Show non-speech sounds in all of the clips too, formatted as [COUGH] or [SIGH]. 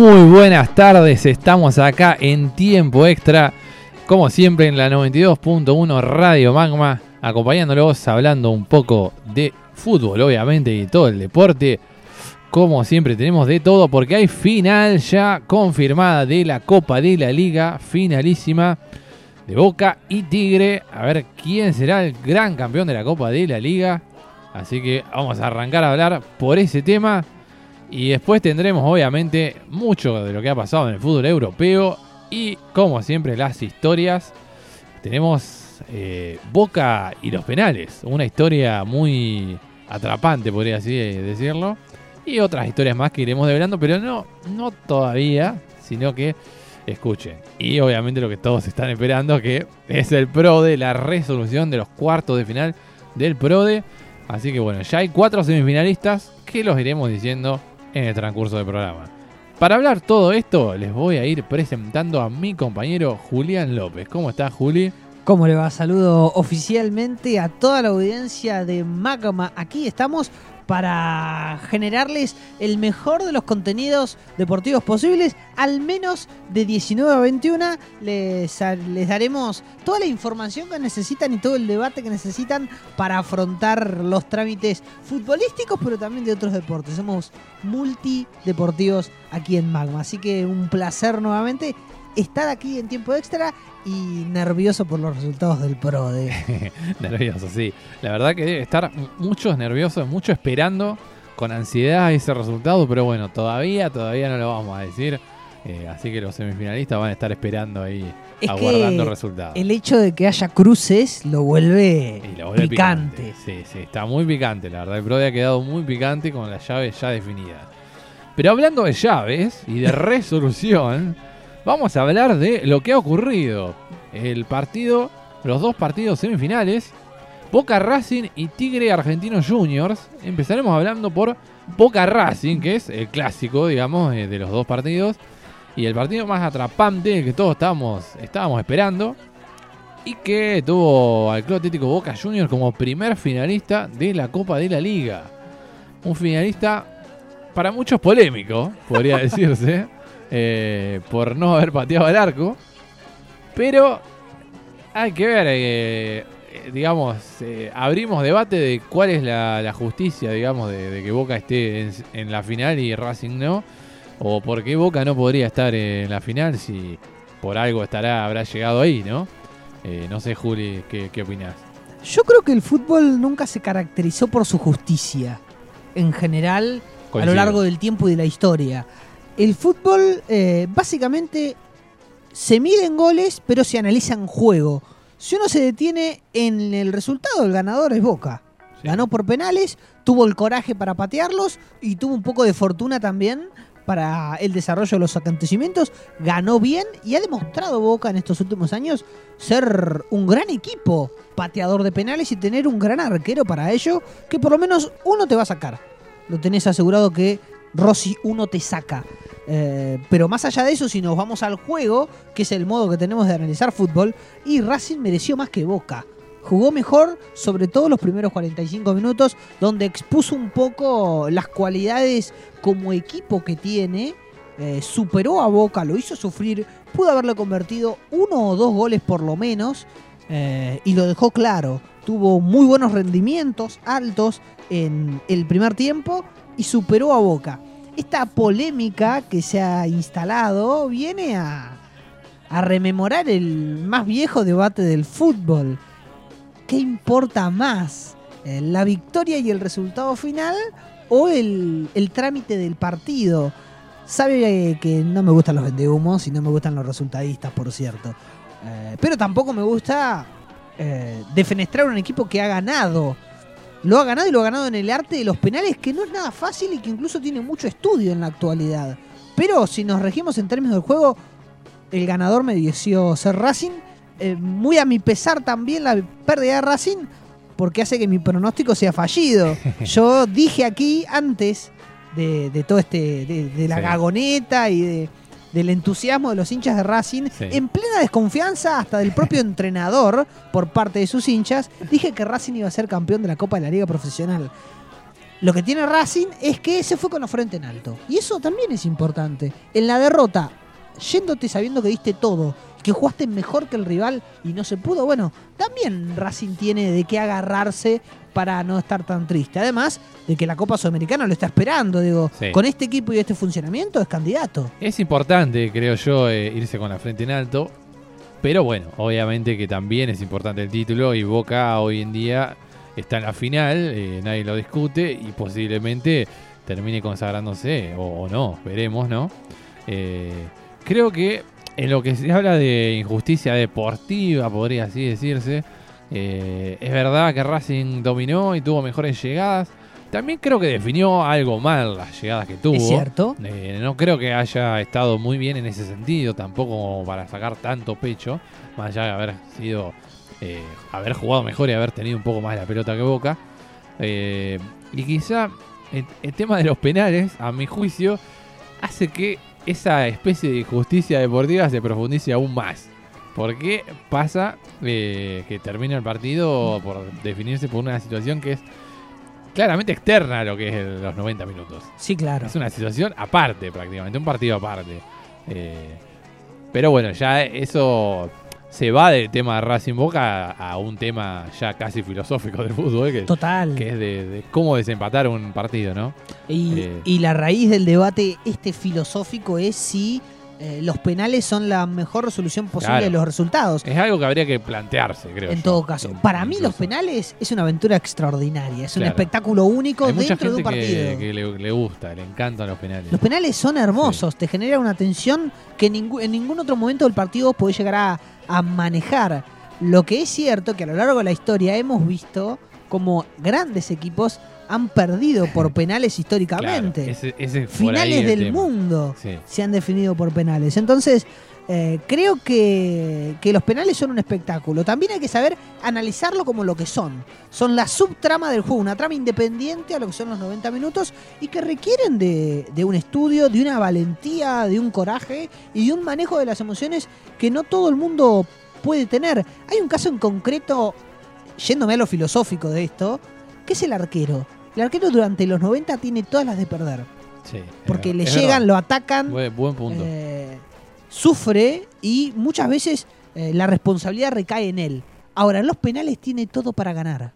Muy buenas tardes, estamos acá en tiempo extra, como siempre en la 92.1 Radio Magma, acompañándolos hablando un poco de fútbol, obviamente, y todo el deporte. Como siempre tenemos de todo porque hay final ya confirmada de la Copa de la Liga, finalísima de Boca y Tigre. A ver quién será el gran campeón de la Copa de la Liga. Así que vamos a arrancar a hablar por ese tema. Y después tendremos obviamente mucho de lo que ha pasado en el fútbol europeo y como siempre las historias. Tenemos eh, Boca y los penales, una historia muy atrapante podría así decirlo. Y otras historias más que iremos develando, pero no, no todavía, sino que escuchen. Y obviamente lo que todos están esperando, que es el PRODE, la resolución de los cuartos de final del PRODE. Así que bueno, ya hay cuatro semifinalistas que los iremos diciendo en el transcurso del programa. Para hablar todo esto, les voy a ir presentando a mi compañero Julián López. ¿Cómo está, Juli? ¿Cómo le va? Saludo oficialmente a toda la audiencia de Magma. Aquí estamos para generarles el mejor de los contenidos deportivos posibles, al menos de 19 a 21. Les, les daremos toda la información que necesitan y todo el debate que necesitan para afrontar los trámites futbolísticos, pero también de otros deportes. Somos multideportivos aquí en Magma, así que un placer nuevamente estar aquí en tiempo extra y nervioso por los resultados del PRODE. [LAUGHS] nervioso, sí. La verdad que debe estar muchos nerviosos, muchos esperando con ansiedad ese resultado, pero bueno, todavía, todavía no lo vamos a decir. Eh, así que los semifinalistas van a estar esperando ahí, aguardando resultados. El hecho de que haya cruces lo vuelve, picante. Sí, sí, está muy picante, la verdad. El PRODE ha quedado muy picante con las llaves ya definidas. Pero hablando de llaves y de [LAUGHS] resolución vamos a hablar de lo que ha ocurrido. El partido, los dos partidos semifinales, Boca Racing y Tigre Argentino Juniors. Empezaremos hablando por Boca Racing, que es el clásico, digamos, eh, de los dos partidos. Y el partido más atrapante que todos estábamos, estábamos esperando. Y que tuvo al Club Atlético Boca Juniors como primer finalista de la Copa de la Liga. Un finalista para muchos polémico, podría [LAUGHS] decirse. Eh, por no haber pateado el arco. Pero hay que ver, eh, digamos, eh, abrimos debate de cuál es la, justicia, digamos, de, que Boca esté en, la final y Racing no. O por qué Boca no podría estar en la final si por algo estará, habrá llegado ahí, ¿no? no sé, Juli, ¿qué, qué opinás? Yo creo que el fútbol nunca se caracterizó por su justicia, en general, a lo largo del tiempo y de la historia el fútbol eh, básicamente se mide en goles, pero se analiza en juego. Si uno se detiene en el resultado, el ganador es Boca. Ganó por penales, tuvo el coraje para patearlos y tuvo un poco de fortuna también para el desarrollo de los acontecimientos. Ganó bien y ha demostrado Boca en estos últimos años ser un gran equipo pateador de penales y tener un gran arquero para ello, que por lo menos uno te va a sacar. Lo tenés asegurado que Rossi uno te saca. Eh, pero más allá de eso, si nos vamos al juego, que es el modo que tenemos de analizar fútbol, y Racing mereció más que Boca. Jugó mejor, sobre todo los primeros 45 minutos, donde expuso un poco las cualidades como equipo que tiene. Eh, superó a Boca, lo hizo sufrir, pudo haberle convertido uno o dos goles por lo menos, eh, y lo dejó claro. Tuvo muy buenos rendimientos altos en el primer tiempo y superó a Boca. Esta polémica que se ha instalado viene a, rememorar el más viejo debate del fútbol. ¿Qué importa más? Eh, ¿La victoria y el resultado final o el, trámite del partido? Sabe que no me gustan los vendehumos y no me gustan los resultadistas, por cierto. Eh, pero tampoco me gusta eh, defenestrar un equipo que ha ganado lo ha ganado y lo ha ganado en el arte de los penales, que no es nada fácil y que incluso tiene mucho estudio en la actualidad. Pero si nos regimos en términos del juego, el ganador me dio ser Racing. Eh, muy a mi pesar también la pérdida de Racing, porque hace que mi pronóstico sea fallido. [LAUGHS] Yo dije aquí antes de, todo este, de, la gagoneta y de del entusiasmo de los hinchas de Racing, en plena desconfianza hasta del propio [LAUGHS] entrenador por parte de sus hinchas, dije que Racing iba a ser campeón de la Copa de la Liga Profesional. Lo que tiene Racing es que se fue con la frente en alto. Y eso también es importante. En la derrota, yéndote sabiendo que diste todo, que jugaste mejor que el rival y no se pudo, bueno, también Racing tiene de qué agarrarse para no estar tan triste. Además de que la Copa Sudamericana lo está esperando, digo, con este equipo y este funcionamiento es candidato. Es importante, creo yo, eh, irse con la frente en alto. Pero bueno, obviamente que también es importante el título y Boca hoy en día está en la final, eh, nadie lo discute y posiblemente termine consagrándose o, no, veremos, ¿no? Eh, creo que en lo que se habla de injusticia deportiva, podría así decirse, eh, es verdad que Racing dominó y tuvo mejores llegadas. También creo que definió algo mal las llegadas que tuvo. Es cierto. no creo que haya estado muy bien en ese sentido, tampoco para sacar tanto pecho, más allá de haber sido eh, haber jugado mejor y haber tenido un poco más la pelota que Boca. Eh, y quizá el, tema de los penales, a mi juicio, hace que esa especie de justicia deportiva se profundice aún más. Porque pasa eh, que termina el partido por definirse por una situación que es claramente externa a lo que es los 90 minutos. Sí, claro. Es una situación aparte prácticamente, un partido aparte. pero bueno, ya eso se va del tema de Racing Boca a, un tema ya casi filosófico del fútbol. Que, Total. Que es de, cómo desempatar un partido, ¿no? Y, eh, y, la raíz del debate este filosófico es si eh, los penales son la mejor resolución posible de los resultados. Es algo que habría que plantearse, creo. En todo caso. Para mí los penales es una aventura extraordinaria, es un espectáculo único dentro de un partido. Que, le, gusta, le encantan los penales. Los penales son hermosos, te genera una tensión que en ningún otro momento del partido puede llegar a, a manejar. Lo que es cierto que a lo largo de la historia hemos visto como grandes equipos han perdido por [LAUGHS] penales históricamente. Finales del mundo se han definido por penales. Entonces, eh, creo que, los penales son un espectáculo. También hay que saber analizarlo como lo que son. Son la subtrama del juego, una trama independiente a lo que son los 90 minutos y que requieren de, de un estudio, de una valentía, de un coraje y de un manejo de las emociones que no todo el mundo puede tener. Hay un caso en concreto, yéndome a lo filosófico de esto, que es el arquero. El arquero durante los 90 tiene todas las de perder. Sí, porque le llegan, lo atacan. Buen, punto. Eh, sufre y muchas veces eh, la responsabilidad recae en él. Ahora, en los penales tiene todo para ganar.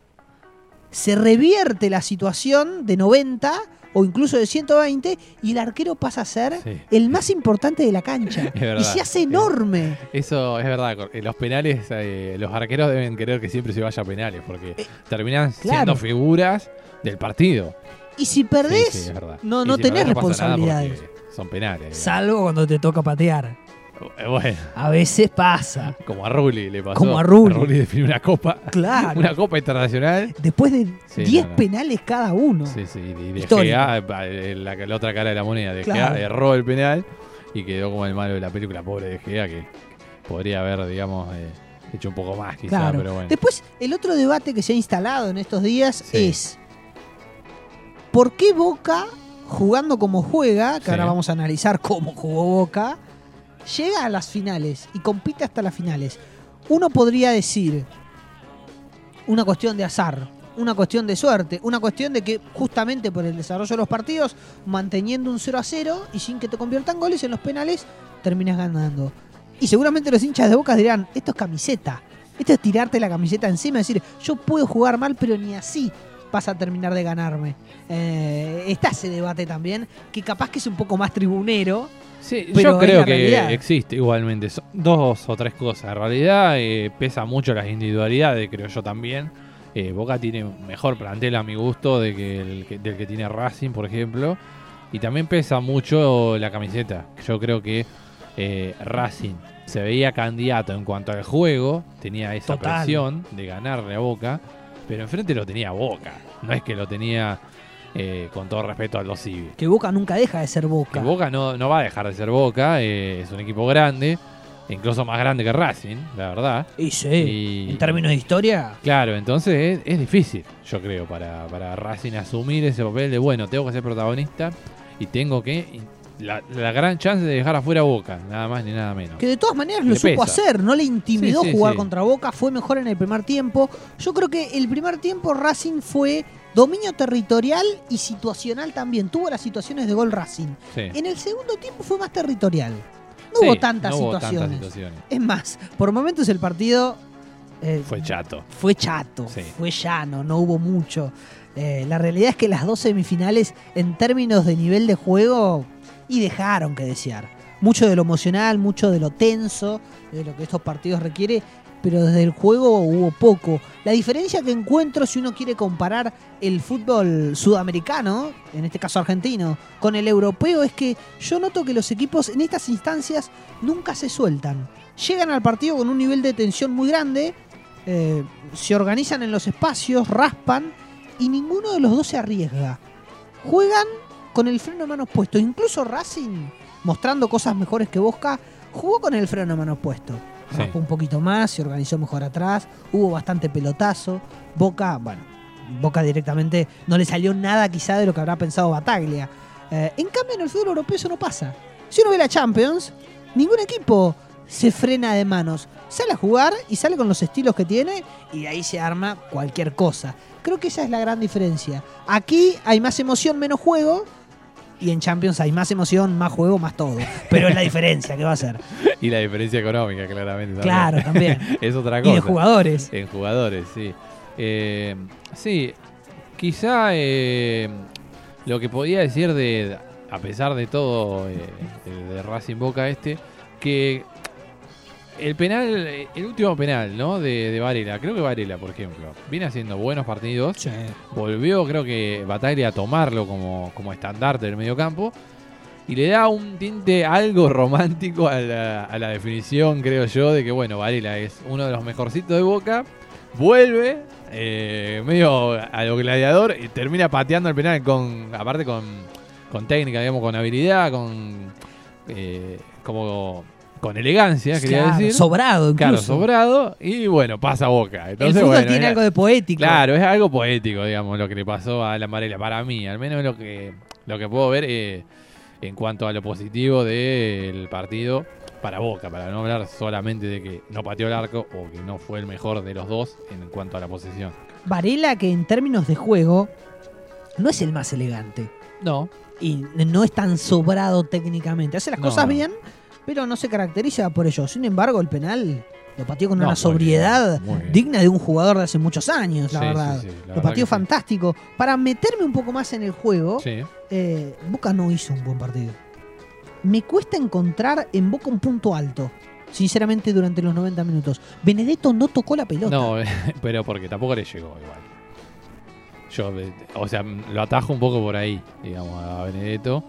Se revierte la situación de 90 o incluso de 120 y el arquero pasa a ser el más importante de la cancha. [LAUGHS] y se hace enorme. Eso es verdad. En los penales, eh, los arqueros deben querer que siempre se vaya a penales porque terminan siendo figuras del partido. Y si perdés, no, no tenés responsabilidades. Son penales. Salvo cuando te toca patear. Eh, bueno. A veces pasa. Como a Rulli le pasó. Como a Rulli. A definió una copa. Claro. [LAUGHS] Una copa internacional. Después de 10 penales cada uno. Sí, sí. Y de Gea, eh, la, la, otra cara de la moneda. De Gea erró el penal y quedó como el malo de la película. Pobre de Gea que podría haber, digamos, eh, hecho un poco más quizá. Pero bueno. Después, el otro debate que se ha instalado en estos días es ¿Por qué Boca, jugando como juega, que ahora vamos a analizar cómo jugó Boca, llega a las finales y compite hasta las finales? Uno podría decir una cuestión de azar, una cuestión de suerte, una cuestión de que justamente por el desarrollo de los partidos, manteniendo un 0 a 0 y sin que te conviertan goles en los penales, terminas ganando. Y seguramente los hinchas de Boca dirán, esto es camiseta. Esto es tirarte la camiseta encima y decir, yo puedo jugar mal, pero ni así vas a terminar de ganarme. Eh, está ese debate también, que capaz que es un poco más tribunero. Sí, yo creo que existe igualmente. Son dos o tres cosas. En realidad eh, pesa mucho las individualidades, creo yo también. Eh, Boca tiene mejor plantel a mi gusto de que el, del que tiene Racing, por ejemplo. Y también pesa mucho la camiseta. Yo creo que Racing se veía candidato en cuanto al juego, tenía esa presión de ganarle a Boca. Pero enfrente lo tenía Boca. No es que lo tenía eh, con todo respeto a los Civi. Que Boca nunca deja de ser Boca. Que Boca no, no va a dejar de ser Boca. Eh, es un equipo grande. Incluso más grande que Racing, la verdad. Y sí. en términos de historia. Claro, entonces es, difícil, yo creo, para, para Racing asumir ese papel de, bueno, tengo que ser protagonista y tengo que la, gran chance de dejar afuera Boca, nada más ni nada menos. Que de todas maneras lo supo hacer, no le intimidó jugar contra Boca, fue mejor en el primer tiempo. Yo creo que el primer tiempo Racing fue dominio territorial y situacional también. Tuvo las situaciones de gol Racing. En el segundo tiempo fue más territorial. No, hubo, tantas, situaciones. Es más, por momentos el partido... Eh, fue chato. Fue chato, fue llano, no hubo mucho. Eh, la realidad es que las dos semifinales, en términos de nivel de juego, y dejaron que desear. Mucho de lo emocional, mucho de lo tenso, de lo que estos partidos requiere, pero desde el juego hubo poco. La diferencia que encuentro si uno quiere comparar el fútbol sudamericano, en este caso argentino, con el europeo es que yo noto que los equipos en estas instancias nunca se sueltan. Llegan al partido con un nivel de tensión muy grande, eh, se organizan en los espacios, raspan y ninguno de los dos se arriesga. Juegan con el freno de manos puesto. Incluso Racing, mostrando cosas mejores que Bosca, jugó con el freno de manos puesto. Raspó un poquito más, se organizó mejor atrás, hubo bastante pelotazo. Boca, bueno, Boca directamente no le salió nada quizá de lo que habrá pensado Bataglia. Eh, en cambio, en el fútbol europeo eso no pasa. Si uno ve la Champions, ningún equipo se frena de manos. Sale a jugar y sale con los estilos que tiene y de ahí se arma cualquier cosa. Creo que esa es la gran diferencia. Aquí hay más emoción, menos juego, y en Champions hay más emoción, más juego, más todo. Pero es la diferencia que va a ser. [LAUGHS] Y la diferencia económica, claramente. Claro, también. [LAUGHS] es otra cosa. Y de jugadores. En jugadores, sí. Eh, sí, quizá eh, lo que podía decir de, a pesar de todo, eh, de Racing Boca este, que el penal, el último penal, ¿no? De, de, Varela. Creo que Varela, por ejemplo, viene haciendo buenos partidos. Volvió, creo que Bataglia a tomarlo como, como estandarte del mediocampo. Y le da un tinte algo [LAUGHS] romántico a la, definición, creo yo, de que, bueno, Varela es uno de los mejorcitos de Boca. Vuelve, eh, medio a lo gladiador, y termina pateando el penal con, aparte con, con técnica, digamos, con habilidad, con... Eh, como con elegancia, quería decir. Sobrado, incluso. Claro, sobrado. Y bueno, pasa boca. Entonces, el fútbol tiene algo de poético. Claro, es algo poético, digamos, lo que le pasó a la Amarela. Para mí, al menos lo que, lo que puedo ver eh, en cuanto a lo positivo del partido para Boca, para no hablar solamente de que no pateó el arco o que no fue el mejor de los dos en cuanto a la posición. Varela, que en términos de juego no es el más elegante. No. Y no es tan sobrado técnicamente. Hace las cosas bien, pero no se caracteriza por ello. Sin embargo, el penal lo pateó con una sobriedad digna de un jugador de hace muchos años, la verdad. lo pateó fantástico. Para meterme un poco más en el juego, eh, Boca no hizo un buen partido. Me cuesta encontrar en Boca un punto alto. Sinceramente, durante los 90 minutos. Benedetto no tocó la pelota. No, [LAUGHS] pero porque tampoco le llegó igual. Yo, eh, o sea, lo atajo un poco por ahí, digamos, a Benedetto.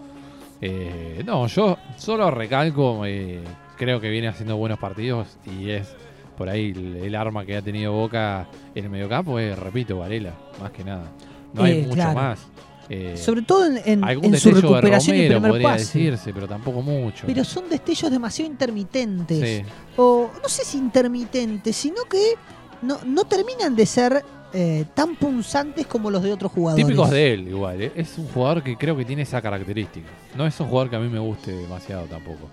Eh, no, yo solo recalco, eh, creo que viene haciendo buenos partidos y es por ahí el, arma que ha tenido Boca en el mediocampo es, repito, Varela, más que nada. No hay eh, mucho más. Sobre todo en, en, su recuperación de Romero, podría decirse, pero tampoco mucho. Pero son destellos demasiado intermitentes. O no sé si intermitentes, sino que no, no terminan de ser eh, tan punzantes como los de otros jugadores. Típicos de él, igual. ¿eh? Es un jugador que creo que tiene esa característica. No es un jugador que a mí me guste demasiado tampoco.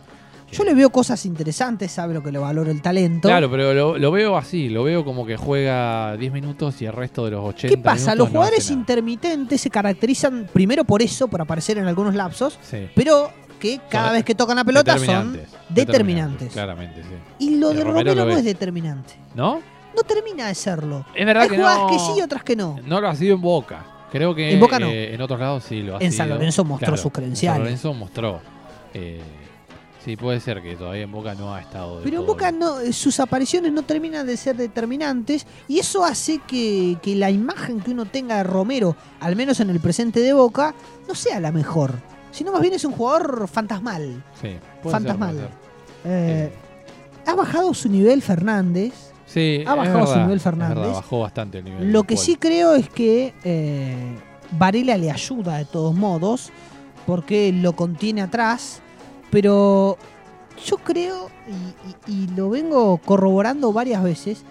Yo le veo cosas interesantes, sabe lo que le valoro el talento. Claro, pero lo, veo así, lo veo como que juega 10 minutos y el resto de los 80 ¿Qué pasa? Los jugadores intermitentes se caracterizan primero por eso, por aparecer en algunos lapsos, pero que cada vez que tocan la pelota son determinantes. Claramente, sí. Y lo de Romero no es determinante. ¿No? No termina de serlo. Es verdad Hay que jugadas no, que sí y otras que no. No lo ha sido en Boca. Creo que en, Boca no. Eh, en otros lados sí lo ha en sido. San Lorenzo mostró sus credenciales. En San Lorenzo mostró. Eh, sí, puede ser que todavía en Boca no ha estado. Pero en Boca no, eh, sus apariciones no terminan de ser determinantes y eso hace que, que la imagen que uno tenga de Romero, al menos en el presente de Boca, no sea la mejor. Sino más bien es un jugador fantasmal. Sí, fantasmal. ha bajado su nivel Fernández Sí, ha bajado su nivel Fernández. bajó bastante el nivel. Lo que sí creo es que eh, Varela le ayuda de todos modos, porque lo contiene atrás, pero yo creo, y, lo vengo corroborando varias veces,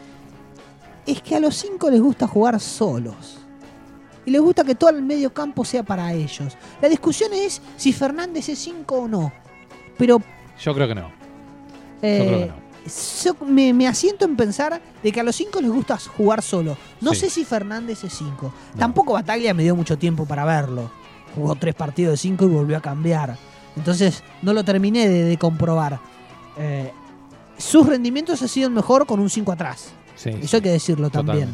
es que a los cinco les gusta jugar solos. y les gusta que todo el medio campo sea para ellos. La discusión es si Fernández es 5 o no. Pero. Yo creo que no. Eh, me, asiento en pensar de que a los 5 les gusta jugar solo. No sé si Fernández es 5. Tampoco Bataglia me dio mucho tiempo para verlo. Jugó tres partidos de 5 y volvió a cambiar. Entonces no lo terminé de, comprobar. Eh, sus rendimientos han sido mejor con un 5 atrás. Eso hay que decirlo también.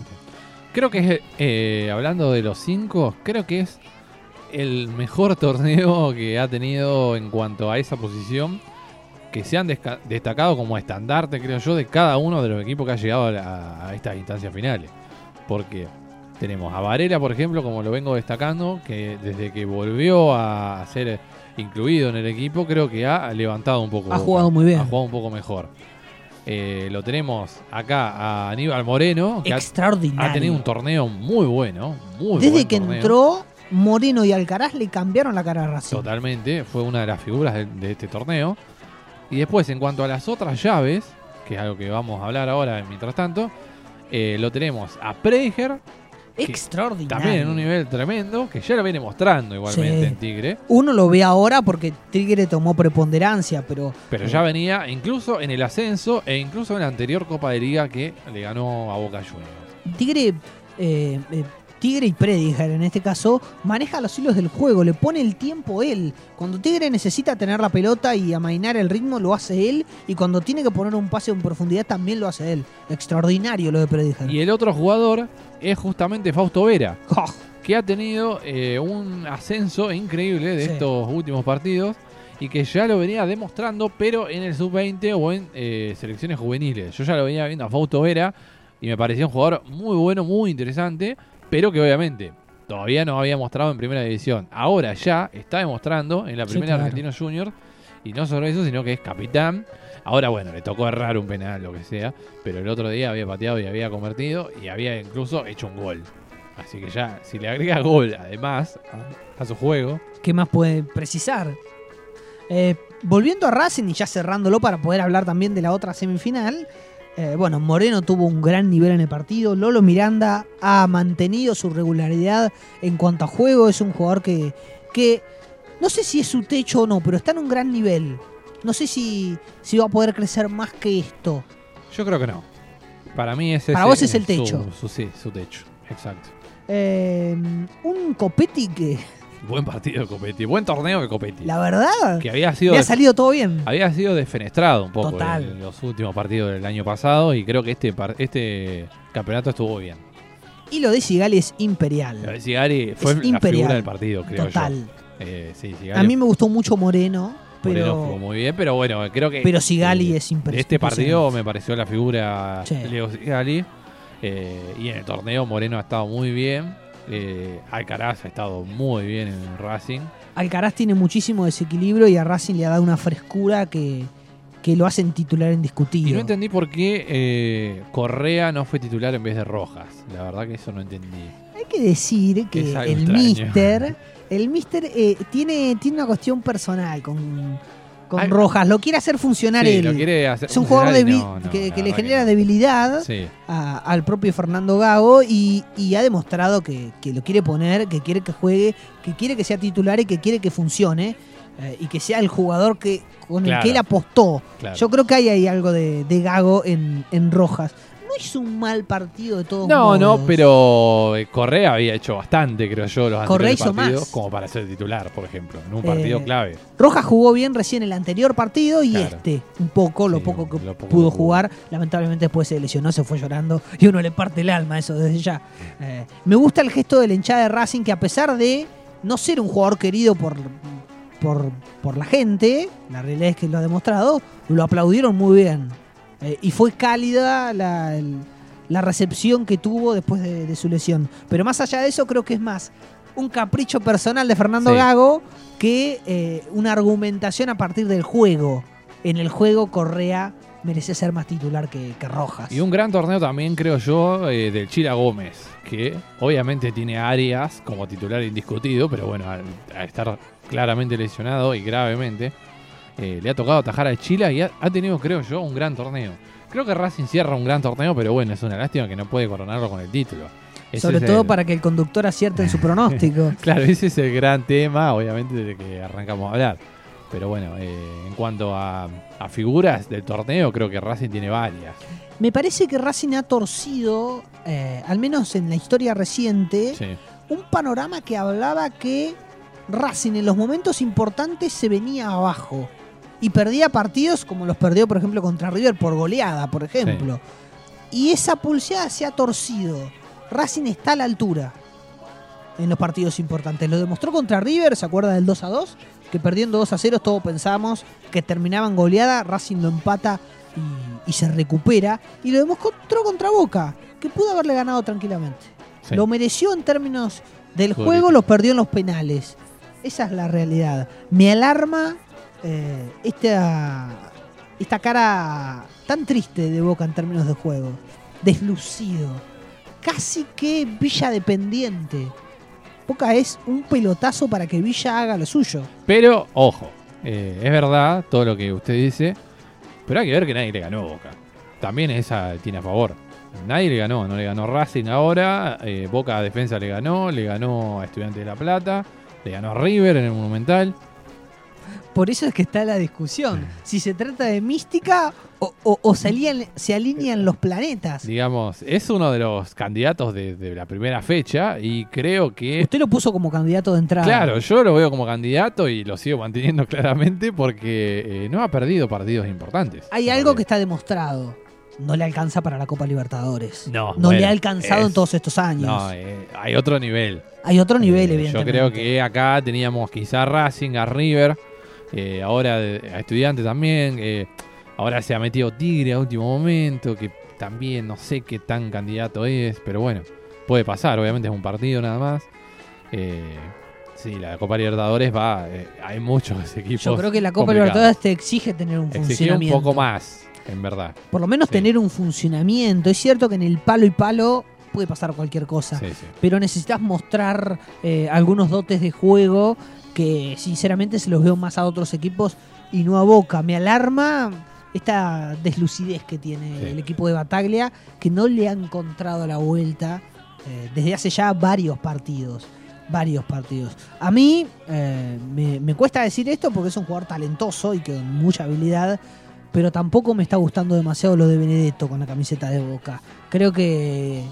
Creo que es, eh, hablando de los 5, creo que es el mejor torneo que ha tenido en cuanto a esa posición que se han destacado como estandarte, creo yo, de cada uno de los equipos que ha llegado a, estas instancias finales. Porque tenemos a Varela, por ejemplo, como lo vengo destacando, que desde que volvió a ser incluido en el equipo, creo que ha levantado un poco. Ha jugado muy bien. Ha jugado un poco mejor. Eh, lo tenemos acá a Aníbal Moreno, que Extraordinario. Ha, tenido un torneo muy bueno. Muy Desde que entró, Moreno y Alcaraz le cambiaron la cara a Racing. Totalmente, fue una de las figuras de este torneo. Y después, en cuanto a las otras llaves, que es algo que vamos a hablar ahora mientras tanto, eh, lo tenemos a Prediger. Extraordinario. También en un nivel tremendo, que ya lo viene mostrando igualmente en Tigre. Uno lo ve ahora porque Tigre tomó preponderancia, pero. Pero ya venía incluso en el ascenso e incluso en la anterior Copa de Liga que le ganó a Boca Juniors. Tigre eh, eh, Tigre y Prediger en este caso, maneja los hilos del juego, le pone el tiempo él. Cuando Tigre necesita tener la pelota y amainar el ritmo, lo hace él. Y cuando tiene que poner un pase en profundidad, también lo hace él. Extraordinario lo de Prediger. Y el otro jugador es justamente Fausto Vera, [LAUGHS] oh. que ha tenido eh, un ascenso increíble de estos últimos partidos y que ya lo venía demostrando, pero en el sub-20 o en eh, selecciones juveniles. Yo ya lo venía viendo a Fausto Vera y me pareció un jugador muy bueno, muy interesante pero que obviamente todavía no había mostrado en primera división. Ahora ya está demostrando en la primera Argentino Junior. Y no solo eso, sino que es capitán. Ahora, bueno, le tocó errar un penal, lo que sea. Pero el otro día había pateado y había convertido. Y había incluso hecho un gol. Así que ya, si le agrega gol además a, su juego. ¿Qué más puede precisar? Eh, volviendo a Racing y ya cerrándolo para poder hablar también de la otra semifinal. Eh, bueno, Moreno tuvo un gran nivel en el partido. Lolo Miranda ha mantenido su regularidad en cuanto a juego. Es un jugador que, que no sé si es su techo o no, pero está en un gran nivel. No sé si, si va a poder crecer más que esto. Yo creo que no. Para mí ese Para vos es el techo. Su, sí, su techo. Exacto. Eh, un Copetti que Buen partido de Copetti, buen torneo de Copetti. La verdad, que había sido ha salido todo bien. Había sido desfenestrado un poco en los últimos partidos del año pasado y creo que este, este campeonato estuvo bien. Y lo de Sigali es imperial. Lo de Sigali fue la figura del partido, creo Total. Eh, a mí me gustó mucho Moreno. Pero, Moreno jugó muy bien, pero bueno, creo que. Pero Sigali es impresionante. Este partido me pareció la figura de Leo Sigali. Eh, y en el torneo Moreno ha estado muy bien. Eh, Alcaraz ha estado muy bien en Racing. Alcaraz tiene muchísimo desequilibrio y a Racing le ha dado una frescura que, que lo hacen titular indiscutido. Y no entendí por qué eh, Correa no fue titular en vez de Rojas. La verdad que eso no entendí. Hay que decir que el Mister, [LAUGHS] el Mister eh, tiene, tiene una cuestión personal con con Rojas. Lo quiere hacer funcionar él. es un jugador que, le genera debilidad al propio Fernando Gago y, ha demostrado que, lo quiere poner, que quiere que juegue, que quiere que sea titular y que quiere que funcione. Eh, y que sea el jugador que con el que él apostó. Yo creo que hay ahí algo de, Gago en, en Rojas hizo un mal partido de todos no, modos. No, no, pero eh, Correa había hecho bastante, creo yo, los anteriores partidos, como para ser titular, por ejemplo, en un partido eh, clave. Rojas jugó bien recién el anterior partido y este, un poco, lo poco que pudo jugar. Lamentablemente después se lesionó, se fue llorando y uno le parte el alma eso desde ya. Eh, me gusta el gesto del hinchada de Racing que a pesar de no ser un jugador querido por, por, por la gente, la realidad es que lo ha demostrado, lo aplaudieron muy bien. Eh, y fue cálida la, recepción que tuvo después de, su lesión. Pero más allá de eso, creo que es más un capricho personal de Fernando Gago que eh, una argumentación a partir del juego. En el juego, Correa merece ser más titular que, Rojas. Y un gran torneo también, creo yo, eh, del Chila Gómez, que obviamente tiene Arias como titular indiscutido, pero bueno, al estar claramente lesionado y gravemente, eh, le ha tocado atajar a Chile y ha, tenido, creo yo, un gran torneo. Creo que Racing cierra un gran torneo, pero bueno, es una lástima que no puede coronarlo con el título. Sobre todo para que el conductor acierte en su pronóstico. [LAUGHS] claro, ese es el gran tema, obviamente, de que arrancamos a hablar. Pero bueno, eh, en cuanto a, figuras del torneo, creo que Racing tiene varias. Me parece que Racing ha torcido, eh, al menos en la historia reciente, un panorama que hablaba que Racing en los momentos importantes se venía abajo y perdía partidos como los perdió, por ejemplo, contra River por goleada, por ejemplo. Y esa pulseada se ha torcido. Racing está a la altura en los partidos importantes. Lo demostró contra River, ¿se acuerda del 2 a 2? Que perdiendo 2 a 0 todos pensábamos que terminaban goleada, Racing lo empata y, se recupera. Y lo demostró contra Boca, que pudo haberle ganado tranquilamente. Lo mereció en términos del juego, lo perdió en los penales. Esa es la realidad. Me alarma eh, esta, esta cara tan triste de Boca en términos de juego. Deslucido. Casi que Villa dependiente. Boca es un pelotazo para que Villa haga lo suyo. Pero, ojo, eh, es verdad todo lo que usted dice, pero hay que ver que nadie le ganó a Boca. También esa tiene a favor. Nadie le ganó, no le ganó Racing ahora, eh, Boca Defensa le ganó, le ganó a Estudiantes de La Plata, le ganó a River en el Monumental. Por eso es que está la discusión. Si se trata de mística o, se, alinean los planetas. Digamos, es uno de los candidatos de, la primera fecha y creo que... Usted lo puso como candidato de entrada. Claro, yo lo veo como candidato y lo sigo manteniendo [LAUGHS] claramente porque eh, no ha perdido partidos importantes. Hay algo que está demostrado no le alcanza para la Copa Libertadores. No, no le ha alcanzado en todos estos años. No, eh, hay otro nivel. Hay otro nivel, eh, evidentemente. Yo creo que acá teníamos quizá Racing, a River, eh, ahora a Estudiantes también. ahora se ha metido Tigre a último momento, que también no sé qué tan candidato es, pero bueno, puede pasar. Obviamente es un partido nada más. Sí, la Copa Libertadores va. hay muchos [LAUGHS] equipos. Yo creo que la Copa Libertadores te exige tener un exige un poco más en verdad. Por lo menos tener un funcionamiento. Es cierto que en el palo y palo puede pasar cualquier cosa, pero necesitas mostrar eh, algunos dotes de juego que sinceramente se los veo más a otros equipos y no a Boca. Me alarma esta deslucidez que tiene el equipo de Bataglia, que no le ha encontrado la vuelta eh, desde hace ya varios partidos. Varios partidos. A mí eh, me, me, cuesta decir esto porque es un jugador talentoso y con mucha habilidad, pero tampoco me está gustando demasiado lo de Benedetto con la camiseta de Boca. Creo que,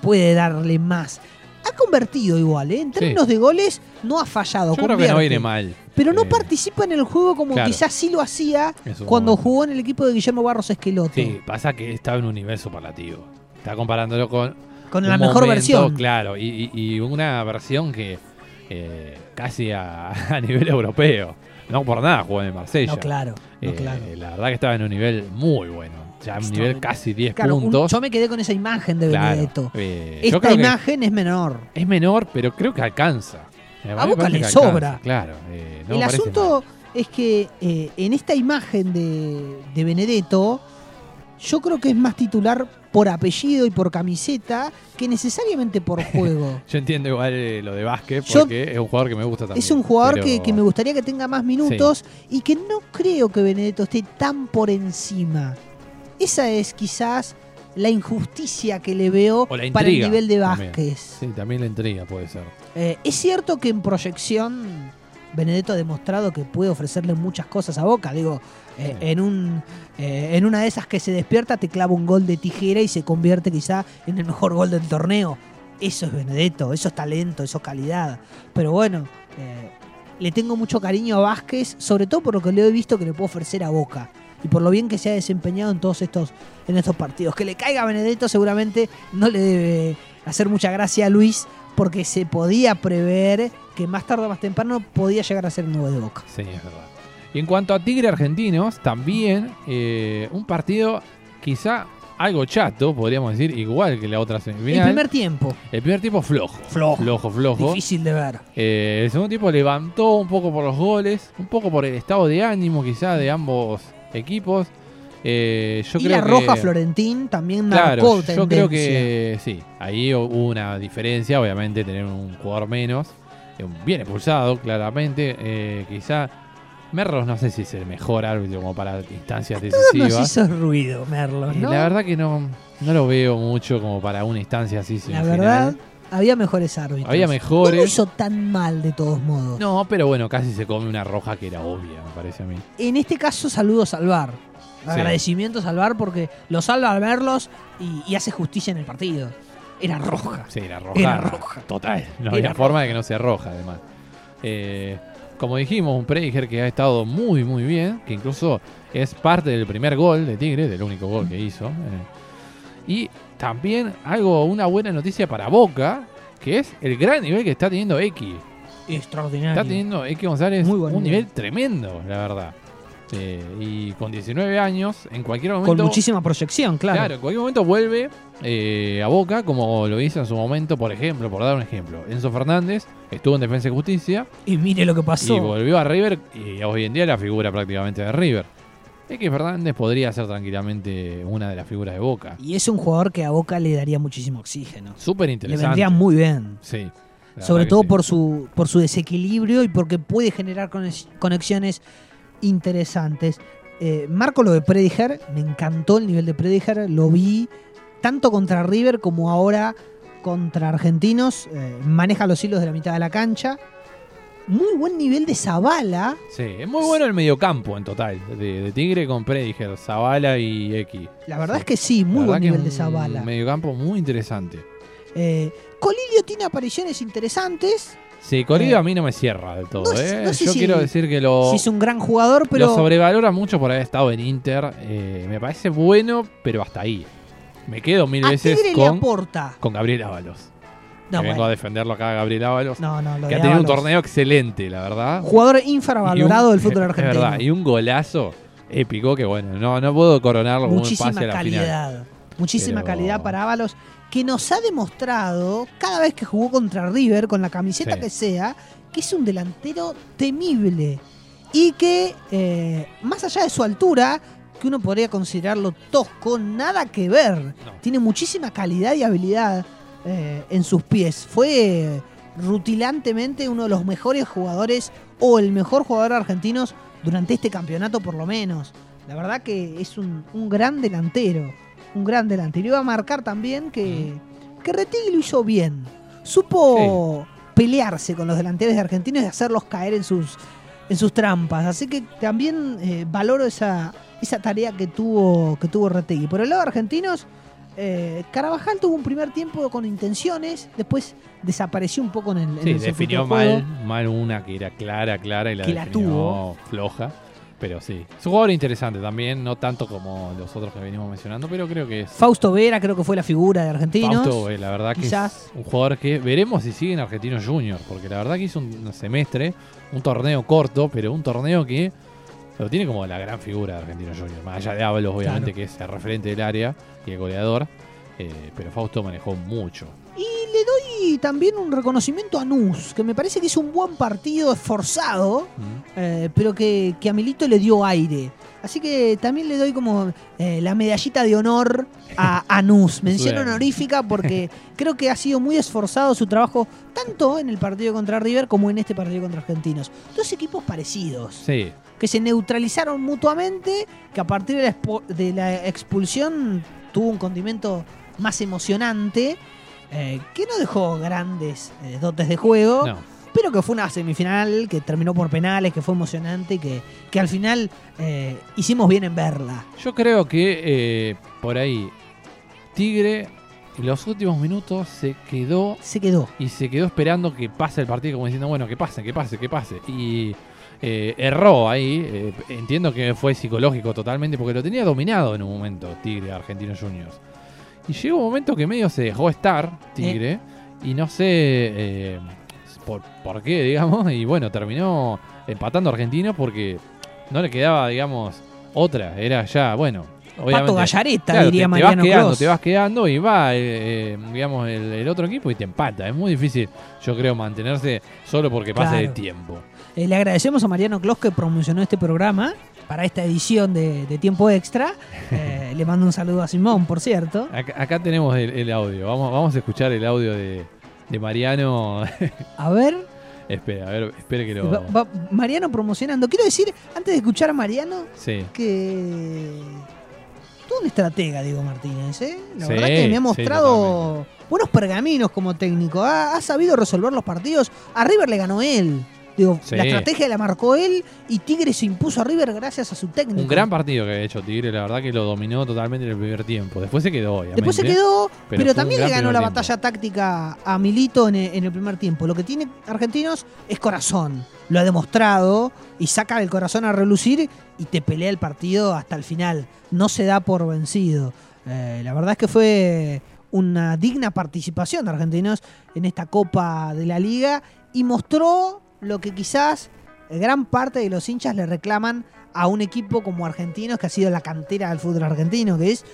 puede darle más. Ha convertido igual, ¿eh? en términos de goles no ha fallado. Yo creo que no viene mal. Pero no eh, participa en el juego como quizás sí lo hacía cuando jugó en el equipo de Guillermo Barros Esqueloto. Sí, pasa que estaba en un nivel superlativo. Está comparándolo con. Con la mejor versión. Claro, y, una versión que eh, casi [LAUGHS] a nivel europeo. No por nada jugó en el Marsella. No, claro, no, eh, claro. La verdad que estaba en un nivel muy bueno. Ya un nivel casi 10 puntos. yo me quedé con esa imagen de Benedetto. Eh, Esta imagen es menor. Es menor, pero creo que alcanza. A, Boca le sobra. Claro. Eh, el asunto es que en esta imagen de, de Benedetto, yo creo que es más titular por apellido y por camiseta que necesariamente por [LAUGHS] juego. Yo entiendo igual eh, lo de básquet porque es un jugador que me gusta también. Es un jugador que, me gustaría que tenga más minutos y que no creo que Benedetto esté tan por encima. Esa es quizás la injusticia que le veo para el nivel de Vázquez. Sí, también la intriga puede ser. Eh, es cierto que en proyección Benedetto ha demostrado que puede ofrecerle muchas cosas a Boca. Digo, eh, en, un, eh, en una de esas que se despierta te clava un gol de tijera y se convierte quizá en el mejor gol del torneo. Eso es Benedetto, eso es talento, eso es calidad. Pero bueno, le tengo mucho cariño a Vázquez, sobre todo por lo que le he visto que le puedo ofrecer a Boca. Y por lo bien que se ha desempeñado en todos estos, en estos partidos. Que le caiga a Benedetto seguramente no le debe hacer mucha gracia a Luis, porque se podía prever que más tarde o más temprano podía llegar a ser nuevo de Boca. Sí, es verdad. Y en cuanto a Tigre Argentinos, también eh, un partido quizá algo chato, podríamos decir, igual que la otra semifinal. El primer tiempo. El primer tiempo flojo. Flojo. Flojo, flojo. Difícil de ver. Eh, el segundo tiempo levantó un poco por los goles, un poco por el estado de ánimo quizá de ambos equipos. Eh, yo y creo la roja Florentín también claro, Yo creo que sí, ahí hubo una diferencia, obviamente tener un jugador menos, bien expulsado claramente, quizá Merlos no sé si es el mejor árbitro como para instancias decisivas. Nos hizo ruido, Merlos, ¿no? La verdad que no, no lo veo mucho como para una instancia así. La verdad, había mejores árbitros. Había mejores. No lo hizo tan mal de todos modos. No, pero bueno, casi se come una roja que era obvia, me parece a mí. En este caso, saludo a Salvar. Agradecimiento a Salvar porque lo salva al verlos y, hace justicia en el partido. Era roja. Sí, era roja. Era roja. Total. No había forma de que no sea roja, además. Eh, como dijimos, un Prediger que ha estado muy, muy bien, que incluso es parte del primer gol de Tigre, del único gol que hizo. Eh. Y también algo, una buena noticia para Boca, que es el gran nivel que está teniendo X. Extraordinario. Está teniendo X González un nivel tremendo, la verdad. Eh, y con 19 años, en cualquier momento. Con muchísima proyección, claro. Claro, en cualquier momento vuelve eh, a Boca, como lo hizo en su momento, por ejemplo, por dar un ejemplo. Enzo Fernández estuvo en Defensa y Justicia. Y mire lo que pasó. Y volvió a River, y hoy en día la figura prácticamente de River. Es que Fernández podría ser tranquilamente una de las figuras de Boca. Y es un jugador que a Boca le daría muchísimo oxígeno. Súper interesante. Le vendría muy bien. Sí. Sobre todo por, su, por su desequilibrio y porque puede generar conexiones interesantes. Eh, marco lo de Prediger, me encantó el nivel de Prediger, lo vi tanto contra River como ahora contra Argentinos, eh, maneja los hilos de la mitad de la cancha. Muy buen nivel de Zabala. Sí, es muy bueno el mediocampo en total, de, Tigre con Prediger, Zabala y X. La verdad es que sí, muy buen nivel de Zabala. Un mediocampo muy interesante. Eh, Colilio tiene apariciones interesantes. Sí, Corrido eh, a mí no me cierra del todo. ¿eh? Yo quiero decir que lo. es un gran jugador, pero. Lo sobrevalora mucho por haber estado en Inter. Eh, me parece bueno, pero hasta ahí. Me quedo mil veces con, con Gabriel Ábalos. No, vengo a defenderlo acá, Gabriel Ábalos. No, no, lo Que ha tenido un torneo excelente, la verdad. Jugador infravalorado del fútbol argentino. [LAUGHS] Es verdad, y un golazo épico que, bueno, no, no puedo coronarlo Muchísima como un pase a la calidad. Muchísima calidad para Ábalos que nos ha demostrado cada vez que jugó contra River, con la camiseta que sea, que es un delantero temible y que, eh, más allá de su altura, que uno podría considerarlo tosco, nada que ver. Tiene muchísima calidad y habilidad eh, en sus pies. Fue rutilantemente uno de los mejores jugadores o el mejor jugador argentino durante este campeonato por lo menos. La verdad que es un gran delantero un gran delantero. Iba a marcar también que, que Retigui lo hizo bien. Supo pelearse con los delanteros de argentinos y hacerlos caer en sus, en sus trampas. Así que también eh, valoro esa, esa tarea que tuvo, que tuvo Retegui. Por el lado de argentinos, eh, Carabajal tuvo un primer tiempo con intenciones, después desapareció un poco en el, sí, definió mal, mal una que era clara, clara y la, la tuvo. floja. Pero sí, es un jugador interesante también, no tanto como los otros que venimos mencionando, pero creo que es. Fausto Vera, creo que fue la figura de Argentinos. Fausto, la verdad que es un jugador que veremos si sigue en Argentinos Junior, porque la verdad que hizo un semestre, un torneo corto, pero un torneo que lo tiene como la gran figura de Argentinos Junior. Más allá de Ábalos, obviamente, que es el referente del área y el goleador, eh, pero Fausto manejó mucho. Y le doy también un reconocimiento a Nus, que me parece que es un buen partido esforzado, eh, pero que, a Milito le dio aire. Así que también le doy como eh, la medallita de honor a, a Nus, [LAUGHS] mención honorífica, porque [LAUGHS] creo que ha sido muy esforzado su trabajo, tanto en el partido contra River como en este partido contra Argentinos. Dos equipos parecidos. Sí. Que se neutralizaron mutuamente, que a partir de la expulsión tuvo un condimento más emocionante eh, que no dejó grandes eh, dotes de juego, pero que fue una semifinal que terminó por penales, que fue emocionante y que, que al final eh, hicimos bien en verla. Yo creo que por ahí Tigre en los últimos minutos se quedó. Se quedó. Y se quedó esperando que pase el partido, como diciendo, bueno, que pase, que pase, que pase. Y erró ahí. entiendo que fue psicológico totalmente, porque lo tenía dominado en un momento Tigre Argentinos Juniors. Y llegó un momento que medio se dejó estar Tigre. Y no sé eh, por, qué, digamos. Y bueno, terminó empatando Argentino porque no le quedaba, digamos, otra. Era ya, bueno. Pato Gallareta, diría te, Mariano te vas quedando, te vas quedando y va, eh, eh, digamos, el, otro equipo y te empata. Es muy difícil, yo creo, mantenerse solo porque pase el tiempo. Le agradecemos a Mariano Clos que promocionó este programa para esta edición de, Tiempo Extra. Eh, le mando un saludo a Simón, por cierto. Acá, tenemos el, audio. Vamos, vamos a escuchar el audio de, Mariano. [LAUGHS] A ver. Espera, a ver, espere que lo. Mariano promocionando. Quiero decir, antes de escuchar a Mariano, sí. que. Tú un estratega, Diego Martínez, ¿eh? La verdad que me ha mostrado buenos pergaminos como técnico. ha, sabido resolver los partidos. A River le ganó él. Digo, la estrategia la marcó él y Tigre se impuso a River gracias a su técnico. Un gran partido que ha hecho Tigre, la verdad que lo dominó totalmente en el primer tiempo. Después se quedó, obviamente. Después se quedó, pero, también le ganó la batalla táctica a Milito en el, primer tiempo. Lo que tiene Argentinos es corazón. Lo ha demostrado y saca el corazón a relucir y te pelea el partido hasta el final. No se da por vencido. Eh, la verdad es que fue una digna participación de Argentinos en esta Copa de la Liga y mostró lo que quizás gran parte de los hinchas le reclaman a un equipo como Argentinos, que ha sido la cantera del fútbol argentino, que es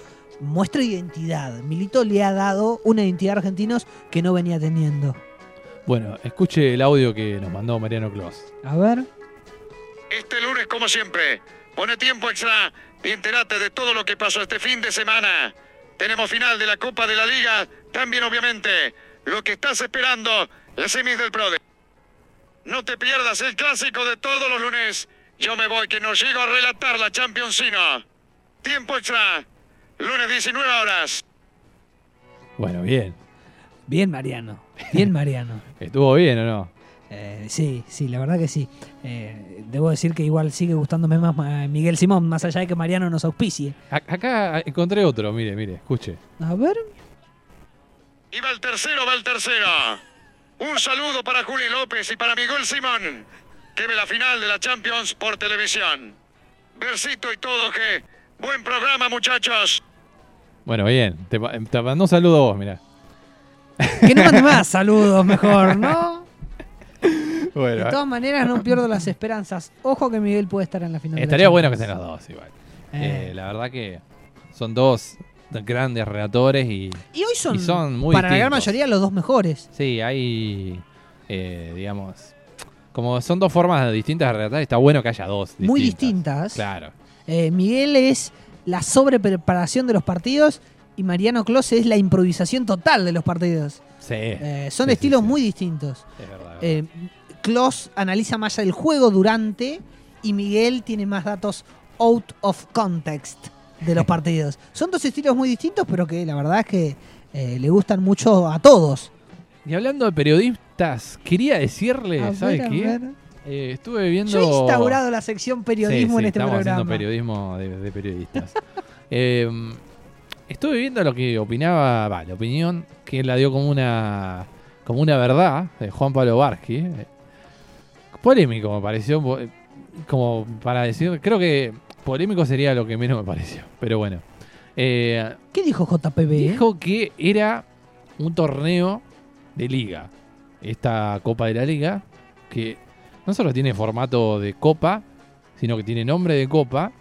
muestra identidad. Milito le ha dado una identidad a Argentinos que no venía teniendo. Bueno, escuche el audio que nos mandó Mariano Clos. A ver. Este lunes, como siempre, pone tiempo extra y entérate de todo lo que pasó este fin de semana. Tenemos final de la Copa de la Liga, también obviamente lo que estás esperando, la semis del PRODE. No te pierdas el clásico de todos los lunes. Yo me voy que no llego a relatar la Championsina. Tiempo extra. Lunes 19 horas. Bueno, bien. Bien, Mariano. Bien, Mariano. [LAUGHS] ¿Estuvo bien o no? Eh, sí, sí, la verdad que sí. Eh, debo decir que igual sigue gustándome más Miguel Simón, más allá de que Mariano nos auspicie. acá encontré otro, mire, mire, escuche. A ver. Y va el tercero, va el tercero. Un saludo para Juli López y para Miguel Simón, que ve la final de la Champions por televisión. Versito y todo, que buen programa, muchachos. Bueno, bien. Te, te mando un saludo a vos, mira. Que no mande más saludos, mejor, ¿no? [LAUGHS] Bueno, de todas maneras, no pierdo las esperanzas. Ojo que Miguel puede estar en la final. Estaría bueno que estén los dos, igual. Eh. Eh, la verdad que son dos grandes relatores y, y hoy son, muy para la gran mayoría los dos mejores. Sí, hay, eh, digamos, como son dos formas distintas de relatar, está bueno que haya dos. Muy distintas. Claro. Eh, Miguel es la sobrepreparación de los partidos y Mariano Close es la improvisación total de los partidos. Sí. Eh, son estilos muy distintos. Es verdad. Close analiza más el juego durante y Miguel tiene más datos out of context de los partidos. Son dos estilos muy distintos, pero que la verdad es que eh, le gustan mucho a todos. Y hablando de periodistas, quería decirle, ¿sabe qué? Eh, estuve viendo. Yo he instaurado la sección periodismo en este estamos programa. Haciendo periodismo de, periodistas. [LAUGHS] Em, estuve viendo lo que opinaba, va, la opinión que él la dio como una, como una verdad de Juan Pablo Barsky. Polémico me pareció, como para decir, creo que Polémico sería lo que menos me pareció, pero bueno. Eh, ¿Qué dijo JPB? Dijo que era un torneo de liga. Esta Copa de la Liga, que no solo tiene formato de copa, sino que tiene nombre de copa,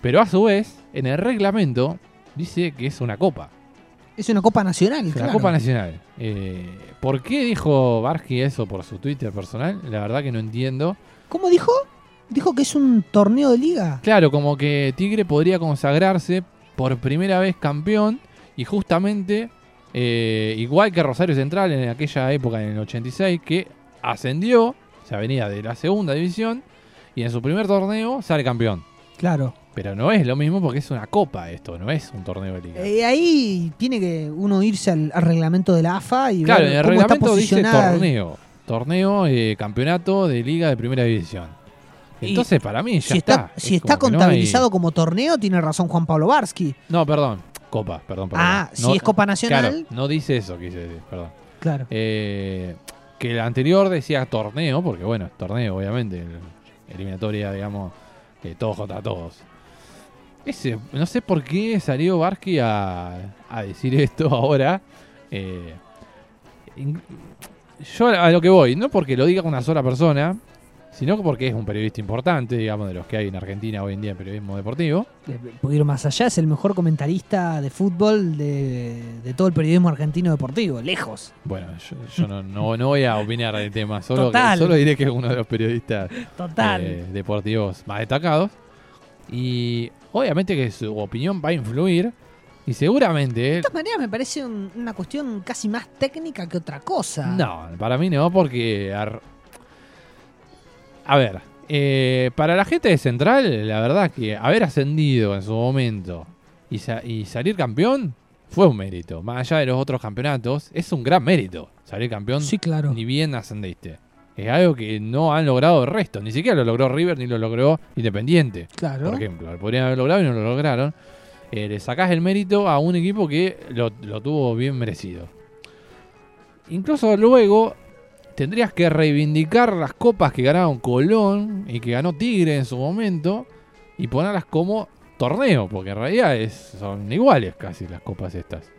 pero a su vez, en el reglamento, dice que es una copa. Es una copa nacional, Una copa nacional. Eh, ¿Por qué dijo Barsky eso por su Twitter personal? La verdad que no entiendo. ¿Cómo dijo? Dijo que es un torneo de liga. Claro, como que Tigre podría consagrarse por primera vez campeón y justamente eh, igual que Rosario Central en aquella época, en el 86, que ascendió, se venía de la segunda división y en su primer torneo sale campeón. Claro. Pero no es lo mismo porque es una copa esto, no es un torneo de liga. Eh, ahí tiene que uno irse al, reglamento de la AFA y claro, ver el cómo reglamento está dice torneo, torneo, eh, campeonato de liga de primera división. Entonces, para mí ya si está. si está contabilizado como torneo, tiene razón Juan Pablo Barsky. No, perdón. Copa, perdón. perdón. Ah, si es Copa Nacional. Claro, no dice eso, quise decir, perdón. Claro. Eh, que el anterior decía torneo, porque bueno, torneo, obviamente. eliminatoria, digamos, eh, todos contra todos. Ese, no sé por qué salió Barsky a, a decir esto [LAUGHS] ahora. Eh, yo a lo que voy, no porque lo diga una sola persona, sino porque es un periodista importante, digamos, de los que hay en Argentina hoy en día en periodismo deportivo. Puedo ir más allá, es el mejor comentarista de fútbol de, todo el periodismo argentino deportivo, lejos. Bueno, yo, no, voy a opinar del tema, solo, solo diré que es uno de los periodistas eh, deportivos más destacados. Y obviamente que su opinión va a influir. Y seguramente. De todas maneras, me parece una cuestión casi más técnica que otra cosa. No, para mí no, porque a ver, eh, para la gente de Central, la verdad que haber ascendido en su momento y, y, salir campeón fue un mérito. Más allá de los otros campeonatos, es un gran mérito salir campeón. Sí, claro. Ni bien ascendiste. Es algo que no han logrado el resto. Ni siquiera lo logró River ni lo logró Independiente. Claro. Por ejemplo, lo podrían haber logrado y no lo lograron. Eh, le sacás el mérito a un equipo que lo, lo tuvo bien merecido. Incluso luego tendrías que reivindicar las copas que ganaron Colón y que ganó Tigre en su momento y ponerlas como torneo, porque en realidad son iguales casi las copas estas.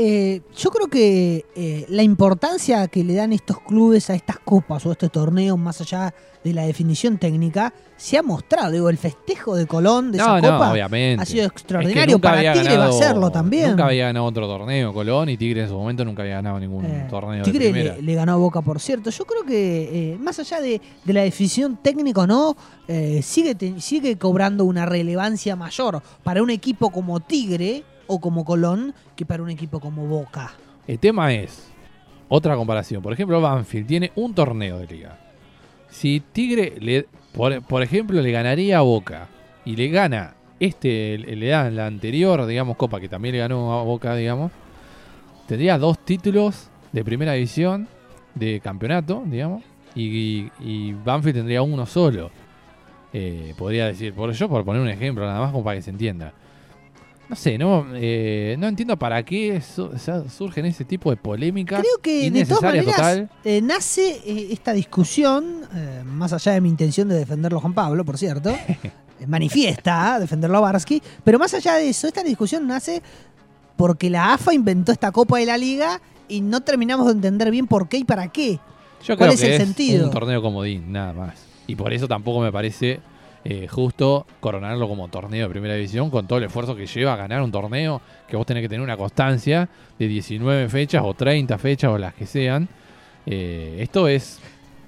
Eh, yo creo que eh, la importancia que le dan estos clubes a estas copas o a estos torneos, más allá de la definición técnica, se ha mostrado. Digo, el festejo de Colón de esa copa ha sido extraordinario. Para Tigre va a serlo también. Nunca había ganado otro torneo Colón y Tigre en su momento nunca había ganado ningún eh, torneo. Tigre Le, le, ganó a Boca, por cierto. Yo creo que, más allá de, la definición técnica o no, sigue, sigue cobrando una relevancia mayor para un equipo como Tigre o como Colón que para un equipo como Boca. El tema es, otra comparación, por ejemplo, Banfield tiene un torneo de liga. Si Tigre, le, por, ejemplo, le ganaría a Boca y le gana este, le da la anterior, digamos, Copa, que también le ganó a Boca, digamos, tendría dos títulos de primera división de campeonato, digamos, y, Banfield tendría uno solo. Eh, podría decir, por yo por poner un ejemplo, nada más como para que se entienda. No sé, no, eh, no entiendo para qué surgen ese tipo de polémicas. Creo que de todas maneras eh, nace eh, esta discusión, más allá de mi intención de defenderlo a Juan Pablo, por cierto, [LAUGHS] manifiesta defenderlo a Barsky, pero más allá de eso, esta discusión nace porque la AFA inventó esta Copa de la Liga y no terminamos de entender bien por qué y para qué. Yo ¿Cuál es el sentido? Un torneo comodín, nada más. Y por eso tampoco me parece eh, justo coronarlo como torneo de primera división con todo el esfuerzo que lleva a ganar un torneo que vos tenés que tener una constancia de 19 fechas o 30 fechas o las que sean. Eh, esto es...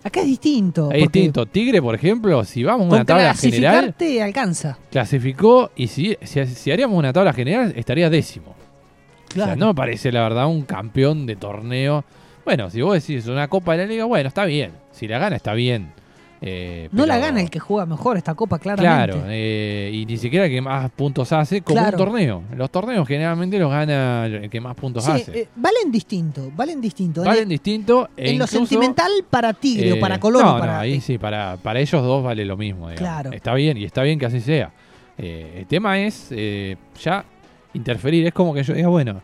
Acá es distinto. Es distinto. Tigre, por ejemplo, si vamos a una tabla general... alcanza. Clasificó y si, si, haríamos una tabla general estaría décimo. Claro. no me parece, la verdad, un campeón de torneo. Bueno, si vos decís una Copa de la Liga, bueno, está bien. Si la gana, está bien. Eh, no la gana el que juega mejor esta copa, claramente. Claro, eh, y ni siquiera el que más puntos hace como un torneo. Los torneos generalmente los gana el que más puntos hace. Eh, valen distinto, valen distinto. Valen distinto. E en lo sentimental para Tigre o para Colón. No, para, ahí sí, para, para ellos dos vale lo mismo. Claro. Está bien y está bien que así sea. el tema es ya interferir. Es como que yo diga, bueno,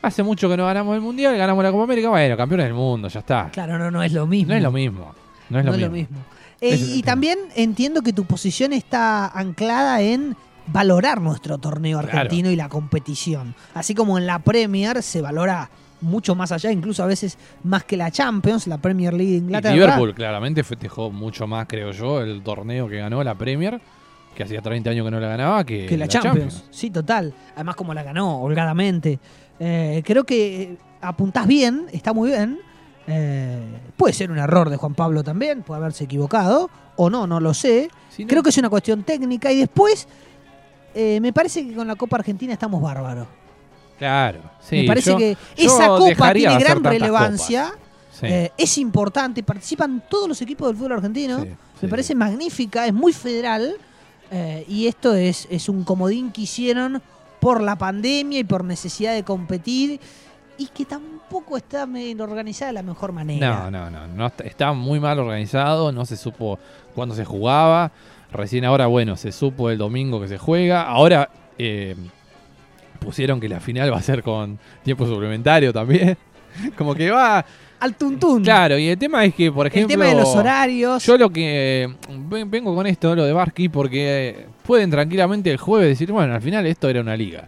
hace mucho que no ganamos el Mundial, ganamos la Copa América, bueno, campeones del mundo, ya está. Claro, no, no es lo mismo. No es lo mismo. No es lo mismo. Eh, y también entiendo que tu posición está anclada en valorar nuestro torneo argentino y la competición. Así como en la Premier se valora mucho más allá, incluso a veces más que la Champions, la Premier League de Inglaterra. Y Liverpool claramente festejó mucho más, creo yo, el torneo que ganó la Premier, que hacía 30 años que no la ganaba, que, la, Champions. Sí, total. Además, como la ganó, holgadamente. Eh, creo que apuntás bien, está muy bien. Eh, puede ser un error de Juan Pablo también, puede haberse equivocado, o no, no lo sé. Creo que es una cuestión técnica. Y después, eh, me parece que con la Copa Argentina estamos bárbaros. Claro, sí. Me parece que esa Copa tiene gran relevancia. Eh, es importante, participan todos los equipos del fútbol argentino. me parece magnífica, es muy federal. y esto es, es un comodín que hicieron por la pandemia y por necesidad de competir y que tampoco está organizada de la mejor manera. No, no, no, no, está muy mal organizado, no se supo cuándo se jugaba, recién ahora, bueno, se supo el domingo que se juega, ahora eh, pusieron que la final va a ser con tiempo suplementario también, [LAUGHS] como que va... Al tuntún. Claro, y el tema es que, por ejemplo... El tema de los horarios. Yo lo que... Vengo con esto, lo de Barsky, porque pueden tranquilamente el jueves decir, bueno, al final esto era una liga.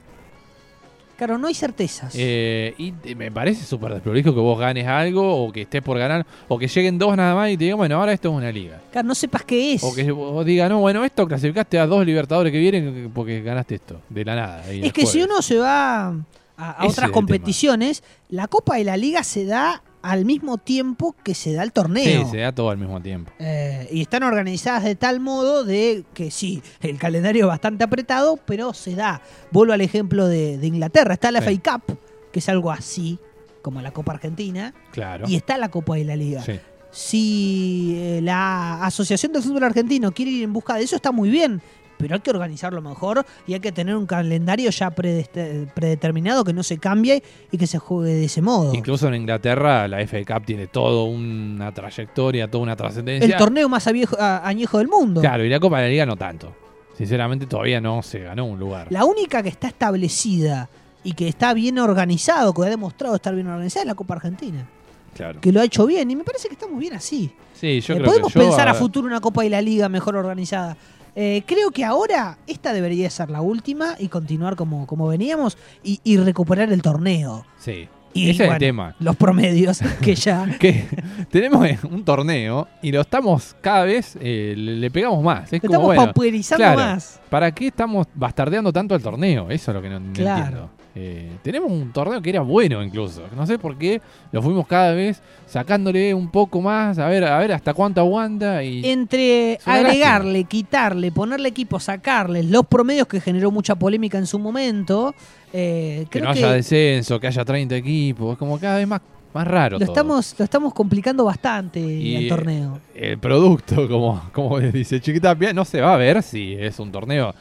Claro, no hay certezas. Eh, y me parece súper desprolijo que vos ganes algo o que estés por ganar o que lleguen dos nada más y te digan, bueno, ahora esto es una liga. Claro, no sepas qué es. O que vos digas, no, bueno, esto clasificaste a dos libertadores que vienen porque ganaste esto, de la nada. Es que si uno se va a, otras competiciones, la Copa de la Liga se da al mismo tiempo que se da el torneo. Sí, se da todo al mismo tiempo. Eh, y están organizadas de tal modo de que sí, el calendario es bastante apretado, pero se da. Vuelvo al ejemplo de, Inglaterra. Está la FA Cup, que es algo así, como la Copa Argentina. Claro. Y está la Copa de la Liga. Si eh, la Asociación del Fútbol Argentino quiere ir en busca de eso, está muy bien pero hay que organizarlo mejor y hay que tener un calendario ya predeterminado que no se cambie y que se juegue de ese modo. Incluso en Inglaterra la FA Cup tiene toda una trayectoria, toda una trascendencia. El torneo más añejo del mundo. Claro, y la Copa de la Liga no tanto. Sinceramente todavía no se ganó un lugar. La única que está establecida y que está bien organizado, que ha demostrado estar bien organizada, es la Copa Argentina. Claro. Que lo ha hecho bien y me parece que estamos bien así. Sí, yo eh, creo Podemos que pensar a futuro una Copa y la Liga mejor organizada. Eh, creo que ahora esta debería ser la última y continuar como, como veníamos y, recuperar el torneo. Sí. Y, Ese es el tema. Los promedios [LAUGHS] que ya. [LAUGHS] que tenemos un torneo y lo estamos cada vez, eh, le, pegamos más. estamos pauperizando más. ¿Para qué estamos bastardeando tanto el torneo? Eso es lo que no, entiendo. Eh, tenemos un torneo que era bueno incluso. No sé por qué lo fuimos cada vez sacándole un poco más, a ver, a ver hasta cuánto aguanta. y Entre agregarle, quitarle, ponerle equipo, sacarle los promedios que generó mucha polémica en su momento. Eh, que no haya descenso, que haya 30 equipos, es como cada vez más más raro. Lo, Estamos, lo estamos complicando bastante el torneo. El producto, como, como [LAUGHS] dice Chiquita, no se va a ver si es un torneo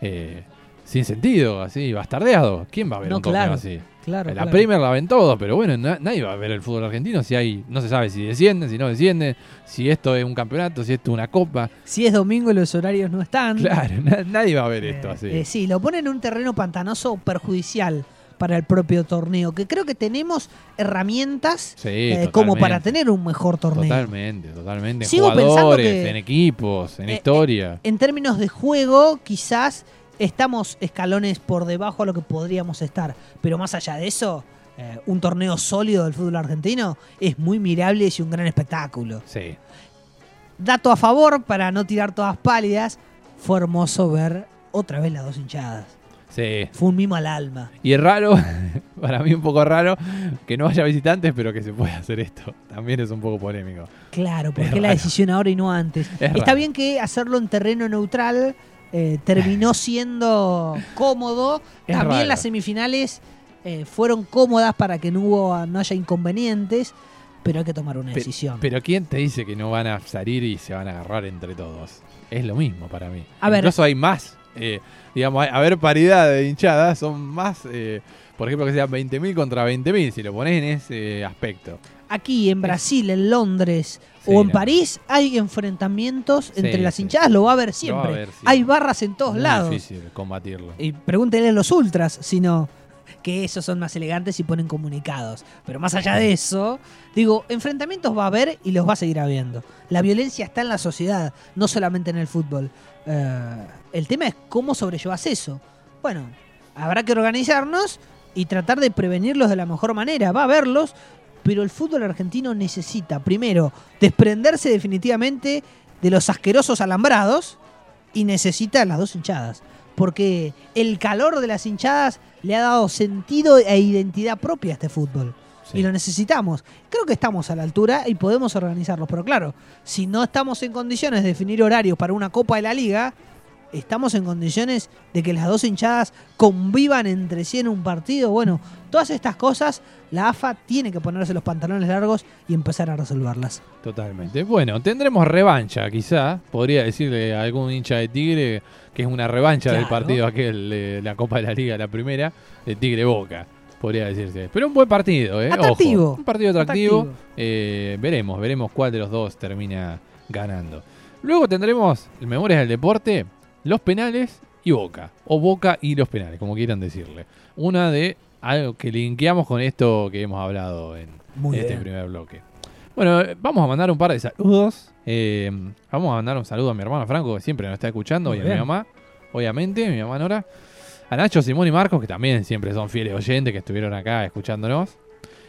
eh, sin sentido, así, bastardeado. ¿Quién va a ver un torneo así? Claro, la Premier la ven todo, pero bueno, nadie va a ver el fútbol argentino si hay, no se sabe si desciende, si no desciende, si esto es un campeonato, si esto es una copa. Si es domingo y los horarios no están. Claro, nadie va a ver esto eh, así. Eh, sí, lo ponen en un terreno pantanoso perjudicial para el propio torneo, que creo que tenemos herramientas eh, como para tener un mejor torneo. Totalmente, totalmente. En jugadores, en equipos, en historia. En términos de juego, quizás estamos escalones por debajo a lo que podríamos estar. Pero más allá de eso, eh, un torneo sólido del fútbol argentino es muy mirable y un gran espectáculo. Sí. Dato a favor, para no tirar todas pálidas, fue hermoso ver otra vez las dos hinchadas. Sí. Fue un mimo al alma. Y es raro, [LAUGHS] para mí un poco raro, que no haya visitantes, pero que se pueda hacer esto. También es un poco polémico. Claro, porque la decisión ahora y no antes. Está bien que hacerlo en terreno neutral eh, terminó [LAUGHS] siendo cómodo. También las semifinales eh, fueron cómodas para que no, hubo, no haya inconvenientes, pero hay que tomar una decisión. Pero ¿quién te dice que no van a salir y se van a agarrar entre todos? Es lo mismo para mí. A Incluso hay más, eh, digamos, a ver paridad de hinchadas, son más, por ejemplo, que sean 20.000 contra 20.000, si lo pones en ese aspecto aquí en Brasil, en Londres o en París hay enfrentamientos entre las hinchadas, lo va a haber siempre. Hay barras en todos lados. Es difícil combatirlo. Y pregúntenle a los ultras, sino que esos son más elegantes y ponen comunicados. Pero más allá de eso, digo, enfrentamientos va a haber y los va a seguir habiendo. La violencia está en la sociedad, no solamente en el fútbol. Eh, el tema es cómo sobrellevas eso. Bueno, habrá que organizarnos y tratar de prevenirlos de la mejor manera. Va a haberlos, pero el fútbol argentino necesita, primero, desprenderse definitivamente de los asquerosos alambrados y necesita las dos hinchadas. Porque el calor de las hinchadas le ha dado sentido e identidad propia a este fútbol. Y lo necesitamos. Creo que estamos a la altura y podemos organizarlos. Pero claro, si no estamos en condiciones de definir horarios para una Copa de la Liga, estamos en condiciones de que las dos hinchadas convivan entre sí en un partido. Bueno, todas estas cosas la AFA tiene que ponerse los pantalones largos y empezar a resolverlas. Totalmente. Bueno, tendremos revancha, quizá. Podría decirle a algún hincha de Tigre que es una revancha del partido aquel de la Copa de la Liga, la primera, de Tigre Boca. Podría decirse. Pero un buen partido, ¿eh? Atractivo. Un partido atractivo. Eh, veremos, veremos cuál de los dos termina ganando. Luego tendremos el Memorias del Deporte los penales y Boca. O Boca y los penales, como quieran decirle. Una de algo que linkeamos con esto que hemos hablado en este primer bloque. Bueno, vamos a mandar un par de saludos. Eh, vamos a mandar un saludo a mi hermano Franco, que siempre nos está escuchando, y a mi mamá, obviamente, mi mamá Nora. A Nacho, Simón y Marcos, que también siempre son fieles oyentes, que estuvieron acá escuchándonos.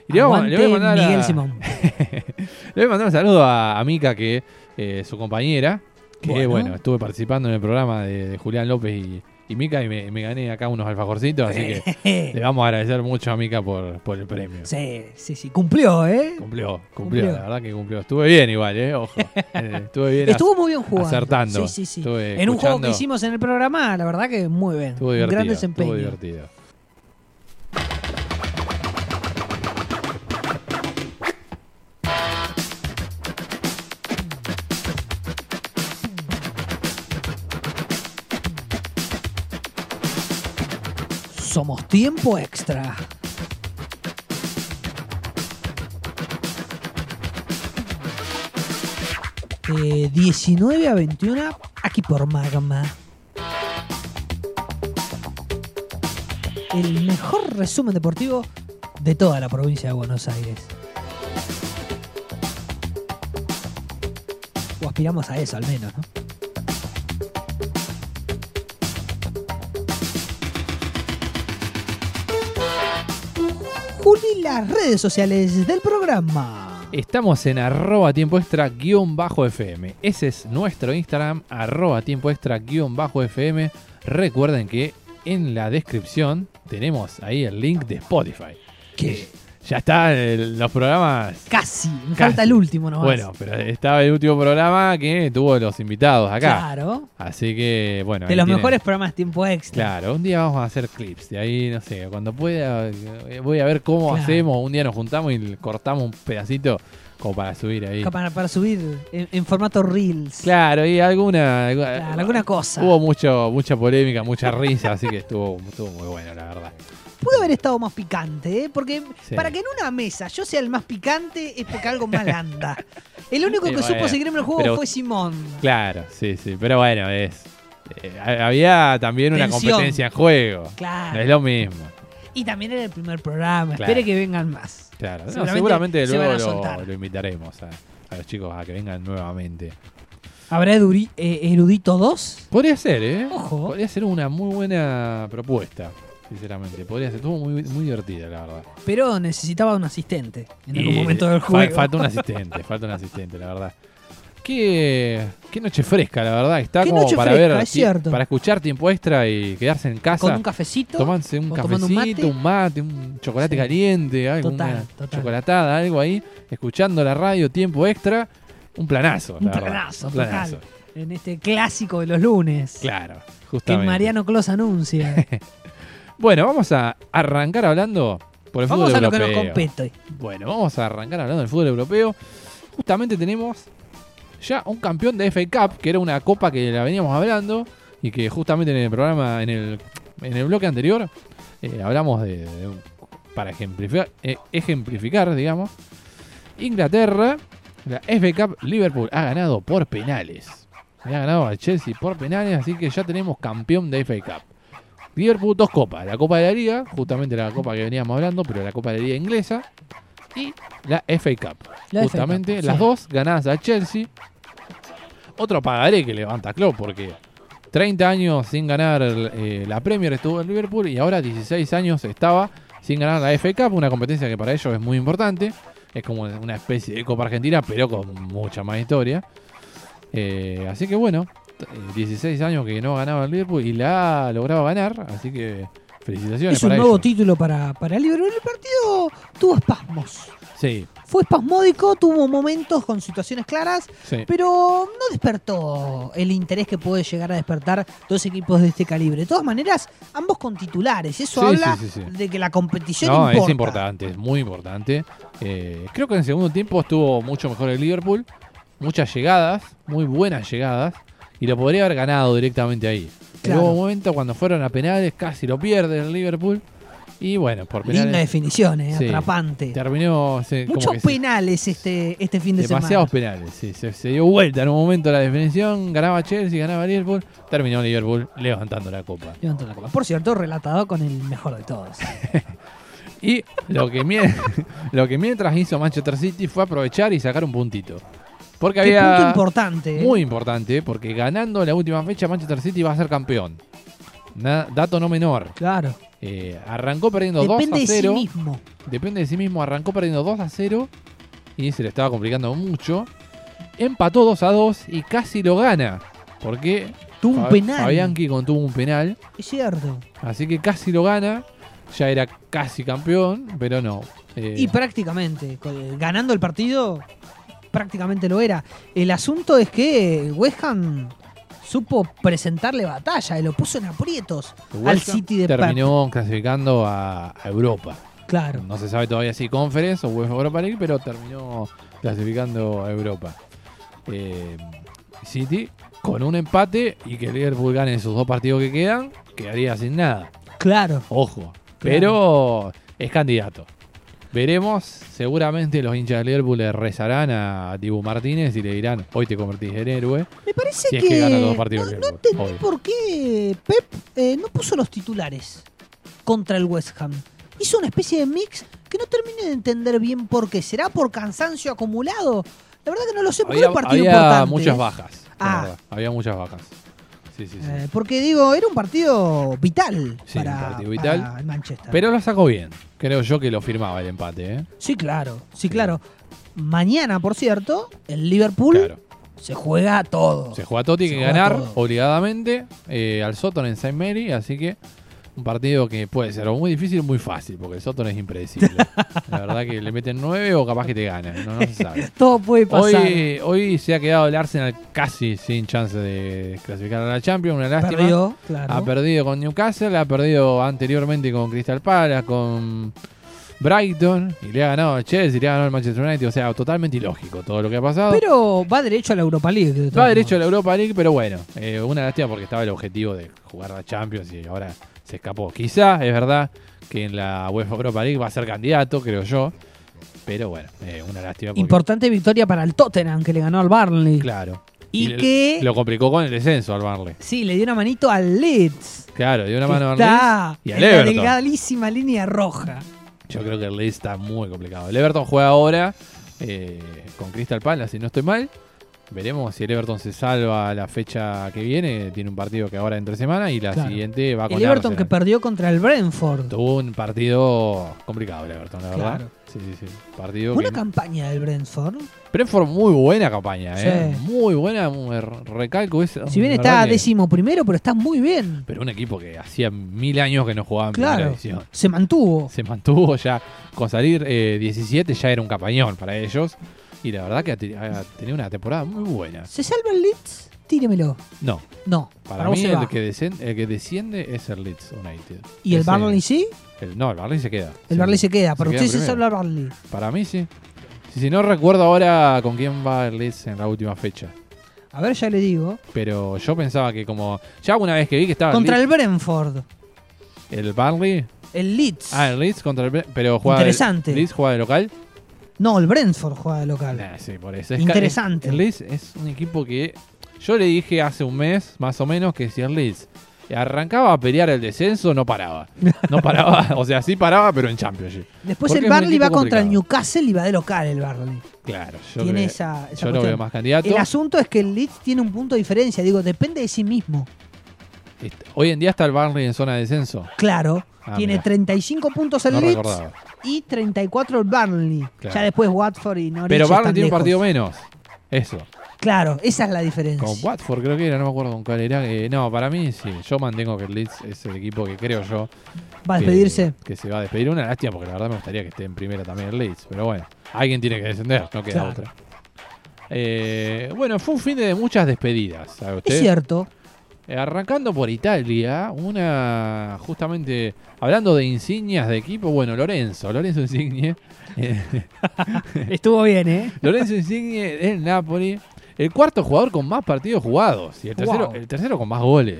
Y le, voy a mandar Simón. [LAUGHS] le voy a mandar un saludo a, a Mica, que es su compañera, que bueno. estuve participando en el programa de, Julián López y, Mica y me, gané acá unos alfajorcitos, así que [LAUGHS] le vamos a agradecer mucho a Mica por, por el premio. Sí, sí, sí, cumplió, ¿eh? Cumplió, cumplió, la verdad que cumplió. Estuve bien igual, ¿eh? Ojo. [LAUGHS] Eh, estuve bien. Estuvo muy bien jugando. Acertando. Sí, sí, sí. en un juego que hicimos en el programa, la verdad que muy bien. Estuvo divertido. Un gran desempeño. Estuvo divertido. Somos tiempo extra. Eh, 19 a 21 aquí por Magma. El mejor resumen deportivo de toda la provincia de Buenos Aires. O aspiramos a eso al menos, ¿no? Juli, las redes sociales del programa. Estamos en arroba tiempo extra guion bajo FM. Ese es nuestro Instagram, arroba tiempo extra guion bajo FM. Recuerden que en la descripción tenemos ahí el link de Spotify. ¿Qué? Ya está en los programas. Casi, me Casi. falta el último nomás. Bueno, pero estaba el último programa que tuvo los invitados acá. Claro. Así que, bueno. De los tienen. mejores programas tiempo extra. Claro, un día vamos a hacer clips. De ahí, no sé, cuando pueda, eh, voy a ver cómo Claro. hacemos. Un día nos juntamos y cortamos un pedacito como para subir ahí. Para, para subir en, en formato Reels. Claro, y alguna. alguna- Claro, alguna cosa. Hubo mucho, mucha polémica, mucha risa, así que estuvo, estuvo muy bueno, la verdad. Pudo haber estado más picante, ¿eh? Porque Sí. para que en una mesa yo sea el más picante es porque algo mal anda. El [LAUGHS] único Sí, que bueno, supo seguirme el juego pero- fue Simón. Claro, sí, sí. Pero bueno, es. eh, había también una competencia en juego. No Claro. es lo mismo. Y también era el primer programa. Claro. Espere que vengan más. Claro. No, Seguramente luego lo, invitaremos a, a los chicos a que vengan nuevamente. ¿Habrá eh, Erudito 2? Podría ser, ¿eh? Ojo. Podría ser una muy buena propuesta, sinceramente. Podría ser. Estuvo muy, muy divertida, la verdad. Pero necesitaba un asistente en algún Y momento del juego. Falta un asistente, [LAUGHS] falta un asistente, la verdad. Qué, qué noche fresca, la verdad. Está como para fresca, ver, es cierto. para escuchar tiempo extra y quedarse en casa. Con un cafecito. Tomarse un cafecito, un un mate. un, chocolate Sí. caliente, algo, Total, chocolatada, algo ahí, escuchando la radio, tiempo extra, un planazo. Un la verdad. planazo, un planazo. total. En este clásico de los lunes. Claro, que justamente. Mariano Clos anuncia. [LAUGHS] Bueno, vamos a arrancar hablando por el Vamos fútbol a lo que europeo. nos compete. Bueno, vamos a arrancar hablando del fútbol europeo. Justamente tenemos ya un campeón de FA Cup, que era una copa que la veníamos hablando y que justamente en el programa, en el, en el bloque anterior, eh, hablamos de, para ejemplificar, eh, ejemplificar, digamos. Inglaterra, la FA Cup Liverpool ha ganado por penales. Le ha ganado al Chelsea por penales, así que ya tenemos campeón de FA Cup. Liverpool dos copas, la Copa de la Liga, justamente la copa que veníamos hablando, pero la Copa de la Liga inglesa, y la FA Cup. La FA justamente Cup, las sí. dos ganadas a Chelsea. Otro pagaré que levanta Klopp porque 30 años sin ganar eh, la Premier estuvo en Liverpool y ahora 16 años estaba sin ganar la FA Cup, una competencia que para ellos es muy importante. Es como una especie de Copa Argentina, pero con mucha más historia. Eh, así que bueno, 16 años que no ganaba el Liverpool y la ha logrado ganar, así que felicitaciones Es un para nuevo ellos. título para, para Liverpool. El partido tuvo espasmos. Sí, Fue espasmódico, tuvo momentos con situaciones claras, sí. pero no despertó el interés que puede llegar a despertar dos equipos de este calibre. De todas maneras, ambos con titulares. Eso Sí, habla sí. de que la competición No, importa. es importante, es muy importante. Eh, creo que en el segundo tiempo estuvo mucho mejor el Liverpool. Muchas llegadas, muy buenas llegadas. Y lo podría haber ganado directamente ahí. Pero Claro. hubo un momento cuando fueron a penales, casi lo pierde el Liverpool. Y bueno, por Linda penales definición, eh, Sí. atrapante. terminó. se- como Muchos se- penales este, este fin de demasiados semana. penales. Sí, se, se dio vuelta en un momento la definición. Ganaba Chelsea, ganaba Liverpool. Terminó Liverpool levantando la copa. Levantó la copa. Por cierto, relatado con el mejor de todos. [LAUGHS] Y lo que, mie- [LAUGHS] lo que mientras hizo Manchester City fue aprovechar y sacar un puntito. Porque Qué había. punto importante. eh. Muy importante, porque ganando la última fecha, Manchester City va a ser campeón. Na- dato no menor. Claro. Eh, arrancó perdiendo Depende 2 a de sí 0. mismo. Depende de sí mismo. Arrancó perdiendo 2 a 0. Y se le estaba complicando mucho. Empató 2 a 2 y casi lo gana. Porque Tuvo un penal. Fabianchi contuvo un penal. Es cierto. Así que casi lo gana. Ya era casi campeón, pero no. Eh, Y prácticamente, co- ganando el partido, prácticamente lo era. El asunto es que West Ham supo presentarle batalla y lo puso en aprietos al City de terminó clasificando a, a Europa. Claro. No se sabe todavía si Conference o UEFA Europa League, pero terminó clasificando a Europa. Eh, City con un empate y que Liverpool gane sus dos partidos que quedan, quedaría sin nada. Claro. Ojo. Pero es candidato. Veremos, seguramente los hinchas de Liverpool le rezarán a Dibu Martínez y le dirán, hoy te convertís en héroe. Me parece Si es que, que gana los partidos no, no entendí por qué Pep eh, no puso los titulares contra el West Ham. Hizo una especie de mix que no terminé de entender bien por qué. ¿Será por cansancio acumulado? La verdad que no lo sé, porque Había, era un partido había importante. muchas bajas. Ah. Había muchas bajas. Sí, sí, sí. Eh, porque digo, era un partido vital Sí, para, un partido vital. para el Manchester. Pero lo sacó bien. Creo yo que lo firmaba el empate, ¿eh? sí, claro, sí, claro. Mañana, por cierto, el Liverpool Claro. se juega todo. Se juega todo, tiene Se que ganar todo. obligadamente eh, al Soton en St. Mary, así que un partido que puede ser o muy difícil o muy fácil, porque el Soton es impredecible. [LAUGHS] La verdad que le meten nueve o capaz que te ganan, no, no se sabe. [LAUGHS] Todo puede pasar. Hoy, hoy se ha quedado el Arsenal casi sin chance de clasificar a la Champions, una lástima. Perdió, claro. Ha perdido con Newcastle, ha perdido anteriormente con Crystal Palace, con Brighton, y le ha ganado al Chelsea, le ha ganado al Manchester United, o sea, totalmente ilógico todo lo que ha pasado. Pero va derecho a la Europa League. de Va derecho a la. Europa League, pero bueno, eh, una lástima porque estaba el objetivo de jugar la Champions y ahora se escapó. Quizá es verdad que en la UEFA Europa League va a ser candidato, creo yo, pero bueno, eh, una lástima. Porque, Importante victoria para el Tottenham, que le ganó al Barnley. Claro. Y le- que- Lo complicó con el descenso al Barley. Sí, le dio una manito al Leeds. Claro, dio una que mano al está Leeds y en al la Everton. delgadísima línea roja. Yo creo que el Leeds está muy complicado. El Everton juega ahora eh, con Crystal Palace, si no estoy mal. Veremos si el Everton se salva la fecha que viene. Tiene un partido que ahora entre semana y la Claro. siguiente va con El Everton que Arsenal. perdió contra el Brentford. Tuvo un partido complicado el Everton, la verdad. Sí, sí, sí. Partido Buena que... campaña del Brentford. Brentford muy buena campaña, ¿eh? Sí. Muy buena, recalco eso. Si bien está que- décimo primero, pero está muy bien. Pero un equipo que hacía mil años que no jugaba en primera Claro. división. Se mantuvo. Se mantuvo ya, con salir eh, 17 ya era un campañón para ellos. Y la verdad que ha, te- ha tenido una temporada muy buena. ¿Se salva el Leeds? Tíremelo. No, No. para, mí el que, descen- el que desciende es el Leeds United. ¿Y el Barnley sí? el- no, el Barley se queda. El Sí, Barley se queda. Pero usted se salva el Barley. Para mí sí. Si, no recuerdo ahora con quién va el Leeds en la última fecha. A ver, ya le digo. Pero yo pensaba que como... Ya una vez que vi que estaba Contra el, el Brentford. Leeds- el Barley... El Leeds. Ah, el Leeds contra el... Bre- Pero juega... Interesante. Leeds juega de local. No, el Brentford juega de local. Nah, sí, por eso. Es Interesante. El Leeds es un equipo que. Yo le dije hace un mes, más o menos, que si el Leeds arrancaba a pelear el descenso, no paraba. No paraba, [LAUGHS] o sea, sí paraba, pero en Championship. Después Porque el Barley va contra el. Newcastle y va de local el Barley. Claro, yo, tiene creo- esa, esa yo lo cuestión. veo más candidato. El asunto es que el Leeds tiene un punto de diferencia. Digo, depende de sí mismo. Hoy en día está el Barley en zona de descenso. Claro. Ah, tiene mirá. 35 puntos el No Leeds recordaba. Y 34 el Barnley. Claro. Ya después Watford y Norwich Pero están tiene un partido menos. Eso. Claro, esa es la diferencia. Con Watford creo que era, no me acuerdo con cuál era. Eh, no, para mí sí. Yo mantengo que el Leeds es el equipo que creo yo ¿Va a que- despedirse? Que, se va a despedir. Una lástima porque la verdad me gustaría que esté en primera también el Leeds. Pero bueno, alguien tiene que descender, no queda Claro. otra. Eh, bueno, fue un fin de muchas despedidas, ¿sabe usted? Es cierto. Eh, arrancando por Italia, una justamente hablando de insignias de equipo, bueno, Lorenzo, Lorenzo Insigne, [LAUGHS] Estuvo bien, ¿eh? Lorenzo Insigne del Napoli, el cuarto jugador con más partidos jugados y el tercero, Wow. el tercero con más goles.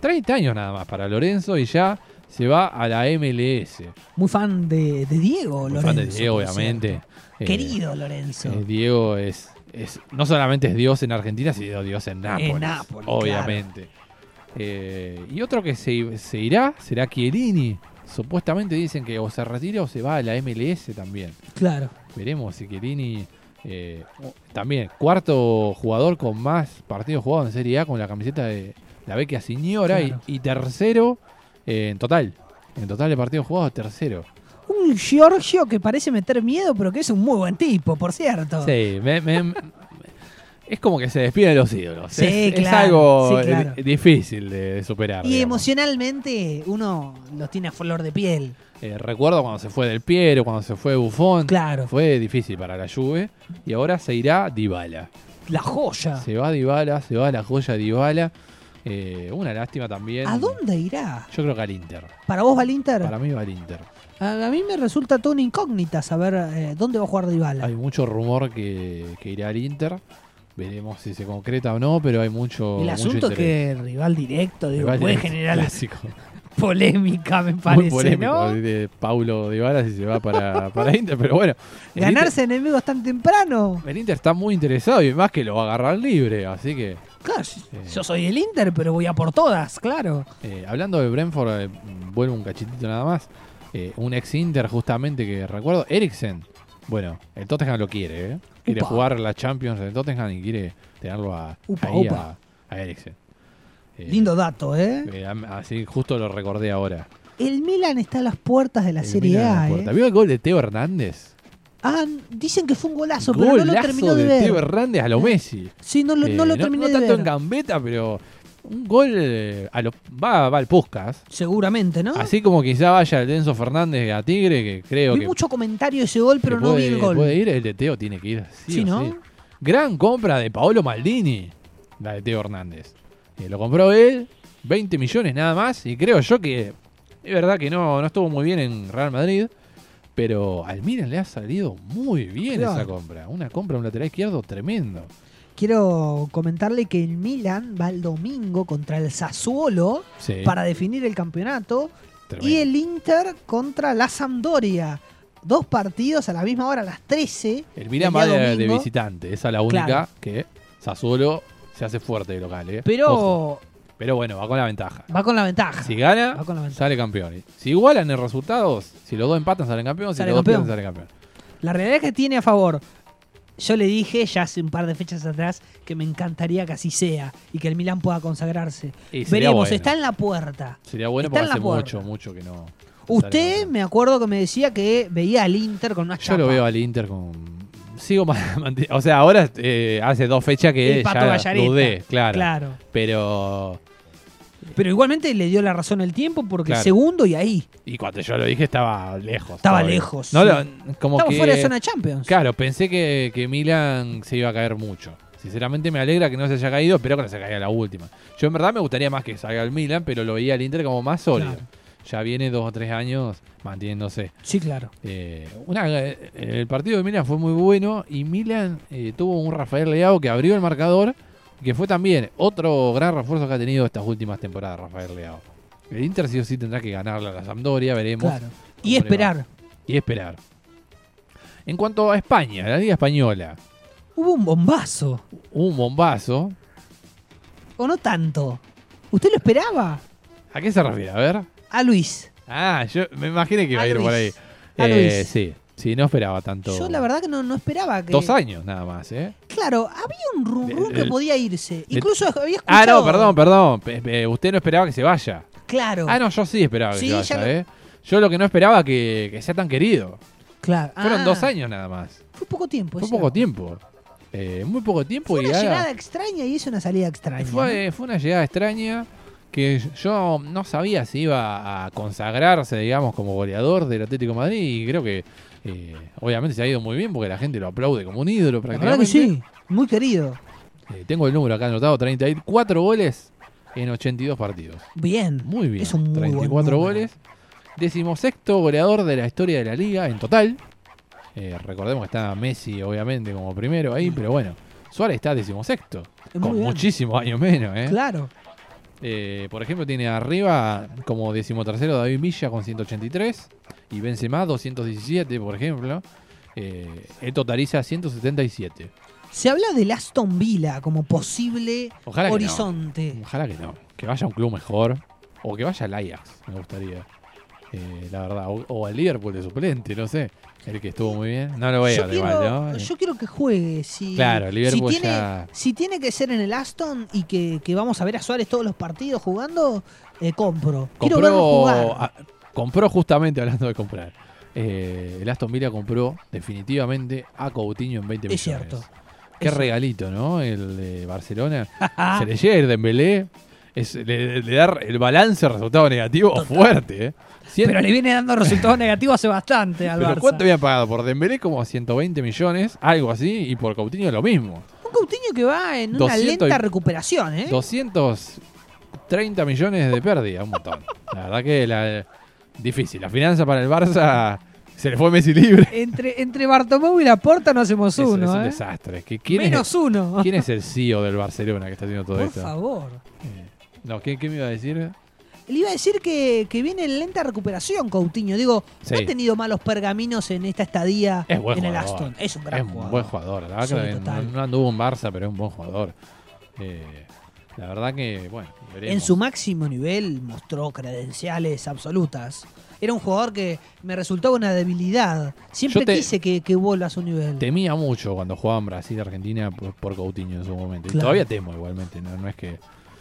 30 años nada más para Lorenzo y ya se va a la MLS. Muy fan de, de Diego, Muy Lorenzo. fan de Diego, obviamente. cierto. Eh, Querido Lorenzo. eh, Diego es, es no solamente es Dios en Argentina, sino Dios en Nápoles. Nápoles, obviamente. Eh, y otro que se, se irá será Chiellini. Supuestamente dicen que o se retira o se va a la MLS también. Claro. Veremos si Chiellini eh, también cuarto jugador con más partidos jugados en Serie A con la camiseta de la Vecchia Signora y- tercero eh, en total. En total de partidos jugados, tercero. Un Giorgio que parece meter miedo, pero que es un muy buen tipo, por cierto. Sí, me- me- es como que se despide de los ídolos. Sí, es, es claro, algo sí, claro. eh, difícil de superar. Y digamos. emocionalmente uno los tiene a flor de piel. Eh, recuerdo cuando se fue Del Piero, cuando se fue Buffon. Claro. Fue difícil para la Juve. Y ahora se irá Dybala. La joya. Se va Dybala, se va la joya Dybala. Eh, una lástima también. ¿A dónde irá? Yo creo que al Inter. ¿Para vos va el Inter? Para mí va al Inter. A, a mí me resulta toda una incógnita saber eh, dónde va a jugar Dybala. Hay mucho rumor que, que irá al Inter. Veremos si se concreta o no, pero hay mucho. el mucho asunto es que rival directo, digo, Rival puede directo, generar, clásico. [LAUGHS] polémica, me parece, Muy polémico ¿no? de Paulo Dybala si se va para, para Inter, pero bueno. Ganarse enemigos tan temprano. Inter, el Inter está muy interesado y más que lo va a agarrar libre, así que Claro, yo soy el Inter, pero voy a por todas, claro. eh, hablando de Brentford, eh, vuelvo un cachitito nada más. eh, un ex Inter justamente que recuerdo, Eriksen. Bueno, el Tottenham lo quiere, ¿eh? Quiere Upa. jugar la Champions del Tottenham y quiere tenerlo a, Upa, ahí a, a Eriksen. Eh, Lindo dato, ¿eh? eh, así justo lo recordé ahora. El Milan está a las puertas de la El Serie Milan A. ¿eh? ¿Vio el gol de Teo Hernández? Ah, dicen que fue un golazo, pero no lo terminó de, de ver. Teo Hernández a lo Messi. Sí, no lo, no Eh, lo terminé de tanto ver. en gambeta, pero un gol eh, a lo, va, va al Puskas. Seguramente, ¿no? Así como quizá vaya el Denso Fernández a Tigre, que creo Vi que, mucho comentario ese gol, pero no puede, vi el gol. puede ir, el de Teo tiene que ir. Sí, Sí, o ¿no? sí. Gran compra de Paolo Maldini, la de Teo Hernández. Eh, lo compró él, 20 millones nada más, y creo yo que es verdad que no, no estuvo muy bien en Real Madrid, pero al Milan le ha salido muy bien Claro. esa compra. Una compra un lateral izquierdo tremendo. Quiero comentarle que el Milan va el domingo contra el Sassuolo Sí, para definir el campeonato tremendo. y el Inter contra la Sampdoria. Dos partidos a la misma hora, a las 13. El Milan va de, visitante, esa es la única Claro. que Sassuolo se hace fuerte de local. ¿eh? Pero Ojo. Pero bueno, va con la ventaja. va con la ventaja. Si gana, Va con la ventaja. sale campeón. Si igualan en resultados, si los dos empatan, salen campeón. Si Sale los dos pierden, sale campeón. La realidad es que tiene a favor. Yo le dije ya hace un par de fechas atrás que me encantaría que así sea y que el Milan pueda consagrarse. Y Veremos, bueno. está en la puerta. Sería bueno Está porque hace puerta. mucho, mucho que no. Usted me acuerdo que me decía que veía al Inter con una Yo lo veo al Inter con. Sigo. [LAUGHS] O sea, ahora eh, hace dos fechas que El Pato ya Gallareta. dudé, claro. Claro. Pero. Pero igualmente le dio la razón el tiempo porque Claro. segundo y ahí. Y cuando yo lo dije, estaba lejos. Estaba todavía. lejos, No sí. lo- como que, fuera de zona Champions. Claro, pensé que, que Milan se iba a caer mucho. Sinceramente me alegra que no se haya caído, espero que no se caiga la última. Yo en verdad me gustaría más que salga el Milan, pero lo veía al Inter como más sólido. Claro. Ya viene dos o tres años manteniéndose. Sí, claro. Eh, una, eh, el partido de Milan fue muy bueno y Milan eh, tuvo un Rafael Leao que abrió el marcador que fue también otro gran refuerzo que ha tenido estas últimas temporadas Rafael Leao. El Inter sí o sí tendrá que ganarle a la Sampdoria, veremos. Claro. Y esperar. Y esperar. En cuanto a España, la Liga Española, Hubo un bombazo. hubo un bombazo. ¿O no tanto? ¿Usted lo esperaba? ¿A qué se refiere? A ver. A Luis. Ah, yo me imaginé que iba a, ir por ahí. A Eh, Luis. sí, sí, no esperaba tanto. Yo la verdad que no, no esperaba que... Dos años nada más, ¿eh? Claro, había un rum que podía irse. Incluso había Ah, escuchado... no, perdón, perdón. Pe- pe- Usted no esperaba que se vaya. Claro. Ah, no, yo sí esperaba que Sí, se vaya, ¿eh? Yo lo que no esperaba que, que sea tan querido. Claro. Fueron Ah, dos años nada más. Fue poco tiempo. Fue poco tiempo. Eh, muy poco tiempo Fue y una ahora- llegada extraña y es una salida extraña. ¿no? Fue, fue una llegada extraña que yo no sabía si iba a consagrarse, digamos, como goleador del Atlético de Madrid y creo que eh, obviamente se ha ido muy bien porque la gente lo aplaude como un ídolo prácticamente. que sí. Muy querido. Eh, tengo el número acá anotado, 34 goles en 82 partidos. Bien. Muy bien. Es un muy buen 34 número. goles. Decimosexto goleador de la historia de la liga en total. Eh, recordemos que está Messi, obviamente, como primero ahí, pero bueno. Suárez está decimosexto. Muy Con muchísimos años menos, ¿eh? Claro. Eh, por ejemplo, tiene arriba como decimotercero David Villa con 183 y Benzema 217, por ejemplo. Eh, él totaliza 177. Se habla del Aston Villa como posible Ojalá que horizonte. no. Ojalá que no. Que vaya a un club mejor. O que vaya al Ajax, me gustaría. Eh, la verdad. O, o al Liverpool de suplente, no sé. El que estuvo muy bien. No lo yo, veo quiero, igual, ¿no? yo quiero que juegue. Si, Claro, el Liverpool si tiene, ya- si tiene que ser en el Aston y que, que vamos a ver a Suárez todos los partidos jugando, eh, compro. Quiero verlo compró, jugar. a- compró justamente [LAUGHS] hablando de comprar. Eh, el Aston Villa compró definitivamente a Coutinho en 20 Es millones. cierto. Qué Es regalito, ¿no? El de Barcelona. [LAUGHS] Se le llega el Dembélé. Es, le, le da el balance resultado negativo Total. fuerte, ¿eh? Pero le viene dando resultados [LAUGHS] negativos hace bastante al ¿Pero Barça. cuánto habían pagado? Por Dembélé como 120 millones, algo así, y por Coutinho lo mismo. Un Coutinho que va en una 200 y- lenta recuperación, ¿eh? 230 millones de pérdida, un montón. La verdad que la, difícil. La finanza para el Barça se le fue Messi libre. Entre, entre Bartomeu y Laporta no hacemos Es- uno, es un ¿eh? desastre. ¿Qui- ¿Quién, Menos es, uno. ¿Quién es el CEO del Barcelona que está haciendo todo Por esto? favor. Eh, no, ¿qué, qué me iba a decir? Le iba a decir que, viene en lenta recuperación Coutinho. Digo, no ha tenido malos pergaminos en esta estadía en el Aston. Es un gran es un buen jugador. La verdad que no, anduvo en Barça, pero es un buen jugador. Eh, la verdad que, bueno, En su máximo nivel mostró credenciales absolutas. Era un jugador que me resultaba una debilidad. Siempre quise que, que, vuelva a su nivel. Temía mucho cuando jugaba en Brasil y Argentina por, Coutinho en su momento. Y todavía temo igualmente, no, es que.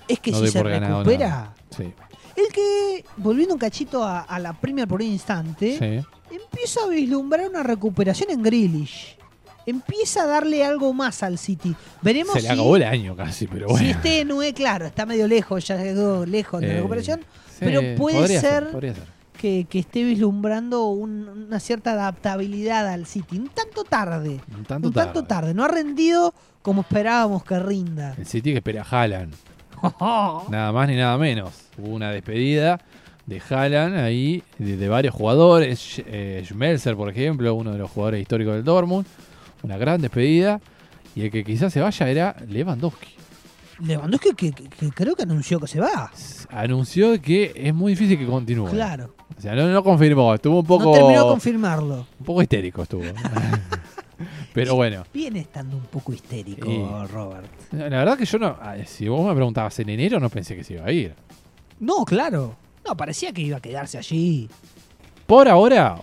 Es que si se recupera. Sí. El que, volviendo un cachito a, la Premier por un instante, empieza a vislumbrar una recuperación en Grealish. Empieza a darle algo más al City. Veremos Se le acabó el año casi, pero bueno. Si este no es claro, está medio lejos, ya llegó lejos de la eh, recuperación. pero puede ser, Que, esté vislumbrando una cierta adaptabilidad al City. Un tanto tarde. Un tanto, tanto tarde. No ha rendido como esperábamos que rinda. El City que espera a Haaland. [LAUGHS] nada más ni nada menos. Hubo una despedida de Haaland ahí, de, varios jugadores. Eh, Schmelzer, por ejemplo, uno de los jugadores históricos del Dortmund. Una gran despedida. Y el que quizás se vaya era Lewandowski. Lewandowski que, creo que anunció que se va. Anunció que es muy difícil que continúe. Claro. O sea, no, confirmó, estuvo un poco... No terminó de confirmarlo. Un poco histérico estuvo. [LAUGHS] Pero bueno. Viene estando un poco histérico, Robert. La verdad que yo no. Si vos me preguntabas en enero, no pensé que se iba a ir. No, claro. No, parecía que iba a quedarse allí. Por ahora,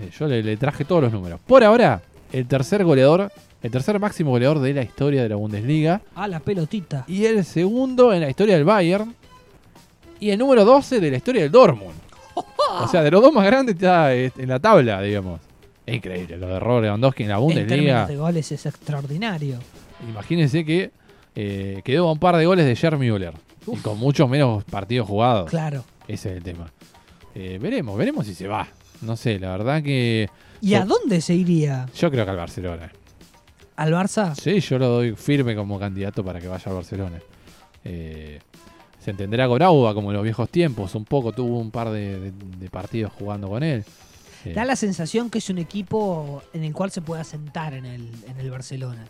eh, yo le, traje todos los números. Por ahora, el tercer goleador, el tercer máximo goleador de la historia de la Bundesliga. Ah, la pelotita. Y el segundo en la historia del Bayern. Y el número 12 de la historia del Dortmund. [LAUGHS] o sea, de los dos más grandes está en la tabla, digamos. Es increíble lo de Robert Lewandowski en la Bundesliga. En de goles es extraordinario. Imagínense que eh, quedó a un par de goles de Jeremy Müller. Y con muchos menos partidos jugados. Claro. Ese es el tema. Eh, veremos, veremos si se va. No sé, la verdad que. ¿Y a dónde se iría? Yo creo que al Barcelona. ¿Al Barça? Sí, yo lo doy firme como candidato para que vaya al Barcelona. Eh, se entenderá con Auba como en los viejos tiempos. Un poco tuvo un par de partidos jugando con él. Da la sensación que es un equipo en el cual se puede asentar en el, en el Barcelona.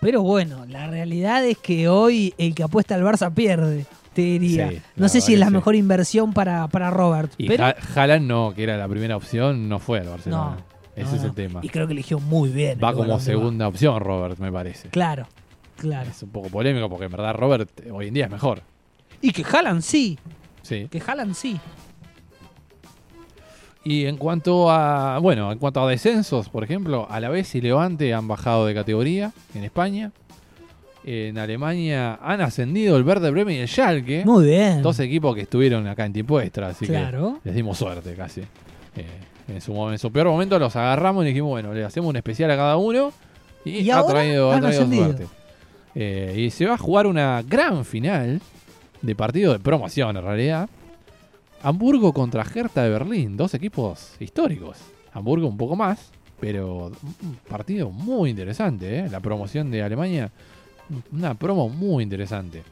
Pero bueno, la realidad es que hoy el que apuesta al Barça pierde, te diría. no sé si es la mejor inversión para, para Robert. Y pero... no, que era la primera opción, no fue al Barcelona. Ese es el tema. Y creo que eligió muy bien. Va como segunda opción Robert, me parece. Claro, claro. Es un poco polémico porque en verdad Robert hoy en día es mejor. Y que Haaland sí. Sí. Que Haaland sí. Y en cuanto a, bueno, en cuanto a descensos, por ejemplo, a la vez y Levante han bajado de categoría en España. En Alemania han ascendido el Verde Bremen y el Schalke. Muy bien. Dos equipos que estuvieron acá en tiempo extra, así que les dimos suerte casi. Eh, en, su, peor momento los agarramos y dijimos, bueno, le hacemos un especial a cada uno y, ha traído, suerte. Eh, y se va a jugar una gran final de partido de promoción en realidad Hamburgo contra Hertha de Berlín, dos equipos históricos. Hamburgo un poco más, pero un partido muy interesante, ¿eh? La promoción de Alemania, una promo muy interesante.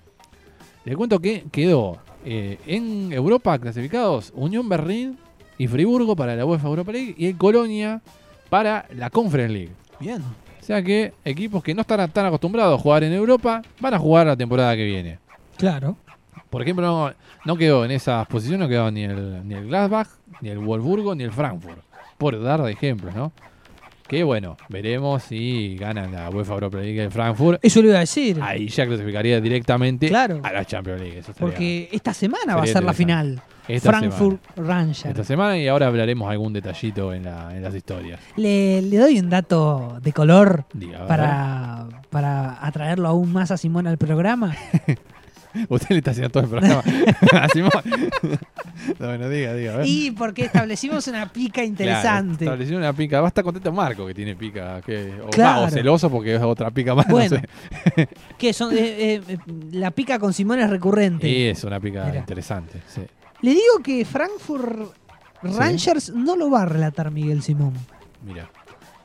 Les cuento que quedó eh, en Europa clasificados Unión Berlín y Friburgo para la UEFA Europa League y el Colonia para la Conference League. Bien. O sea que equipos que no están tan acostumbrados a jugar en Europa van a jugar la temporada que viene. Claro. Por ejemplo, no, quedó en esas posiciones, no quedó ni el, ni el Gladbach, ni el Wolfsburgo, ni el Frankfurt. Por dar de ejemplos, ¿no? Que bueno, veremos si ganan la UEFA Europa League de Frankfurt. Eso lo iba a decir. Ahí ya clasificaría directamente a la Champions League. Porque esta semana va a ser la final. Frankfurt Rangers. Esta semana y ahora hablaremos algún detallito en, las historias. Le, doy un dato de color para, para atraerlo aún más a Simón al programa. [LAUGHS] [LAUGHS] Usted le está haciendo todo el programa. [LAUGHS] [LAUGHS] bueno, diga, diga. Y porque establecimos una pica interesante. establecimos una pica. Va a estar contento Marco que tiene pica. Que, o, celoso porque es otra pica más. Bueno, no sé. que son, eh, eh, la pica con Simón es recurrente. Sí, es una pica interesante. Le digo que Frankfurt Rangers no lo va a relatar Miguel Simón. Mira.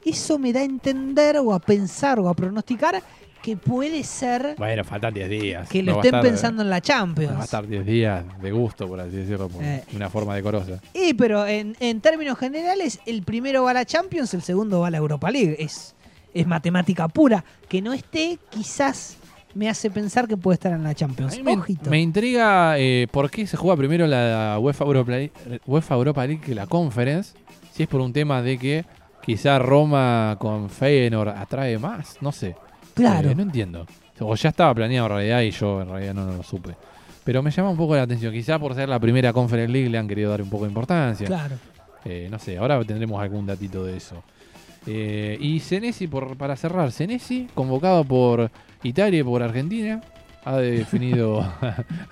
Eso me da a entender o a pensar o a pronosticar que puede ser. Bueno, faltan 10 días. Que lo estén pensando en la Champions. Va a estar 10 días de gusto, por así decirlo, de una forma decorosa. Y, pero en, términos generales, el primero va a la Champions, el segundo va a la Europa League. Es, es matemática pura. Que no esté, quizás me hace pensar que puede estar en la Champions. me, me, intriga eh, por qué se juega primero la UEFA Europa, UEFA Europa League que la Conference. Si es por un tema de que quizá Roma con Feyenoord atrae más, no sé. Claro. Eh, no entiendo. O ya estaba planeado en realidad y yo en realidad no, lo supe. Pero me llama un poco la atención. Quizá por ser la primera Conference League le han querido dar un poco de importancia. Claro. Eh, no sé, ahora tendremos algún datito de eso. Eh, y Senesi, por, para cerrar, Senesi, convocado por Italia y por Argentina, ha definido, [LAUGHS]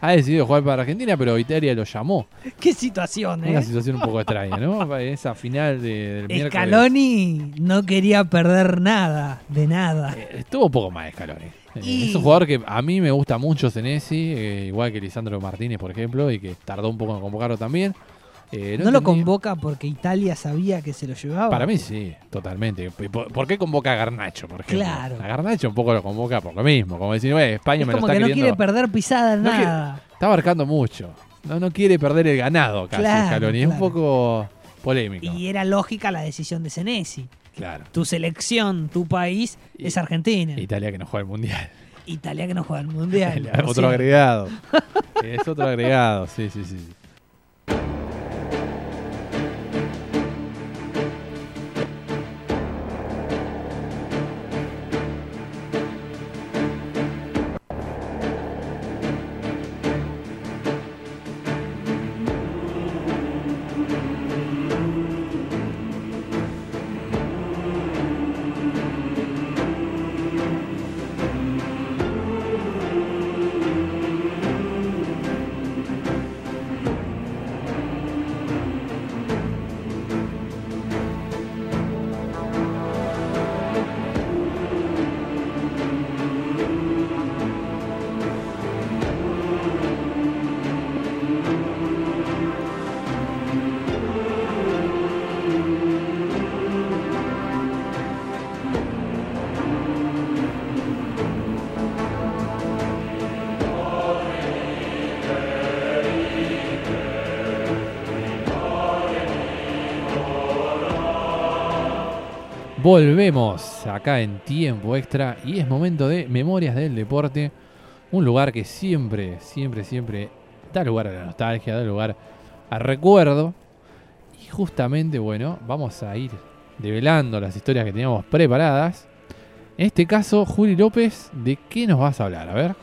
ha, decidido jugar para Argentina, pero Italia lo llamó. Qué situación, ¿eh? Una situación un poco extraña, ¿no? [LAUGHS] Esa final de, del Scaloni no quería perder nada, de nada. Eh, estuvo un poco más Scaloni. Eh, es un jugador que a mí me gusta mucho Senesi, eh, igual que Lisandro Martínez, por ejemplo, y que tardó un poco en convocarlo también. Eh, ¿No, lo convoca porque Italia sabía que se lo llevaba? Para mí sí, totalmente. ¿Por, qué convoca a Garnacho, por ejemplo? Claro. A Garnacho un poco lo convoca por lo mismo, como decir, España me lo está que no quiere perder pisada en nada. está abarcando mucho. No, no quiere perder el ganado casi, Scaloni. Es un poco polémico. Y era lógica la decisión de Senesi. Claro. Tu selección, tu país es Argentina. Italia que no juega el Mundial. Italia que no juega el Mundial. [LAUGHS] otro agregado. [LAUGHS] es otro agregado, sí, sí, sí. Volvemos acá en tiempo extra y es momento de Memorias del Deporte, un lugar que siempre, siempre, siempre da lugar a la nostalgia, da lugar al recuerdo. Y justamente, bueno, vamos a ir develando las historias que teníamos preparadas. En este caso, Juli López, ¿de qué nos vas a hablar? A ver.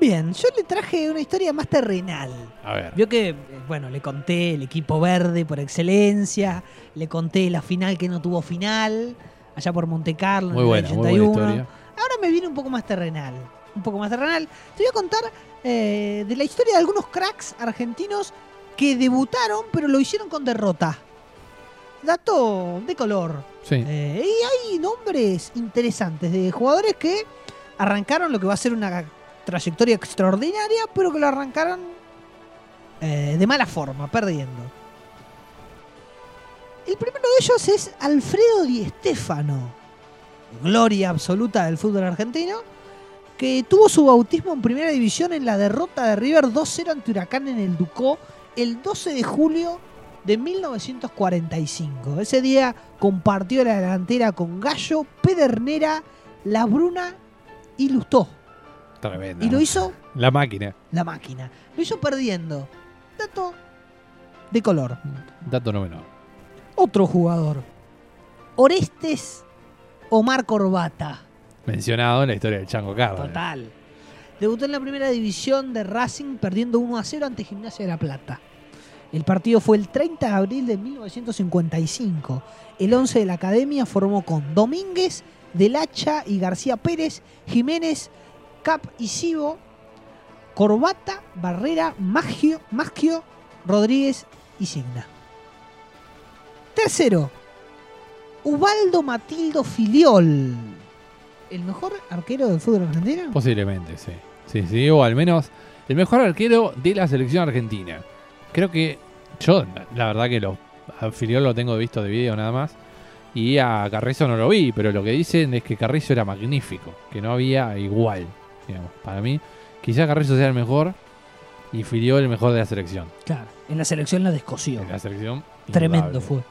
Bien, yo le traje una historia más terrenal. A ver. Vio que, bueno, le conté el equipo verde por excelencia, le conté la final que no tuvo final allá por Monte Carlo muy en el 81. Ahora me viene un poco más terrenal. Un poco más terrenal. Te voy a contar eh, de la historia de algunos cracks argentinos que debutaron, pero lo hicieron con derrota. Dato de color. Sí. Eh, y hay nombres interesantes de jugadores que arrancaron lo que va a ser una trayectoria extraordinaria, pero que lo arrancaron eh, de mala forma, perdiendo. El primero de ellos es Alfredo Di Stéfano, gloria absoluta del fútbol argentino, que tuvo su bautismo en primera división en la derrota de River 2-0 ante Huracán en el Ducó el 12 de julio de 1945. Ese día compartió la delantera con Gallo, Pedernera, La Bruna y Lustó. Tremendo. Y lo hizo. La máquina. La máquina. Lo hizo perdiendo. Dato de color. Dato no menor otro jugador. Orestes Omar Corbata. Mencionado en la historia del Chango Carlos. Total. Debutó en la primera división de Racing perdiendo 1 a 0 ante Gimnasia de la Plata. El partido fue el 30 de abril de 1955. El 11 de la academia formó con Domínguez, Del Hacha y García Pérez, Jiménez, Cap y Sibo, Corbata, Barrera, Maggio, Maggio Rodríguez y Signa. Tercero, Ubaldo Matildo Filiol. ¿El mejor arquero del fútbol argentino? Posiblemente, sí. Sí, sí, o al menos el mejor arquero de la selección argentina. Creo que yo, la verdad que lo, a Filiol lo tengo visto de video nada más. Y a Carrizo no lo vi, pero lo que dicen es que Carrizo era magnífico, que no había igual. Digamos. Para mí, quizá Carrizo sea el mejor y Filiol el mejor de la selección. Claro, en la selección la descosió. En la selección. Tremendo fue.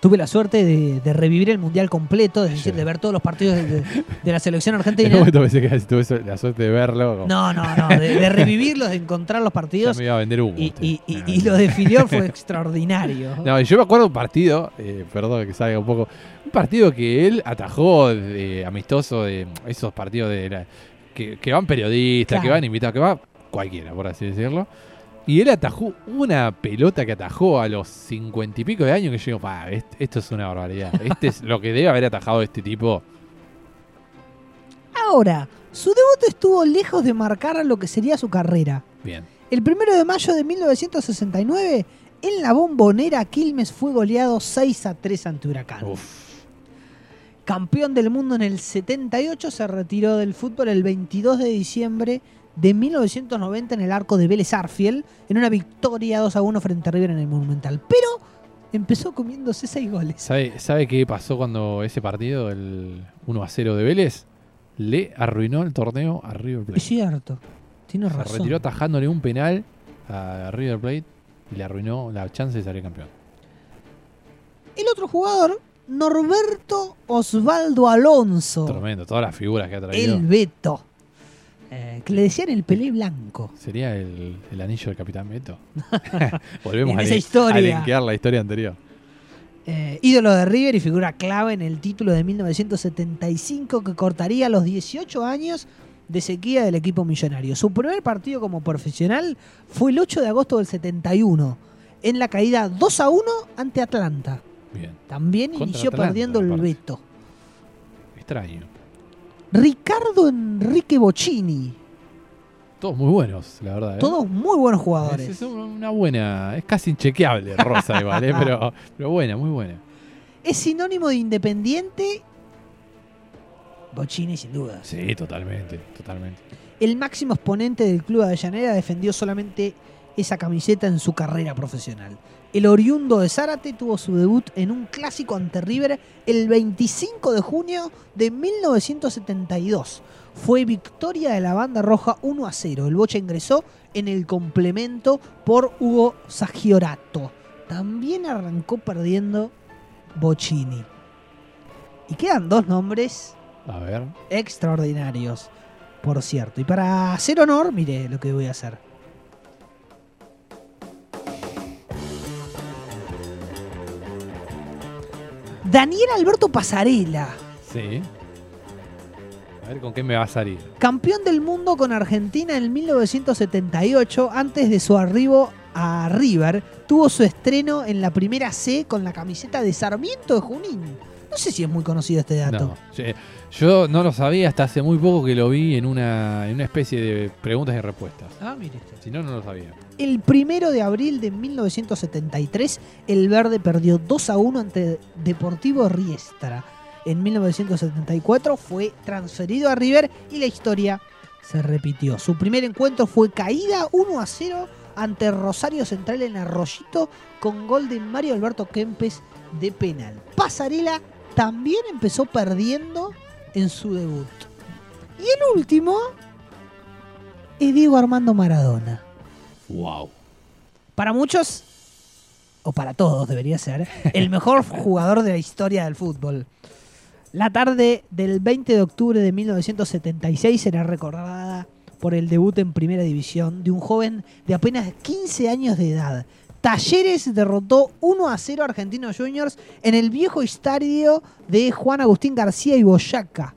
Tuve la suerte de, revivir el mundial completo, es decir, de ver todos los partidos de, la selección [LAUGHS] argentina. En pensé que tuve la suerte de verlo. No, no, no, de, [LAUGHS] revivirlos, de encontrar los partidos. me iba a vender Y, y, lo de Filiol fue [LAUGHS] extraordinario. No, yo me acuerdo un partido, eh, perdón que salga un poco, un partido que él atajó de, amistoso de esos partidos de que, van periodistas, que van invitados, que va cualquiera, por así decirlo y él atajó una pelota que atajó a los cincuenta y pico de años que yo digo, esto es una barbaridad. Este es lo que debe haber atajado este tipo. Ahora, su debut estuvo lejos de marcar lo que sería su carrera. Bien. El primero de mayo de 1969, en la bombonera, Quilmes fue goleado 6 a 3 ante Huracán. Campeón del mundo en el 78, se retiró del fútbol el 22 de diciembre de 1990 en el arco de Vélez Arfiel, en una victoria 2 a 1 frente a River en el Monumental. Pero empezó comiéndose 6 goles. ¿Sabe, ¿Sabe qué pasó cuando ese partido, el 1 a 0 de Vélez, le arruinó el torneo a River Plate? Es cierto, tiene razón. Se retiró atajándole un penal a River Plate y le arruinó la chance de salir campeón. El otro jugador, Norberto Osvaldo Alonso. Tremendo, todas las figuras que ha traído. El Beto. Eh, que le decían el Pelé blanco. ¿Sería el, anillo del Capitán Beto? [LAUGHS] [LAUGHS] Volvemos a, esa historia. a la historia anterior. Eh, ídolo de River y figura clave en el título de 1975 que cortaría los 18 años de sequía del equipo millonario. Su primer partido como profesional fue el 8 de agosto del 71, en la caída 2 a 1 ante Atlanta. Bien. También inició perdiendo el Beto. Extraño. Ricardo Enrique Bocini. Todos muy buenos, la verdad. ¿eh? Todos muy buenos jugadores. Es, una buena, es casi inchequeable Rosa igual, ¿eh? [LAUGHS] pero, pero buena, muy buena. Es sinónimo de independiente. Bocini sin duda. Sí, totalmente, totalmente. El máximo exponente del club de Avellaneda defendió solamente esa camiseta en su carrera profesional. El oriundo de Zárate tuvo su debut en un clásico ante River el 25 de junio de 1972. Fue victoria de la banda roja 1 a 0. El Bocha ingresó en el complemento por Hugo Sagiorato. También arrancó perdiendo Bocini. Y quedan dos nombres a ver. extraordinarios, por cierto. Y para hacer honor, mire lo que voy a hacer. Daniel Alberto Pasarela. Sí. A ver con qué me va a salir. Campeón del mundo con Argentina en 1978, antes de su arribo a River, tuvo su estreno en la primera C con la camiseta de Sarmiento de Junín. No sé si es muy conocido este dato. No, yo no lo sabía hasta hace muy poco que lo vi en una, en una especie de preguntas y respuestas. Ah, mire. Si no, no lo sabía. El primero de abril de 1973, el Verde perdió 2 a 1 ante Deportivo Riestra. En 1974 fue transferido a River y la historia se repitió. Su primer encuentro fue caída 1 a 0 ante Rosario Central en Arroyito con gol de Mario Alberto Kempes de penal. Pasarela también empezó perdiendo en su debut. Y el último es Diego Armando Maradona. Wow. Para muchos, o para todos debería ser, el [LAUGHS] mejor jugador de la historia del fútbol. La tarde del 20 de octubre de 1976 será recordada por el debut en primera división de un joven de apenas 15 años de edad. Talleres derrotó 1 a 0 a Argentinos Juniors en el viejo estadio de Juan Agustín García y Boyaca.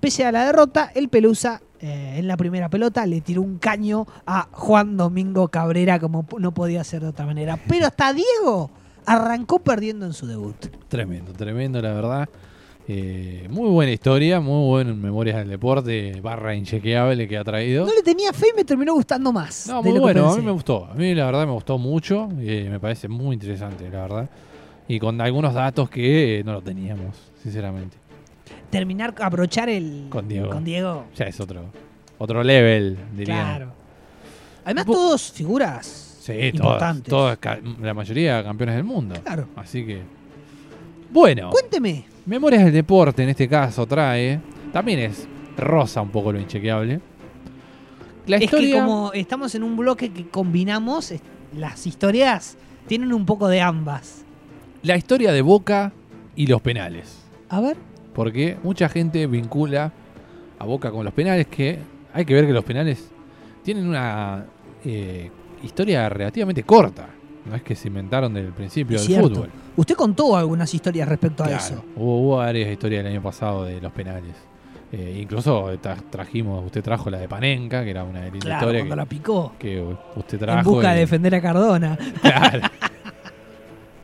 Pese a la derrota, el Pelusa eh, en la primera pelota le tiró un caño a Juan Domingo Cabrera como no podía ser de otra manera. Pero hasta Diego arrancó perdiendo en su debut. Tremendo, tremendo la verdad. Eh, muy buena historia, muy buena Memorias del Deporte, barra inchequeable que ha traído. No le tenía fe y me terminó gustando más. No, muy bueno, a mí me gustó. A mí la verdad me gustó mucho, y me parece muy interesante, la verdad. Y con algunos datos que no lo teníamos, sinceramente terminar, abrochar el. Con Diego. Con Diego. Ya es otro. Otro level, diría. Claro. Además, todos figuras. Sí, importantes. Todas, la mayoría campeones del mundo. Claro. Así que. Bueno. Cuénteme. Memorias del deporte en este caso trae. También es rosa un poco lo inchequeable. La es que como estamos en un bloque que combinamos, las historias tienen un poco de ambas. La historia de Boca y los penales. A ver. Porque mucha gente vincula a Boca con los penales, que hay que ver que los penales tienen una eh, historia relativamente corta. No es que se inventaron desde el principio del fútbol. Usted contó algunas historias respecto a eso. Hubo, varias historias el año pasado de los penales. Eh, incluso trajimos, usted trajo la de Panenka, que era una de las historias que, la picó. que usted trajo. En busca de defender a Cardona. [LAUGHS]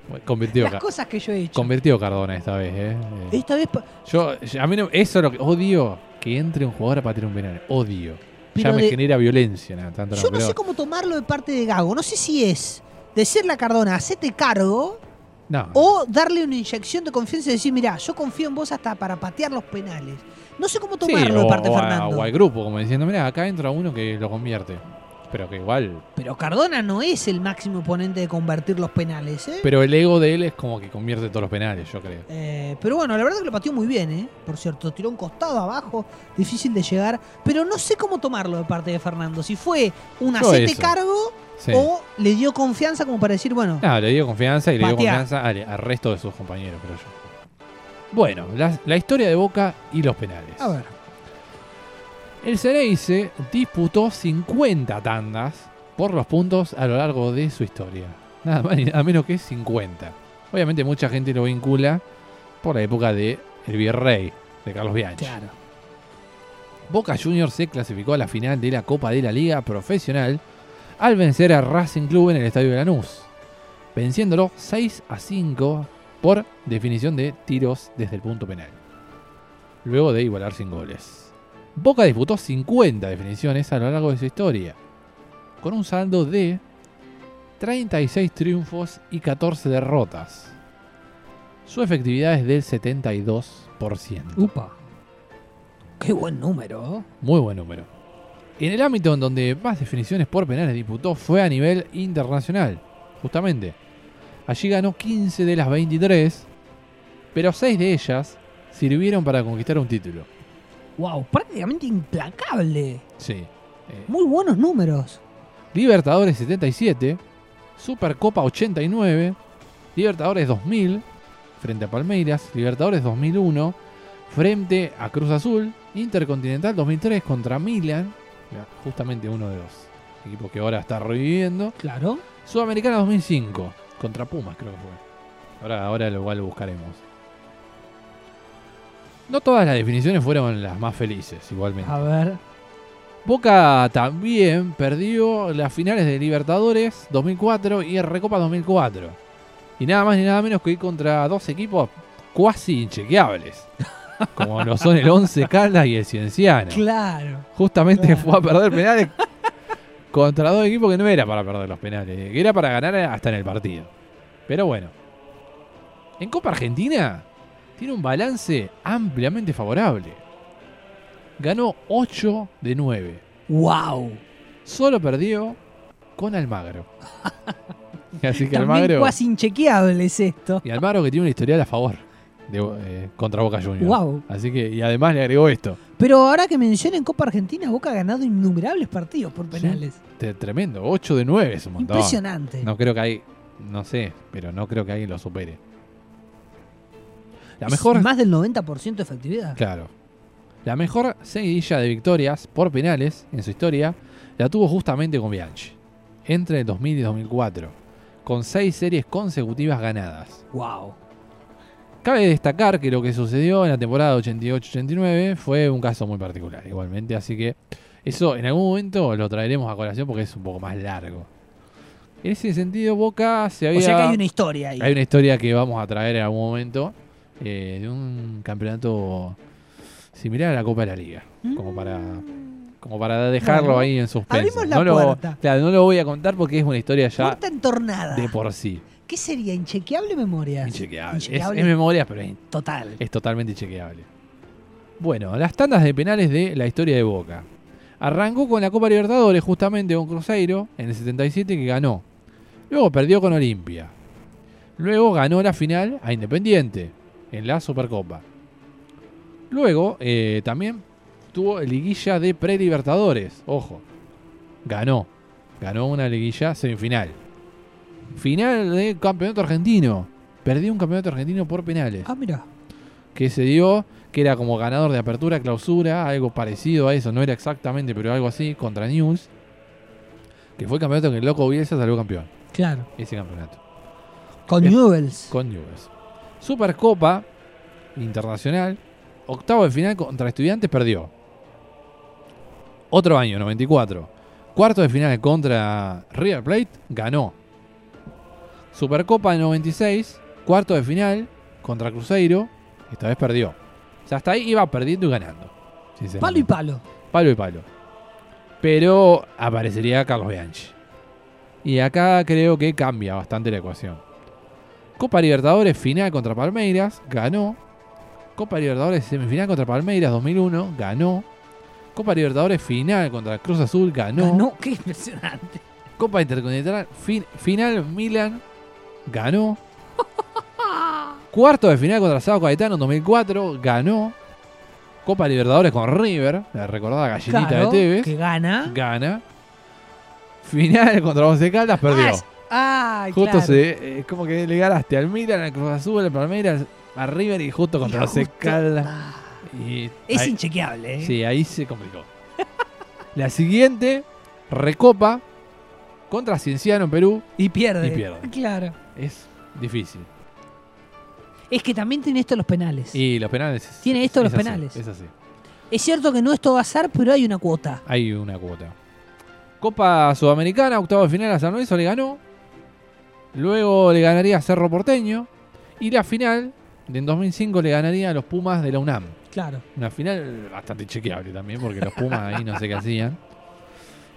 Claro. convirtió, Las cosas que yo he hecho. Convirtió Cardona esta vez, ¿eh? Esta vez. Yo, a mí no, eso es lo que odio que entre un jugador para tirar un penal. Odio. ya me genera violencia. tanto yo no, sé cómo tomarlo de parte de Gago. No sé si es decirle a Cardona, hacete cargo. O darle una inyección de confianza y decir, mira, yo confío en vos hasta para patear los penales. No sé cómo tomarlo de parte de Fernando. O al grupo, como diciendo, mira, acá entra uno que lo convierte. Pero que igual. Pero Cardona no es el máximo oponente de convertir los penales, ¿eh? Pero el ego de él es como que convierte todos los penales, yo creo. Eh, pero bueno, la verdad que lo pateó muy bien, ¿eh? Por cierto, tiró un costado abajo, difícil de llegar. Pero no sé cómo tomarlo de parte de Fernando. Si fue un hacete cargo o le dio confianza como para decir, bueno. No, le dio confianza y le dio confianza al, resto de sus compañeros, creo yo. Bueno, la, la historia de Boca y los penales. A ver. El Ceneice disputó 50 tandas por los puntos a lo largo de su historia. Nada más ni nada menos que 50. Obviamente mucha gente lo vincula por la época de El Virrey, de Carlos Bianchi. Claro. Boca Juniors se clasificó a la final de la Copa de la Liga Profesional al vencer a Racing Club en el Estadio de Lanús, venciéndolo 6 a 5 por definición de tiros desde el punto penal, luego de igualar sin goles. Boca disputó 50 definiciones a lo largo de su historia, con un saldo de 36 triunfos y 14 derrotas. Su efectividad es del 72%. Upa. Qué buen número. ¿eh? Muy buen número. En el ámbito en donde más definiciones por penales disputó fue a nivel internacional, justamente. Allí ganó 15 de las 23, pero 6 de ellas sirvieron para conquistar un título. Wow, prácticamente implacable. Sí. Eh, Muy buenos números. Libertadores 77, Supercopa 89, Libertadores 2000 frente a Palmeiras, Libertadores 2001 frente a Cruz Azul, Intercontinental 2003 contra Milan, justamente uno de los equipos que ahora está reviviendo. Claro. Sudamericana 2005 contra Pumas creo que fue. Ahora, ahora lo, igual lo buscaremos. No todas las definiciones fueron las más felices, igualmente. A ver. Boca también perdió las finales de Libertadores 2004 y Recopa 2004. Y nada más ni nada menos que ir contra dos equipos cuasi inchequeables. [LAUGHS] Como lo son el 11 Caldas y el Cienciano. Claro. Justamente fue a perder penales contra dos equipos que no era para perder los penales, que era para ganar hasta en el partido. Pero bueno. En Copa Argentina tiene un balance ampliamente favorable. Ganó 8 de 9. ¡Wow! Solo perdió con Almagro. [LAUGHS] Así que Almagro. Cuasi inchequeable es esto. Y Almagro que tiene una historial a favor de, eh, contra Boca Juniors. Wow. Así que, y además le agregó esto. Pero ahora que mencionen Copa Argentina, Boca ha ganado innumerables partidos por penales. tremendo, 8 de 9 es un montón. Impresionante. No creo que hay, no sé, pero no creo que alguien lo supere. La mejor, más del 90% de efectividad. Claro. La mejor seguidilla de victorias por penales en su historia la tuvo justamente con Bianchi, entre 2000 y 2004, con seis series consecutivas ganadas. ¡Wow! Cabe destacar que lo que sucedió en la temporada 88-89 fue un caso muy particular, igualmente, así que eso en algún momento lo traeremos a colación porque es un poco más largo. En ese sentido, Boca se había. O sea que hay una historia ahí. Hay una historia que vamos a traer en algún momento. Eh, de un campeonato similar a la Copa de la Liga. Como para como para dejarlo ahí en suspenso. no, Lo, no lo voy a contar porque es una historia ya puerta entornada. de por sí. ¿Qué sería? ¿Inchequeable memoria? Inchequeable. Es, memoria, pero es, Total. es totalmente inchequeable. Bueno, las tandas de penales de la historia de Boca. Arrancó con la Copa Libertadores justamente con Cruzeiro en el 77 que ganó. Luego perdió con Olimpia. Luego ganó la final a Independiente en la Supercopa. Luego eh, también tuvo liguilla de pre-libertadores. Ojo, ganó. Ganó una liguilla semifinal. Final de campeonato argentino. perdió un campeonato argentino por penales. Ah, mira. Que se dio, que era como ganador de apertura, clausura, algo parecido a eso, no era exactamente, pero algo así, contra News. Que fue el campeonato que el loco Bielsa salió campeón. Claro. Ese campeonato. Con Es- Newells. Con Newell's. Supercopa Internacional, octavo de final contra Estudiantes, perdió. Otro año, 94. Cuarto de final contra River Plate, ganó. Supercopa de 96, cuarto de final contra Cruzeiro, esta vez perdió. O sea, hasta ahí iba perdiendo y ganando. Palo y palo. Palo y palo. Pero aparecería Carlos Bianchi. Y acá creo que cambia bastante la ecuación. Copa Libertadores final contra Palmeiras, ganó. Copa Libertadores semifinal contra Palmeiras 2001, ganó. Copa Libertadores final contra Cruz Azul, ganó. Ganó. Qué impresionante. Copa Intercontinental fin- final Milan, ganó. Cuarto de final contra Sao Caetano en 2004, ganó. Copa Libertadores con River, la recordada gallinita Claro, de Tevez, que gana. gana. Final contra Once Caldas, perdió. Ah, justo claro. se, es como que le ganaste al Milan, al Cruz Azul, al Palmeiras, a River y justo contra Once justo- Caldas. Y Es ahí- inchequeable, ¿eh? Sí, ahí se complicó. [LAUGHS] La siguiente, Recopa contra Cienciano en Perú. Y pierde. Y pierde. Claro. Es difícil. Es que también tiene esto los penales. Y los penales. es- Tiene esto es los así, penales. Es así. Es cierto que no es todo azar, pero hay una cuota. Hay una cuota. Copa Sudamericana, octavo de final a San Lorenzo le ganó. Luego le ganaría a Cerro Porteño. Y la final, de en 2005, le ganaría a los Pumas de la UNAM. Claro. Una final bastante chequeable también, porque los Pumas ahí no sé qué hacían.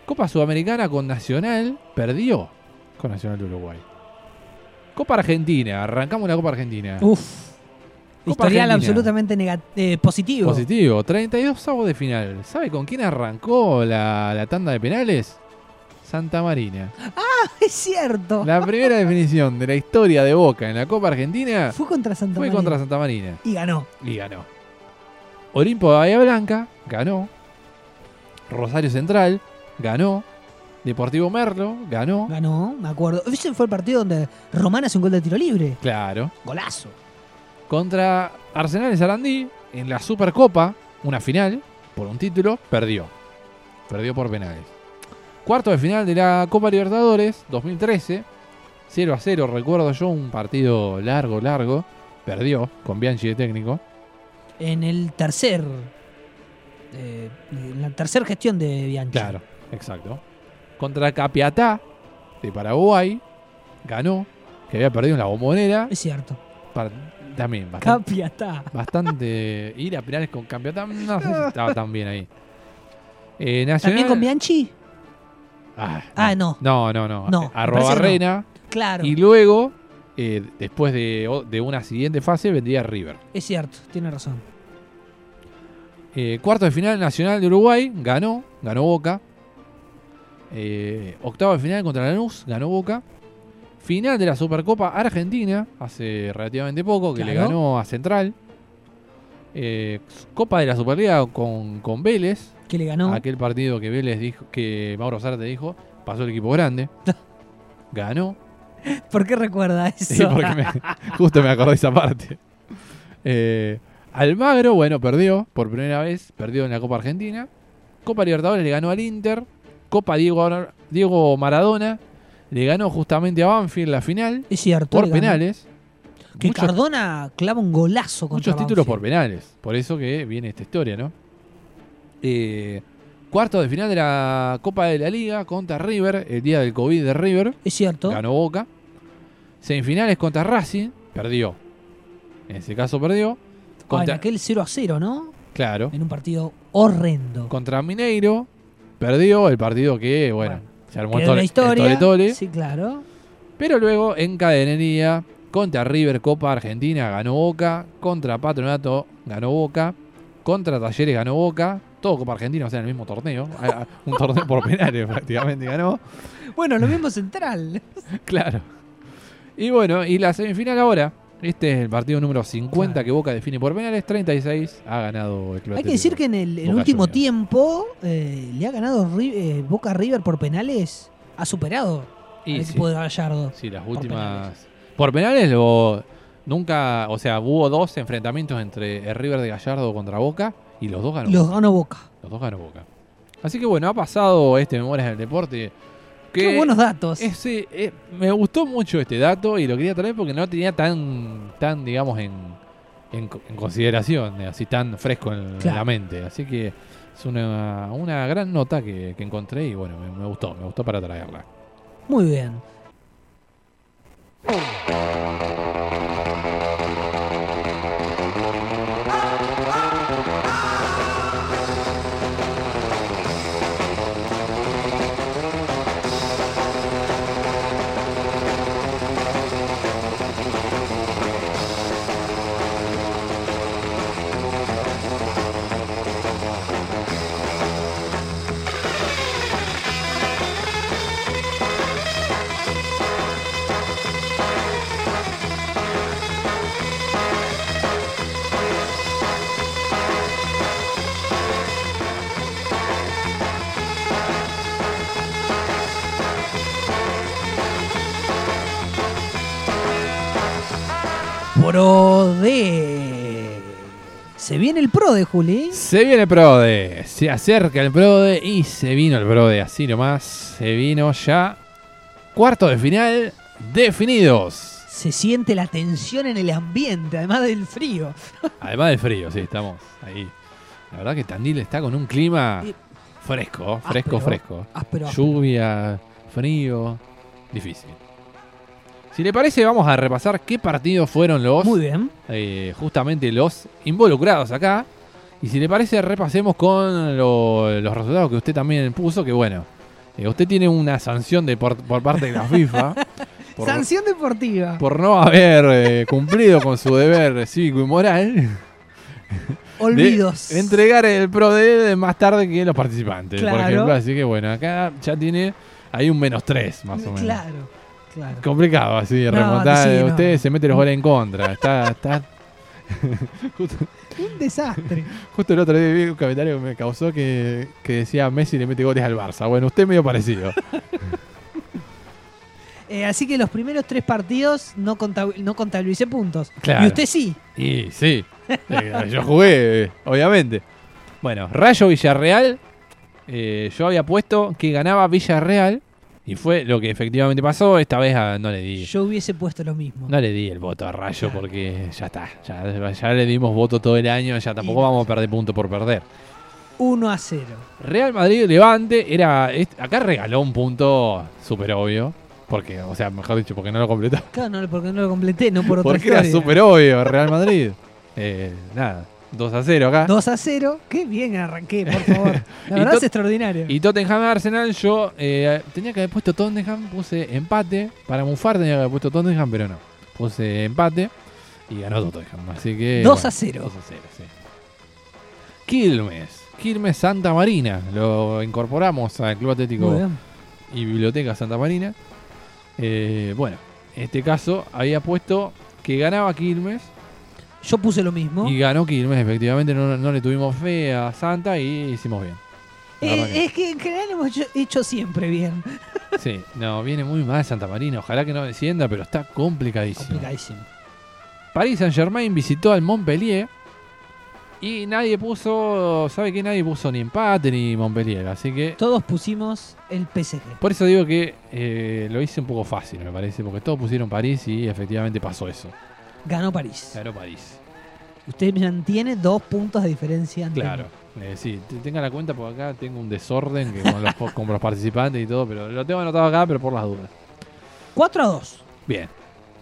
Copa Sudamericana con Nacional, perdió con Nacional de Uruguay. Copa Argentina, arrancamos la Copa Argentina. Uf. Copa Historial Argentina. absolutamente eh, positivo. Positivo, 32 avos de final. ¿Sabe con quién arrancó la, la tanda de penales? Santa Marina. Es cierto. La primera [LAUGHS] definición de la historia de Boca en la Copa Argentina Fue contra Santa fue contra Santa Marina Y ganó. y ganó. Olimpo de Bahía Blanca ganó. Rosario Central ganó. Deportivo Merlo ganó. Ganó, me acuerdo. Ese fue el partido donde Román hace un gol de tiro libre. Claro. Golazo. Contra Arsenal de Sarandí en la Supercopa, una final, por un título, perdió. Perdió por penales. Cuarto de final de la Copa Libertadores, 2013. 0 a 0, recuerdo yo, un partido largo, largo. Perdió con Bianchi de técnico. En el tercer. eh, en la tercera gestión de Bianchi. Claro, exacto. Contra Capiatá de Paraguay, ganó, que había perdido en la bombonera. Es cierto. También, bastante, Capiatá. bastante. [LAUGHS] Ir a penales con Capiatá, no sé si estaba tan bien ahí. Eh, Nacional, ¿También con Bianchi? Ah, Ah, no. No, no, no. No, me Arroba parece que no. Reina. Claro. Y luego, eh, después de, de una siguiente fase, vendría River. Es cierto, tiene razón. Eh, cuarto de final Nacional de Uruguay, ganó, ganó Boca. Eh, octavo de final contra Lanús, ganó Boca. Final de la Supercopa Argentina, hace relativamente poco, que le ganó a Central. Eh, Copa de la Superliga con, con Vélez, Que le ganó. aquel partido que Vélez dijo, que Mauro Zárate dijo, pasó el equipo grande. [LAUGHS] ganó. ¿Por qué recuerda [LAUGHS] eso? Sí, porque me- justo me acordé esa parte. Eh, Almagro, bueno, perdió por primera vez, perdió en la Copa Argentina. Copa Libertadores le ganó al Inter. Copa Diego, Diego Maradona le ganó justamente a Banfield la final Es cierto. por ganó. penales. Que Muchos- Cardona clava un golazo contra Muchos títulos por penales. Por eso que viene esta historia, ¿no? Eh, cuarto de final de la Copa de la Liga contra River, el día del COVID de River. Es cierto. Ganó Boca. Semifinales contra Racing, perdió. En ese caso perdió. Ah, en Contra, aquel 0 a 0, ¿no? claro. En un partido horrendo. Contra Mineiro, perdió el partido que, bueno, Bueno, se armó tole, la historia. el tole-tole. Sí, claro. Pero luego en cadenería, contra River Copa Argentina ganó Boca, contra Patronato ganó Boca, contra Talleres ganó Boca, todo Copa Argentina, o sea, en el mismo torneo, [LAUGHS] un torneo por penales [LAUGHS] prácticamente ganó, Bueno, lo mismo central. [LAUGHS] claro. Y bueno, y la semifinal ahora, este es el partido número 50 Claro. que Boca define por penales, 36 ha ganado el Club Hay que decir que en el, último tiempo eh, le ha ganado eh, Boca River por penales. Ha superado Y al sí, equipo de Gallardo. sí, las últimas... Por penales lo, Nunca, o sea, hubo dos enfrentamientos entre el River de Gallardo contra Boca y los dos ganó. Los ganó Boca. Los dos ganó Boca. Así que bueno, ha pasado este Memorias del Deporte. Que Qué buenos datos. ese, eh, me gustó mucho este dato y lo quería traer porque no tenía tan, tan digamos, en, en, en consideración, eh, así tan fresco en, en Claro. la mente. Así que es una, una gran nota que, que encontré y bueno, me, me gustó, me gustó para traerla. Muy bien. Prode. Se viene el Pro de Juli. Se viene el Prode, se acerca el Prode y se vino el Prode, así nomás, se vino ya cuarto de final definidos. Se siente la tensión en el ambiente, además del frío. [LAUGHS] Además del frío, sí, estamos ahí. La verdad que Tandil está con un clima Eh, fresco, fresco, áspero, fresco. áspero, áspero. Lluvia, frío, difícil. Si le parece, vamos a repasar qué partidos fueron los, Muy bien. eh, justamente los involucrados acá. Y si le parece, repasemos con lo- los resultados que usted también puso, que bueno, eh, usted tiene una sanción de por, por parte de la FIFA. [LAUGHS] por- Sanción deportiva. por no haber eh, cumplido con su deber cívico y moral de Olvidos. entregar el Pro D más tarde que los participantes, por Claro. ejemplo. Así que bueno, acá ya tiene ahí un menos 3 más o menos. Claro, claro. Complicado así, No, remontar. sí, no. Usted se mete los goles en contra. Está, está. [LAUGHS] [LAUGHS] justo, Un desastre. justo el otro día vi un comentario que me causó que, que decía Messi le mete goles al Barça. Bueno, usted medio parecido. [LAUGHS] Eh, así que los primeros tres partidos no, contab- no contabilicé puntos. Claro. Y usted sí. Y sí, eh, yo jugué, eh, obviamente. Bueno, Rayo Villarreal, eh, yo había puesto que ganaba Villarreal y fue lo que efectivamente pasó. Esta vez ah, no le di, Yo hubiese puesto lo mismo. no le di el voto a Rayo Claro. porque ya está, ya, ya le dimos voto todo el año, ya tampoco Y- vamos a perder punto por perder. 1 a 0. Real Madrid Levante era acá regaló un punto súper obvio. Porque, o sea, mejor dicho, porque no lo completó. Claro, no, porque no lo completé, no por [LAUGHS] otra Porque era súper obvio, Real Madrid. [LAUGHS] Eh, nada, 2 a 0 acá. 2 a 0. Qué bien arranqué, por favor. [LAUGHS] La verdad es extraordinario. Y Tottenham Arsenal, yo eh, tenía que haber puesto Tottenham, puse empate. Para mufar tenía que haber puesto Tottenham, pero no. Puse empate y ganó Tottenham. Así que. 2 a 0. 2 a 0, sí. Quilmes. Quilmes Santa Marina. Lo incorporamos al Club Atlético y Biblioteca Santa Marina. Eh, bueno, en este caso había puesto que ganaba Quilmes Yo puse lo mismo. y ganó Quilmes. Efectivamente, no, no le tuvimos fe a Santa y hicimos bien. Eh, que- es que en general hemos hecho, hecho siempre bien. [LAUGHS] Sí, no, viene muy mal Santa Marina. Ojalá que no descienda, pero está complicadísimo. Complicadísimo. Paris Saint Germain visitó al Montpellier y nadie puso, ¿sabe qué? Nadie puso ni empate ni Montpellier. Así que Todos pusimos el PSG. por eso digo que eh, lo hice un poco fácil, me parece, porque todos pusieron París y efectivamente pasó eso. Ganó París. Ganó París. Usted mantiene dos puntos de diferencia. ante Claro. Eh, sí, te- tenga la cuenta porque acá tengo un desorden que con, los, con los participantes y todo, pero lo tengo anotado acá, pero por las dudas. 4 a 2. Bien.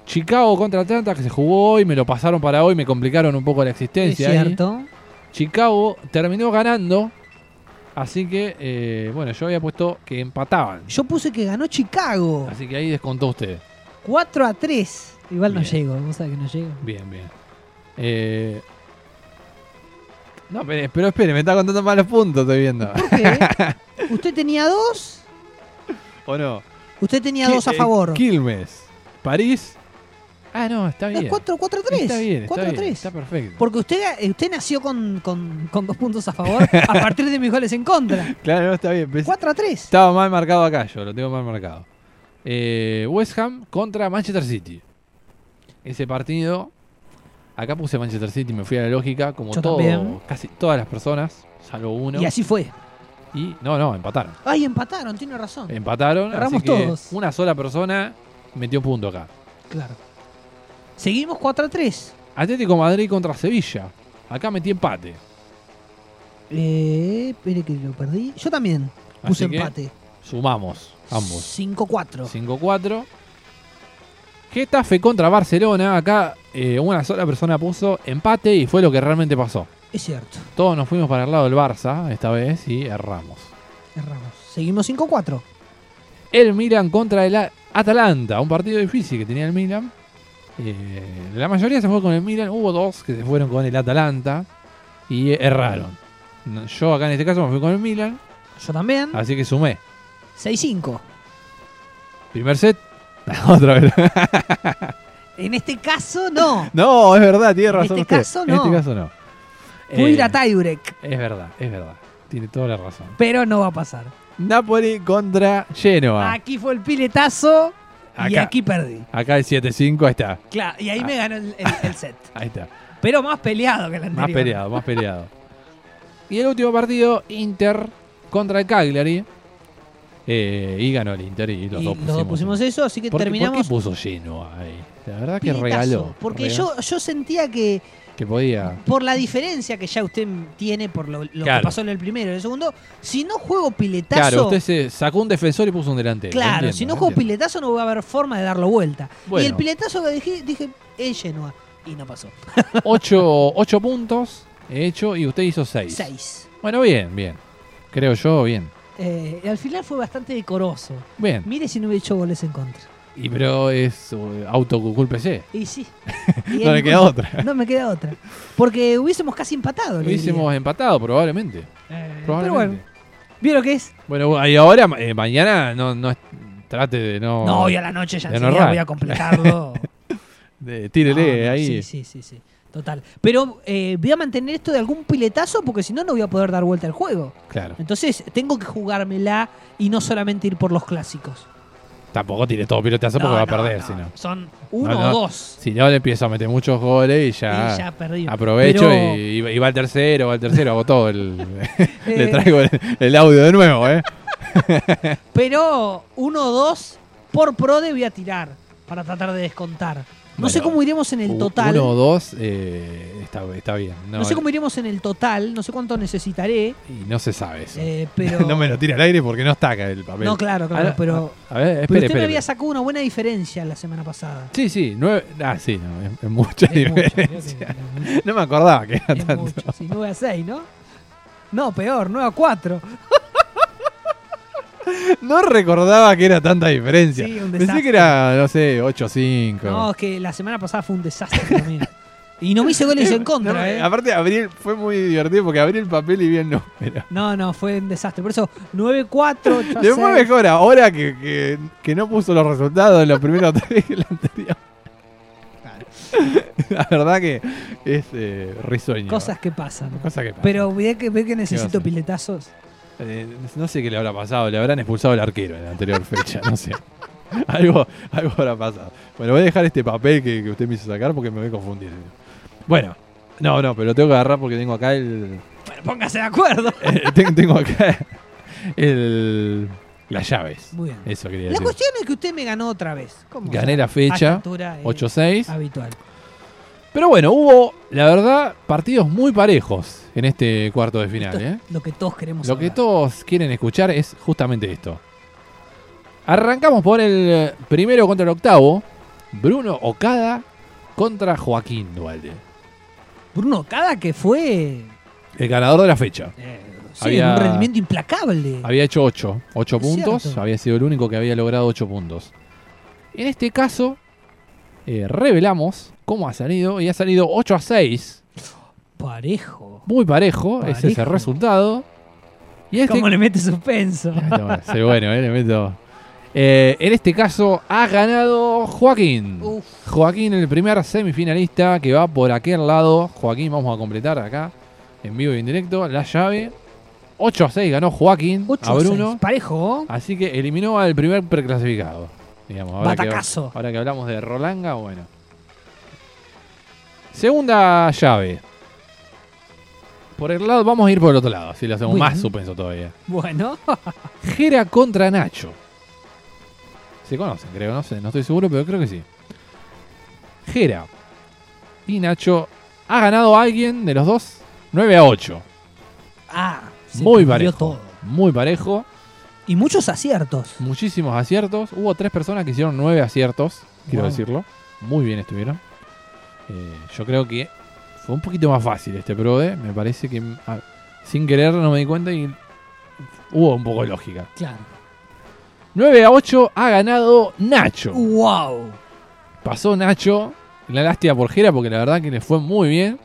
Chicago contra Atlanta, que se jugó hoy, me lo pasaron para hoy, me complicaron un poco la Es existencia. ahí. cierto. Chicago terminó ganando, así que, eh, bueno, yo había puesto que empataban. Yo puse que ganó Chicago. Así que ahí descontó usted. 4 a 3. Igual no llego. A ver que no llego. Bien, bien. Eh, no, pero, pero espere, me está contando malos puntos, estoy viendo. ¿Por qué? [LAUGHS] Usted tenía dos. ¿O no? Usted tenía Qui- dos a eh, favor. Quilmes, París. Ah, no, está bien. 4 4 3. Está bien, está 4 a bien, 3. está perfecto. Porque usted, eh, usted nació con, con, con dos puntos a favor a [LAUGHS] partir de mis goles en contra. Claro, no, está bien. Pensé- 4 a 3. Estaba mal marcado acá, yo lo tengo mal marcado. Eh, West Ham contra Manchester City. Ese partido Acá puse Manchester City, me fui a la lógica, como Yo todo, también. casi todas las personas, salvo uno. Y así fue. Y no, no, empataron. Ay, empataron, tiene razón. Empataron, así Erramos que todos. una sola persona metió punto acá. Claro. Seguimos 4 a 3. Atlético Madrid contra Sevilla. Acá metí empate. Eh, espere que lo perdí. Yo también puse Así que empate. Sumamos ambos. 5-4. 5-4. Getafe contra Barcelona. Acá eh, una sola persona puso empate y fue lo que realmente pasó. Es cierto. Todos nos fuimos para el lado del Barça esta vez y erramos. Erramos. Seguimos 5-4. El Milan contra el Atalanta. Un partido difícil que tenía el Milan. Eh, la mayoría se fue con el Milan. Hubo dos que se fueron con el Atalanta y erraron. Yo acá en este caso me fui con el Milan, Yo también. así que sumé. 6-5. Primer set. [LAUGHS] Otra vez. En este caso, no. no, es verdad, tiene razón este usted. caso, En este caso no. Ir Eh, a tiebreak, Es verdad, es verdad. Tiene toda la razón. pero no va a pasar. Napoli contra Genoa. Aquí fue el piletazo y aquí perdí. Acá el 7-5, ahí está. Claro, y ahí me ganó el, el- el set. [LAUGHS] Ahí está. Pero más peleado que el anterior. Más peleado, más peleado. Y el último partido, Inter contra el Cagliari. Eh, y ganó el Inter y los y dos los dos pusimos eso, así que ¿Por, qué- terminamos. ¿Por qué puso Genoa ahí? La verdad que piletazo, regaló. Porque regaló, yo, yo sentía que Que podía... por la diferencia que ya usted tiene por lo, lo Claro. que pasó en el primero y en el segundo, si no juego piletazo. Claro, usted se sacó un defensor y puso un delantero. Claro, entiendo, si no juego entiendo. piletazo no va a haber forma de darlo vuelta. Bueno. Y el piletazo que dije, dije es Genoa. Y no pasó. [LAUGHS] Ocho, ocho puntos he hecho y usted hizo seis. Seis. Bueno, bien, bien. Creo yo, bien. Eh, al final fue bastante decoroso. Bien. Mire si no hubiera hecho goles en contra. Y pero es uh, autoculpese. Y sí. [LAUGHS] Y No le queda otra. No me queda otra. Porque hubiésemos casi empatado. Hubiésemos diría. empatado probablemente. Eh, pero probablemente. bueno, ¿vieron que es? Bueno, y ahora eh, mañana no, no trate de no. No, hoy a la noche ya errar. voy a completarlo. [LAUGHS] de- tírele No, no, ahí. Sí, sí, sí, sí. Total. Pero eh, voy a mantener esto de algún piletazo porque si no, no voy a poder dar vuelta al juego. Claro. Entonces, tengo que jugármela y no solamente ir por los clásicos. Tampoco tire todo pilotazo porque No, va a no, perder, no. si no. Son uno No, no. o dos. Si no le empiezo a meter muchos goles y ya, y ya perdí. aprovecho Pero, y, y va el tercero, va el tercero, hago todo. El, [LAUGHS] [LAUGHS] le traigo el, el audio de nuevo, ¿eh? [LAUGHS] Pero uno o dos por PRODE voy a tirar para tratar de descontar. No sé cómo iremos en el total. Uno o dos eh, está, está bien. No, No sé cómo iremos en el total, no sé cuánto necesitaré, Y no se sabe eso. eh, pero... [LAUGHS] no me lo tire al aire porque no está acá el papel. No, claro, claro, Ah, pero... A ver, pero espere, usted espere. me había sacado una buena diferencia la semana pasada. Sí, sí, nueve. Ah, sí, no, es, es mucha Es diferencia. que- [LAUGHS] No me acordaba que era es tanto. mucho, sí, 9 a 6, ¿no? No, peor, 9 a 4. [LAUGHS] [LAUGHS] No recordaba que era tanta diferencia. Sí, un Pensé que era, no sé, 8-5. No, es que la semana pasada fue un desastre también. Y no me hice goles en [LAUGHS] contra, No, ¿eh? Aparte, abrí el- fue muy divertido porque abrí el papel y vi el número. No, no, fue un desastre. Por eso, 9 4, 8 a Le fue 6. mejor ahora que, que, que no puso los resultados en los primeros [LAUGHS] tres que el anterior. La verdad que es eh, risueño. Cosas que pasan. Cosas que pasan. Pero ve que, ve que necesito piletazos. Eh, no sé qué le habrá pasado, le habrán expulsado al arquero en la anterior fecha, no sé. [LAUGHS] algo, algo habrá pasado. Bueno, voy a dejar este papel que, que usted me hizo sacar porque me voy a confundir. Bueno, no, no, pero lo tengo que agarrar porque tengo acá el. Bueno, póngase de acuerdo. [LAUGHS] eh, ten- tengo acá el. Las llaves. Muy bien. Eso quería La decir. cuestión es que usted me ganó otra vez. ¿Cómo Gané sabe? la fecha, altura es 8-6. Habitual. Pero bueno, hubo, la verdad, partidos muy parejos en este cuarto de final. Esto es ¿eh? Lo que todos queremos Lo que todos quieren escuchar es justamente esto. Arrancamos por el primero contra el octavo. Bruno Okada contra Joaquín Dualde. Bruno Cada que fue El ganador de la fecha. eh, sí, Había- un rendimiento implacable. Había hecho 8. 8 Es puntos. cierto. Había sido el único que había logrado 8 puntos. En este caso, eh, revelamos cómo ha salido. Y ha salido 8 a 6. Parejo. Muy parejo. Ese es el resultado. Y este ¿Cómo le mete suspenso? [LAUGHS] No, soy bueno, eh, le meto. Eh, en este caso ha ganado Joaquín. Uf. Joaquín, el primer semifinalista que va por aquel lado. Joaquín, vamos a completar acá, en vivo y en directo, la llave. 8 a 6 ganó Joaquín 8 a Bruno. Parejo. Así que eliminó al primer preclasificado. Digamos, ahora, que, ahora que hablamos de Rolanga, bueno. Segunda llave. Por el lado, vamos a ir por el otro lado, así lo hacemos Muy más bien. suspenso todavía. Bueno, [LAUGHS] Jera contra Nacho. Se conocen, creo, no sé, no estoy seguro, pero creo que sí. Jera y Nacho ha ganado alguien de los dos 9 a 8. ah, se Muy parejo. todo. Muy parejo. Y muchos aciertos. Muchísimos aciertos. Hubo tres personas que hicieron nueve aciertos, quiero Wow. decirlo. Muy bien estuvieron. Eh, yo creo que fue un poquito más fácil este Pro D. Me parece que ah, sin querer no me di cuenta y hubo un poco de lógica. Claro. 9 a 8 ha ganado Nacho. ¡Wow! Pasó Nacho. La lástima por Jera porque la verdad que le fue muy bien.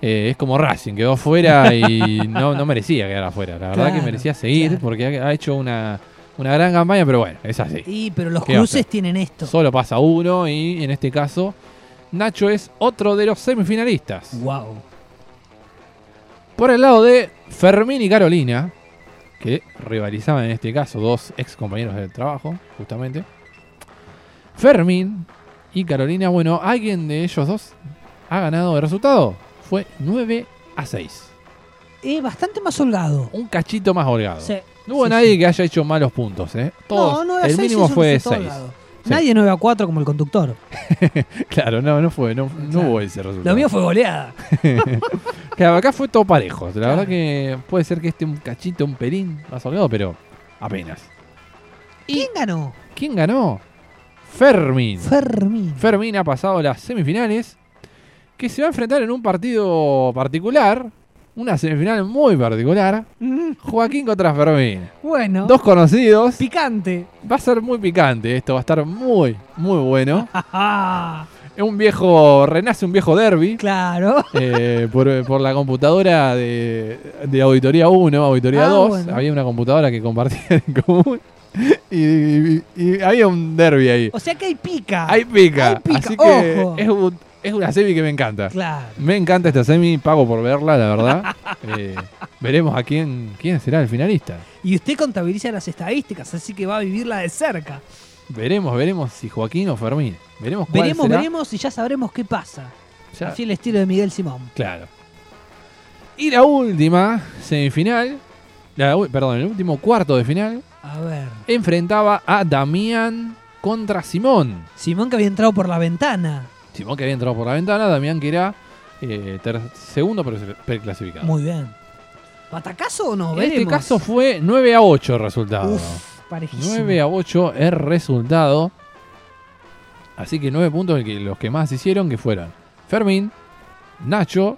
Eh, es como Racing, quedó afuera y [LAUGHS] no, no merecía quedar afuera. La verdad que merecía seguir claro. porque ha, ha hecho una, una gran campaña, pero bueno, es así. Y, pero los ¿Qué va a cruces tienen esto. Solo pasa uno y en este caso Nacho es otro de los semifinalistas. ¡Wow! Por el lado de Fermín y Carolina, que rivalizaban en este caso dos ex compañeros del trabajo, justamente. Fermín y Carolina, bueno, alguien de ellos dos ha ganado el resultado. Fue 9 a 6. Es bastante más holgado. Un cachito más holgado. Sí. No hubo Sí, nadie sí. que haya hecho malos puntos, ¿eh? Todos. no, 9 a el 6 mínimo fue resultado 6. Sí. Nadie 9 a 4 como el conductor. [LAUGHS] Claro, no, no fue, no, no hubo ese resultado. Lo mío fue goleada. [LAUGHS] Claro, acá fue todo parejo. La Claro. verdad que puede ser que esté un cachito, un pelín más holgado, pero apenas. ¿Quién ganó? ¿Quién ganó? Fermín. Fermín. Fermín ha pasado las semifinales, que se va a enfrentar en un partido particular, una semifinal muy particular. Mm, Joaquín contra Fermín. Bueno. Dos conocidos. Picante. Va a ser muy picante esto, va a estar muy, muy bueno. [LAUGHS] Es un viejo, renace un viejo derby. Claro. eh, por, por la computadora de, de Auditoría 1, Auditoría Ah, 2. bueno. Había una computadora que compartían en común. Y, y- y había un derby ahí. O sea que hay pica. Hay pica. Hay pica, Así que ojo. es, un- es una semi que me encanta. Claro. Me encanta esta semi, pago por verla, la verdad. [LAUGHS] Eh, veremos a quién, quién será el finalista. Y usted contabiliza las estadísticas, así que va a vivirla de cerca. Veremos, veremos si Joaquín o Fermín. Veremos cuál Veremos, será. veremos y ya sabremos qué pasa. Ya- Así el estilo de Miguel Simón. Claro. Y la última semifinal, la perdón, el último cuarto de final, A ver. enfrentaba a Damián contra Simón. Simón que había entrado por la ventana. Simón que había entrado por la ventana, Damián que era eh, ter- segundo pero preclasificado. Muy bien. ¿Patacazo o no? en este caso fue 9 a 8 el resultado. Uf, parejísimo. 9 a 8 es resultado. Así que 9 puntos los que más hicieron que fueron Fermín, Nacho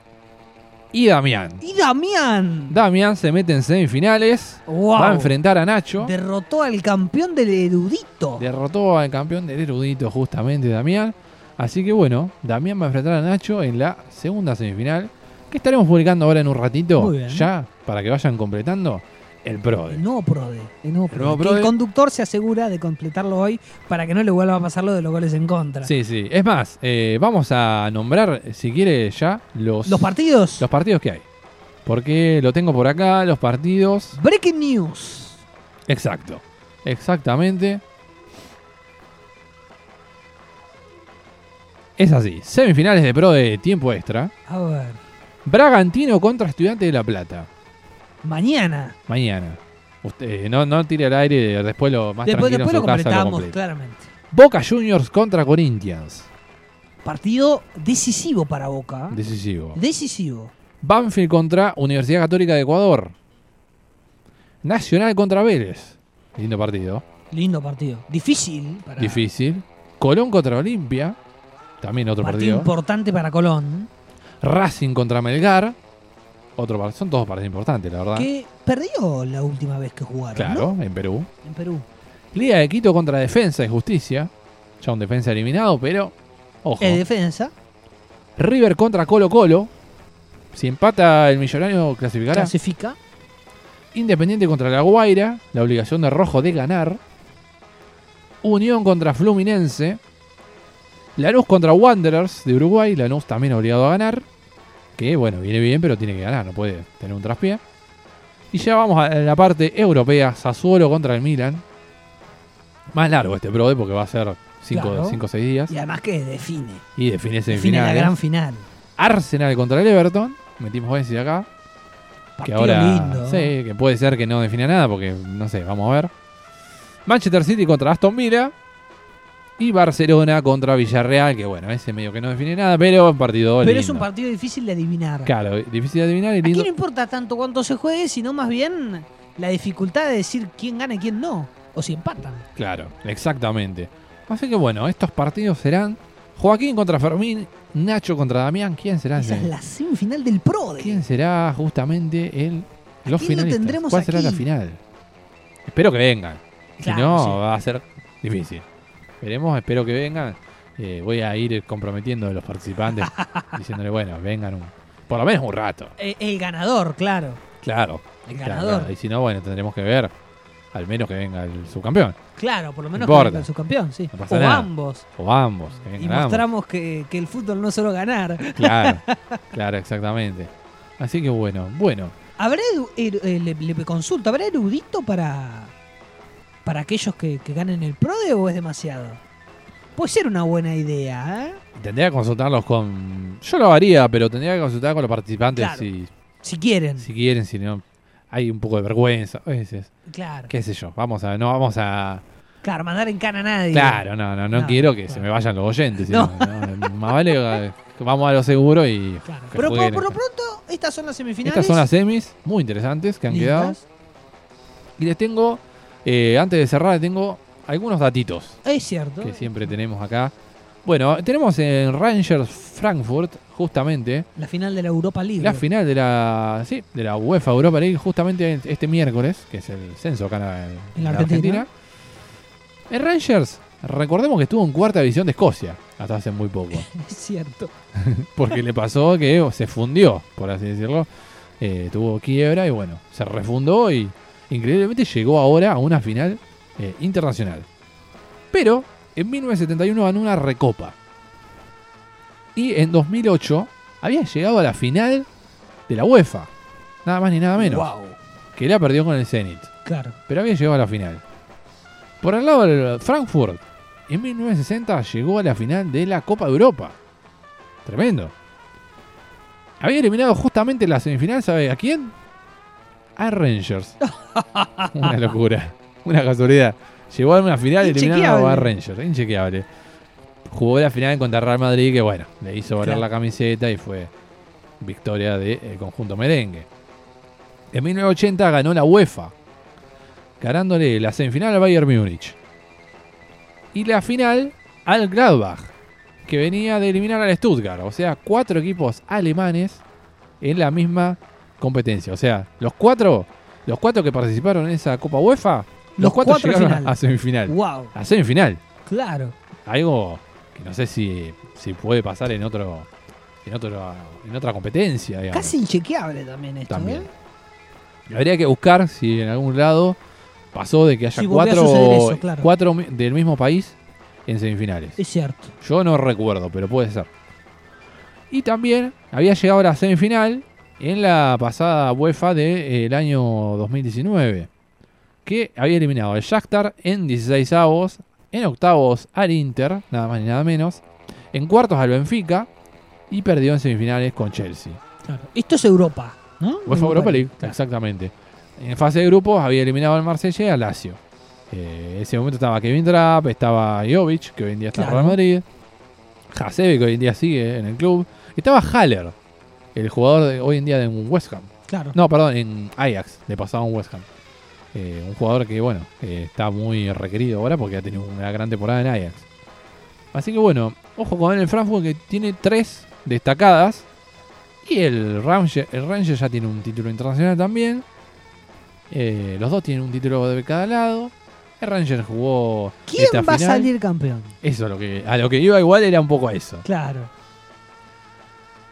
y Damián. Y Damián. Damián se mete en semifinales. Wow. Va a enfrentar a Nacho. Derrotó al campeón del erudito. Derrotó al campeón del erudito, justamente Damián. Así que bueno, Damián va a enfrentar a Nacho en la segunda semifinal. Que estaremos publicando ahora en un ratito. Muy bien. Ya, para que vayan completando el PRODE. El nuevo Prode. El nuevo Prode. nuevo Prode. el conductor se asegura de completarlo hoy para que no le vuelva a pasar lo de los goles en contra. Sí, sí. Es más, eh, vamos a nombrar, si quiere, ya los, Los partidos. los partidos que hay. Porque lo tengo por acá, los partidos. Breaking news. Exacto. Exactamente. Es así. Semifinales de Pro de tiempo extra. A ver. Bragantino contra Estudiante de La Plata. Mañana. Mañana. Usted, no, no tire al aire, después lo más Después, tranquilo después en lo su casa completamos, completa. claramente. Boca Juniors contra Corinthians. Partido decisivo para Boca. Decisivo. Decisivo. Banfield contra Universidad Católica de Ecuador. Nacional contra Vélez. Lindo partido. Lindo partido. Difícil. Para Difícil. Colón contra Olimpia. También otro partido partido. importante para Colón. Racing contra Melgar. Otro par- Son todos partidos importantes, la verdad. Que perdió la última vez que jugaron. Claro, ¿no? en Perú. En Perú. Liga de Quito contra Defensa y Justicia. Ya un defensa eliminado, pero. Ojo. Es defensa. River contra Colo Colo. Si empata el millonario, clasificará. Clasifica. Independiente contra La Guaira. La obligación de Rojo de ganar. Unión contra Fluminense. Lanús contra Wanderers de Uruguay. Lanús también obligado a ganar. Que bueno, viene bien, pero tiene que ganar. No puede tener un traspié. Y ya vamos a la parte europea. Sassuolo contra el Milan. Más largo este Prode porque va a ser 5 Claro. o 6 días. Y además que define. Y define Define la gran final. Arsenal contra el Everton. Metimos Messi acá. que ahora lindo. sí, que puede ser que no defina nada porque no sé, vamos a ver. Manchester City contra Aston Villa y Barcelona contra Villarreal, que bueno, ese medio que no define nada, pero un partido Pero lindo. es un partido difícil de adivinar. Claro, difícil de adivinar y Aquí lindo. no importa tanto cuánto se juegue, sino más bien la dificultad de decir quién gana y quién no. O si empatan. Claro, exactamente. Así que bueno, estos partidos serán Joaquín contra Fermín, Nacho contra Damián. ¿Quién será Esa ese? es la semifinal del PRODE. ¿Quién será justamente el los finalistas? tendremos ¿Cuál será la aquí? final? Espero que vengan. Claro, si no, sí. va a ser difícil. Veremos, espero que vengan. Eh, voy a ir comprometiendo a los participantes, [LAUGHS] diciéndole, bueno, vengan un, por lo menos un rato. Eh, el ganador, claro. Claro. El ganador. claro. Y si no, bueno, tendremos que ver al menos que venga el subcampeón. Claro, por lo menos que el subcampeón, sí. No o nada. ambos. O ambos. Que Y mostramos que, que el fútbol no es solo ganar. Claro, [LAUGHS] claro, exactamente. Así que bueno, bueno. ¿Habrá er- eh, le, le consulto, ¿habrá erudito para, para aquellos que, que ganen el PRODE o es demasiado? Puede ser una buena idea, ¿eh? Tendría que consultarlos con. Yo lo haría, pero tendría que consultar con los participantes Claro. si, Si quieren. si quieren, si no. Hay un poco de vergüenza a veces. Claro. Qué sé yo. Vamos a. No vamos a. Claro, mandar en cana a nadie. Claro, no, no, no, No, quiero que claro. se me vayan los oyentes. No. sino, Más vale que vamos a lo seguro y. Claro. Pero por, por lo pronto, estas son las semifinales. Estas son las semis muy interesantes que han quedado. Y les tengo. Eh, antes de cerrar, tengo algunos datitos. Es cierto. que siempre tenemos acá. Bueno, tenemos en Rangers Frankfurt, justamente, La final de la Europa League. la final de la, sí, de la UEFA Europa League, justamente este miércoles, que es el censo acá en, En la Argentina. El Rangers, recordemos que estuvo en cuarta división de Escocia, hasta hace muy poco. [LAUGHS] Es cierto. [LAUGHS] porque le pasó que se fundió, por así decirlo. Eh, tuvo quiebra y bueno, se refundó y increíblemente llegó ahora a una final eh, internacional. Pero en 1971 ganó una recopa. Y en 2008 había llegado a la final de la UEFA. Nada más ni nada menos. Wow. Que la perdió con el Zenit. Claro. Pero había llegado a la final. Por el lado del Frankfurt, en 1960 llegó a la final de la Copa de Europa. Tremendo. Había eliminado justamente en la semifinal, ¿sabe a quién? A Rangers. [LAUGHS] una locura. Una casualidad. Llegó a una final eliminando a Rangers. Inchequeable. Jugó la final contra Real Madrid, que bueno, le hizo valer Claro. la camiseta y fue victoria del conjunto merengue. En 1980 ganó la UEFA, ganándole la semifinal al Bayern Múnich. Y la final al Gladbach, que venía de eliminar al Stuttgart. O sea, cuatro equipos alemanes en la misma competencia. O sea, los cuatro, los cuatro que participaron en esa Copa UEFA, los, Los cuatro, cuatro llegaron final. a semifinal. Wow. A semifinal. Claro. Algo que no sé si, si puede pasar en otro en otro en otra competencia, digamos. Casi inchequeable también esto. También. ¿eh? Habría que buscar si en algún lado pasó de que haya cuatro, suceder eso, claro. cuatro del mismo país en semifinales. Es cierto. Yo no recuerdo, pero puede ser. Y también había llegado a la semifinal en la pasada UEFA del año 2019, que había eliminado al Shakhtar en 16 avos, en octavos al Inter, nada más ni nada menos, en cuartos al Benfica y perdió en semifinales con Chelsea. Claro. Esto es Europa, ¿no? UEFA Europa League, Claro. exactamente. En fase de grupos había eliminado al Marsella y al Lazio. Eh, en ese momento estaba Kevin Trapp, estaba Jovic, que hoy en día está en Claro. Real Madrid. Hasebe, que hoy en día sigue en el club. Estaba Haller, el jugador de hoy en día de un West Ham. Claro. No, perdón, en Ajax, le pasaba a un West Ham. Eh, un jugador que, bueno, eh, está muy requerido ahora porque ha tenido una gran temporada en Ajax. Así que, bueno, ojo con el Frankfurt que tiene tres destacadas. Y el Ranger, el Ranger ya tiene un título internacional también. Eh, los dos tienen un título de cada lado. El Ranger jugó ¿Quién esta va a salir campeón? Eso a lo que a lo que iba igual era un poco a eso. Claro.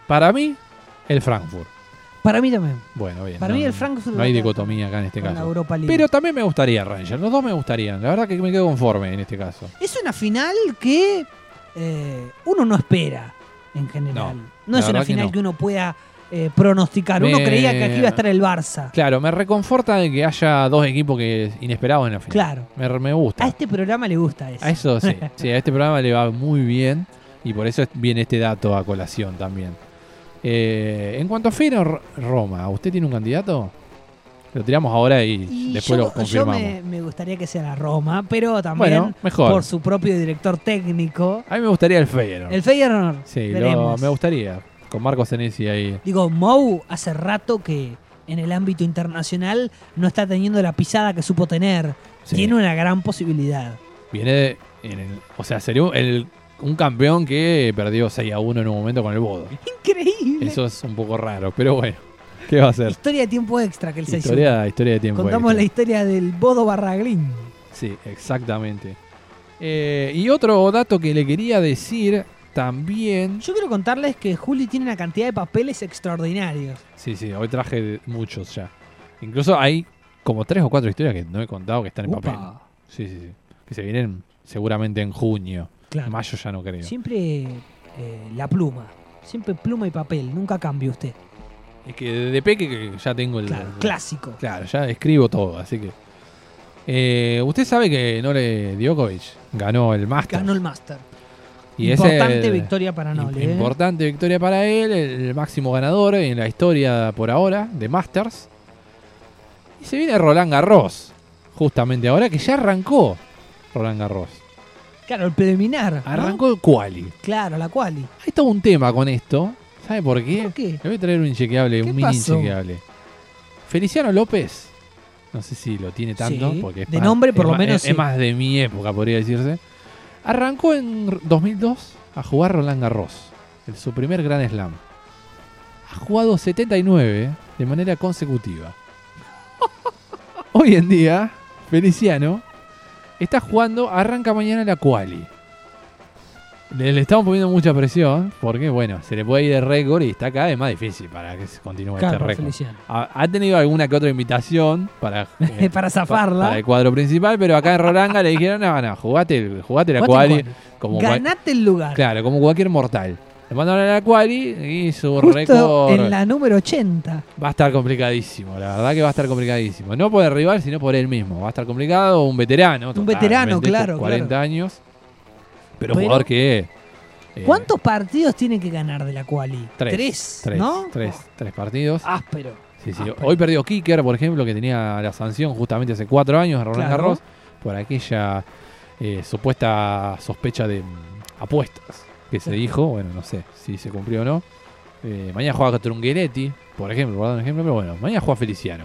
Para mí, el Frankfurt. Para mí también. Bueno, bien. Para no- mí el Frankfurt No hay dicotomía acá en este caso. Europa League. Pero también me gustaría Ranger. Los dos me gustarían. La verdad que me quedo conforme en este caso. Es una final que eh, uno no espera en general. No, es una que final no. que, uno pueda eh, pronosticar. Uno creía que aquí iba a estar el Barça. Claro, me reconforta de que haya dos equipos que inesperados en la final. Claro. Me, me gusta. A este programa le gusta eso. A eso sí. [LAUGHS] sí, a este programa le va muy bien. Y por eso es- viene este dato a colación también. Eh, en cuanto a Feyenoord Roma, ¿usted tiene un candidato? Lo tiramos ahora y, después lo confirmamos. Yo me, gustaría que sea la Roma, pero también por su propio director técnico. A mí me gustaría el Feyenoord. El Feyenoord. Sí, me gustaría. Con Marcos Senesi ahí. Digo, Mou hace rato que en el ámbito internacional no está teniendo la pisada que supo tener. Tiene una gran posibilidad. Viene de, o sea, sería un campeón que perdió 6 a 1 en un momento con el Bodo. Increíble. Eso es un poco raro, pero bueno. ¿Qué va a ser? Historia de tiempo extra que el 6 historia, historia de tiempo Contamos la historia del Bodo Barraglín. Sí, exactamente. Eh, y otro dato que le quería decir también. Yo quiero contarles que Juli tiene una cantidad de papeles extraordinarios. Sí, sí, hoy traje muchos ya. Incluso hay como tres o cuatro historias que no he contado que están en papel. Sí, sí, sí. Que se vienen seguramente en junio. Claro. Mayo ya no creo. Siempre eh, la pluma. Siempre pluma y papel. Nunca cambie usted. Es que de peque ya tengo el, clásico. Claro, ya escribo todo, así que. Eh, usted sabe que Nole Djokovic ganó el Master. Ganó el Master. importante victoria para Nole. ¿eh? Importante victoria para él, el, máximo ganador en la historia por ahora de Masters. Y se viene Roland Garros, justamente ahora que ya arrancó Roland Garros. Claro, el preliminar. Arrancó el quali. Claro, la quali. Hay todo un tema con esto, ¿Sabe por qué? Le voy a traer un inchequeable, un mini inchequeable. Feliciano López. No sé si lo tiene tanto. porque es de nombre, por lo menos. Es, más de mi época, podría decirse. Arrancó en 2002 a jugar Roland Garros. En su primer Grand Slam. Ha jugado 79 de manera consecutiva. [LAUGHS] Hoy en día, Feliciano está jugando, arranca mañana la quali. Le, estamos poniendo mucha presión porque, bueno, se le puede ir el récord y está cada vez más difícil para que se continúe este récord. Ha, tenido alguna que otra invitación para, [LAUGHS] eh, para zafarla. Para el cuadro principal, pero acá en Rolanga le dijeron, no, no, jugate, jugate la quali. Como Ganate el lugar. Claro, como cualquier mortal. Le mandaron a la quali y su récord. En la número 80. Va a estar complicadísimo, la verdad que va a estar complicadísimo. No por el rival, sino por él mismo. Va a estar complicado, un veterano. Un veterano, claro. 40 años. Pero, jugador que. Eh, ¿Cuántos partidos tiene que ganar de la quali? Tres. Tres, ¿no? Tres, tres partidos. Áspero. Sí, sí. Hoy perdió Kicker, por ejemplo, que tenía la sanción justamente hace cuatro años de Roland Garros por aquella eh, supuesta sospecha de mm, apuestas que se dijo. Bueno, no sé si se cumplió o no. Eh, mañana juega un por ejemplo, por dar un ejemplo, pero bueno, mañana juega Feliciano.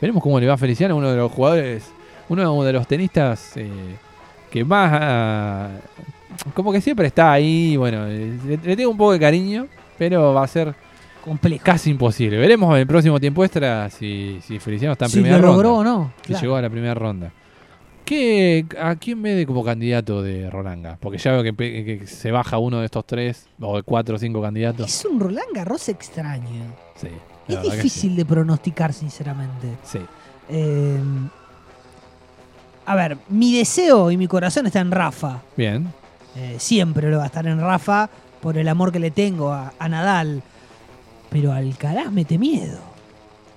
Veremos cómo le va a Feliciano, uno de los jugadores, uno de los tenistas que más como que siempre está ahí, bueno, le, tengo un poco de cariño, pero va a ser casi imposible. Veremos en el próximo tiempo extra si, si Feliciano está en primera ronda. Si logró o no. Si llegó a la primera ronda. ¿Qué, ¿A quién ve como candidato de Rolanga? Porque ya veo que, se baja uno de estos tres, o de cuatro o cinco candidatos. Es un Roland Garros extraño. Sí. Es difícil de pronosticar, sinceramente. Sí. Eh, a ver, mi deseo y mi corazón está en Rafa. Bien. Eh, siempre lo va a estar en Rafa por el amor que le tengo a, Nadal. Pero Alcaraz mete miedo.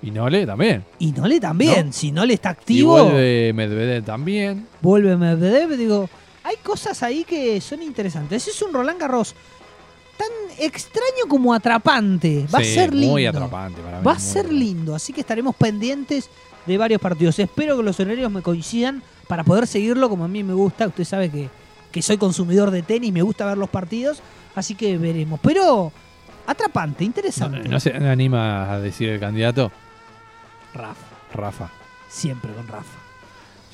Y Nole también. Y Nole también. Si Nole está activo. Y vuelve Medvedev también. Vuelve Medvedev. Digo, hay cosas ahí que son interesantes. Es un Roland Garros tan extraño como atrapante. Va a ser lindo. Muy atrapante para Va a ser lindo. Así que estaremos pendientes de varios partidos. Espero que los horarios me coincidan para poder seguirlo como a mí me gusta. Usted sabe que que soy consumidor de tenis, me gusta ver los partidos, así que veremos. Pero atrapante, interesante. ¿No, se anima a decir el candidato? Rafa. Rafa. Siempre con Rafa.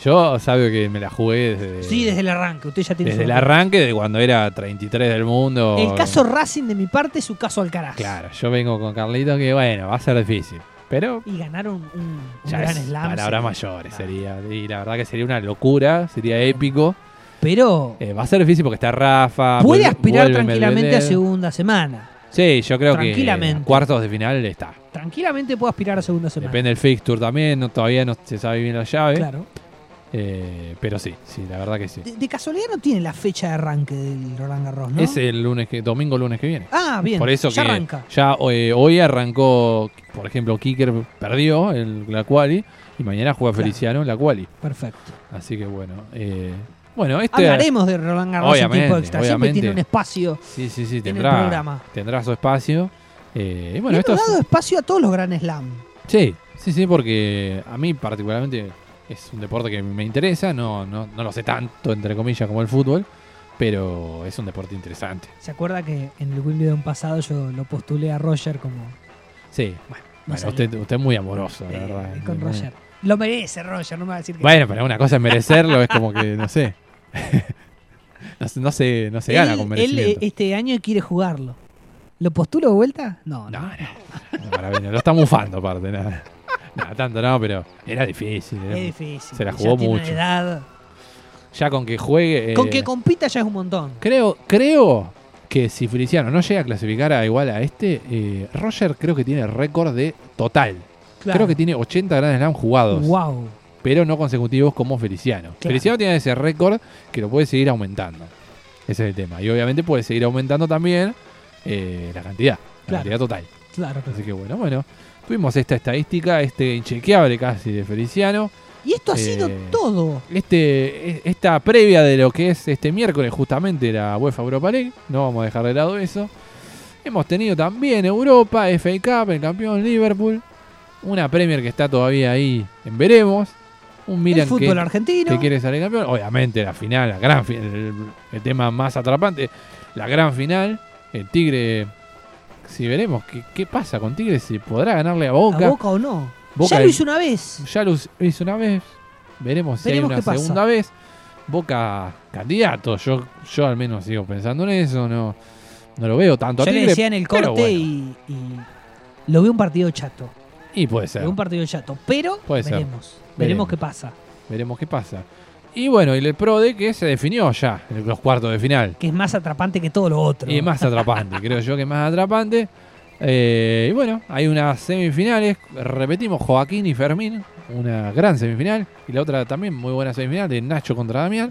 Yo sabe que me la jugué desde. Sí, desde el arranque. Usted ya tiene Desde el arranque, de cuando era 33 del mundo. El caso Racing de mi parte, su caso Alcaraz. Claro, yo vengo con Carlito que, bueno, va a ser difícil. Pero. Y ganaron un, gran slam. Palabras mayores sería. Y la verdad que sería una locura, sería épico. Pero. Eh, va a ser difícil porque está Rafa. Puede aspirar tranquilamente a segunda semana. Sí, yo creo que cuartos de final está. Tranquilamente puede aspirar a segunda semana. Depende del fixture también, no, todavía no se sabe bien la llave. Claro. Eh, pero sí, sí, la verdad que sí. De, casualidad no tiene la fecha de arranque del Roland Garros, ¿no? Es el lunes que, domingo lunes que viene. Ah, bien. Por eso ya que arranca. Ya eh, hoy arrancó, por ejemplo, Kicker perdió el, la quali y mañana juega Feliciano en la quali. Perfecto. Así que bueno, eh, bueno, este, Hablaremos de Roland Garros en tiempo extra. Siempre tiene un espacio sí, sí, sí, tendrá, tendrá su espacio. Eh, bueno, esto ha dado espacio a todos los Grand Slam. Sí, sí, sí, porque a mí particularmente es un deporte que me interesa, no, no, no lo sé tanto, entre comillas, como el fútbol, pero es un deporte interesante. ¿Se acuerda que en el Wimbledon pasado yo lo postulé a Roger como... Sí, bueno, usted, usted, es muy amoroso, la eh, verdad. Con Roger. Lo merece Roger, no me va a decir que... Bueno, pero una cosa es merecerlo, es como que, no sé... [LAUGHS] no, se, no se gana con merecimiento. Él este año quiere jugarlo. ¿Lo postulo de vuelta? No, no. No, no, lo está mufando aparte, nada. No, tanto no, pero era difícil. es difícil. Se la jugó mucho. Ya con que juegue. Con que eh, compita ya es un montón. Creo, creo que si Feliciano no llega a clasificar a igual a este, eh, Roger creo que tiene récord de total. Creo que tiene 80 Grand Slam jugados. Wow. Pero no consecutivos como Feliciano. Feliciano tiene ese récord que lo puede seguir aumentando. Ese es el tema. Y obviamente puede seguir aumentando también eh, la cantidad. La cantidad total. Claro, Así que bueno, bueno. Tuvimos esta estadística, este inchequeable casi de Feliciano. Y esto ha sido eh, todo. Este, e, esta previa de lo que es este miércoles, justamente la UEFA Europa League. No vamos a dejar de lado eso. Hemos tenido también Europa, FA Cup, el campeón Liverpool. Una Premier que está todavía ahí en veremos. Un Milan fútbol argentino. que quiere salir campeón. Obviamente la final, la gran el, el tema más atrapante, la gran final. El Tigre si veremos qué, qué, pasa con Tigre, si podrá ganarle a Boca. ¿A Boca o no? ya lo hizo una vez. Ya lo hizo una vez. Veremos si hay una segunda vez. Boca candidato. Yo, yo al menos sigo pensando en eso. No, no lo veo tanto yo a Tigre. le decía en el corte y, lo veo un partido chato. Y puede ser. Lo veo un partido chato. Pero veremos. Veremos qué pasa. Veremos qué pasa. Y bueno, y el PRODE que se definió ya en los cuartos de final. Que es más atrapante que todo lo otro. Y es más atrapante, [LAUGHS] creo yo que es más atrapante. Eh, y bueno, hay unas semifinales. Repetimos, Joaquín y Fermín. Una gran semifinal. Y la otra también muy buena semifinal de Nacho contra Damián.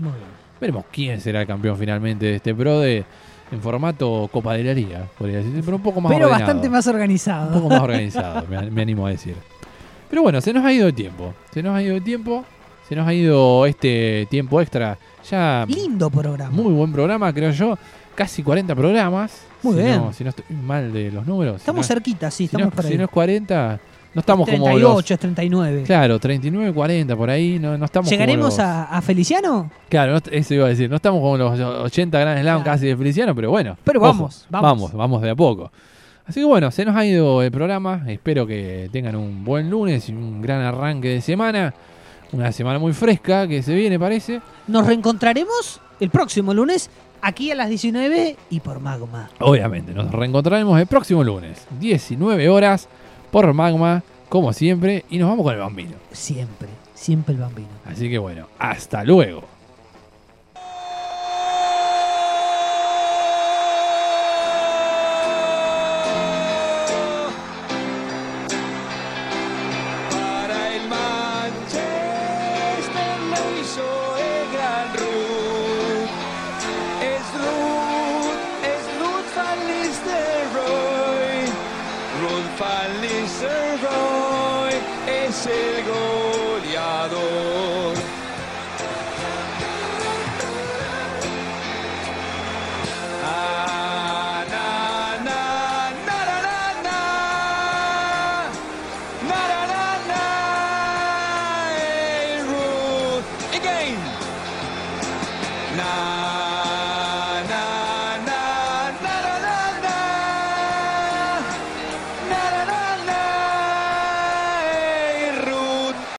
Veremos quién será el campeón finalmente de este PRODE en formato Copa de la Liga, podría decir, pero un poco más Pero bastante más organizado. Un poco más [LAUGHS] organizado, me, me animo a decir. Pero bueno, se nos ha ido el tiempo. Se nos ha ido el tiempo. Se nos ha ido este tiempo extra. Ya. Lindo programa. Muy buen programa, creo yo. Casi 40 programas. Muy bien. si no estoy mal de los números. Estamos cerquita, sí, si estamos ahí. Si no es 40, no estamos 38, como. 38, es 39. Claro, 39, 40, por ahí. No, no estamos ¿Llegaremos a, Feliciano? Claro, eso iba a decir. No estamos como los 80 Grand Slam casi de Feliciano, pero bueno. Pero vamos, vamos. Vamos, vamos de a poco. Así que bueno, se nos ha ido el programa. Espero que tengan un buen lunes y un gran arranque de semana. Una semana muy fresca que se viene, parece. Nos reencontraremos el próximo lunes aquí a las 19 y por Magma. Obviamente, nos reencontraremos el próximo lunes, 19 horas, por Magma, como siempre, y nos vamos con el bambino. Siempre, siempre el bambino. Así que bueno, hasta luego.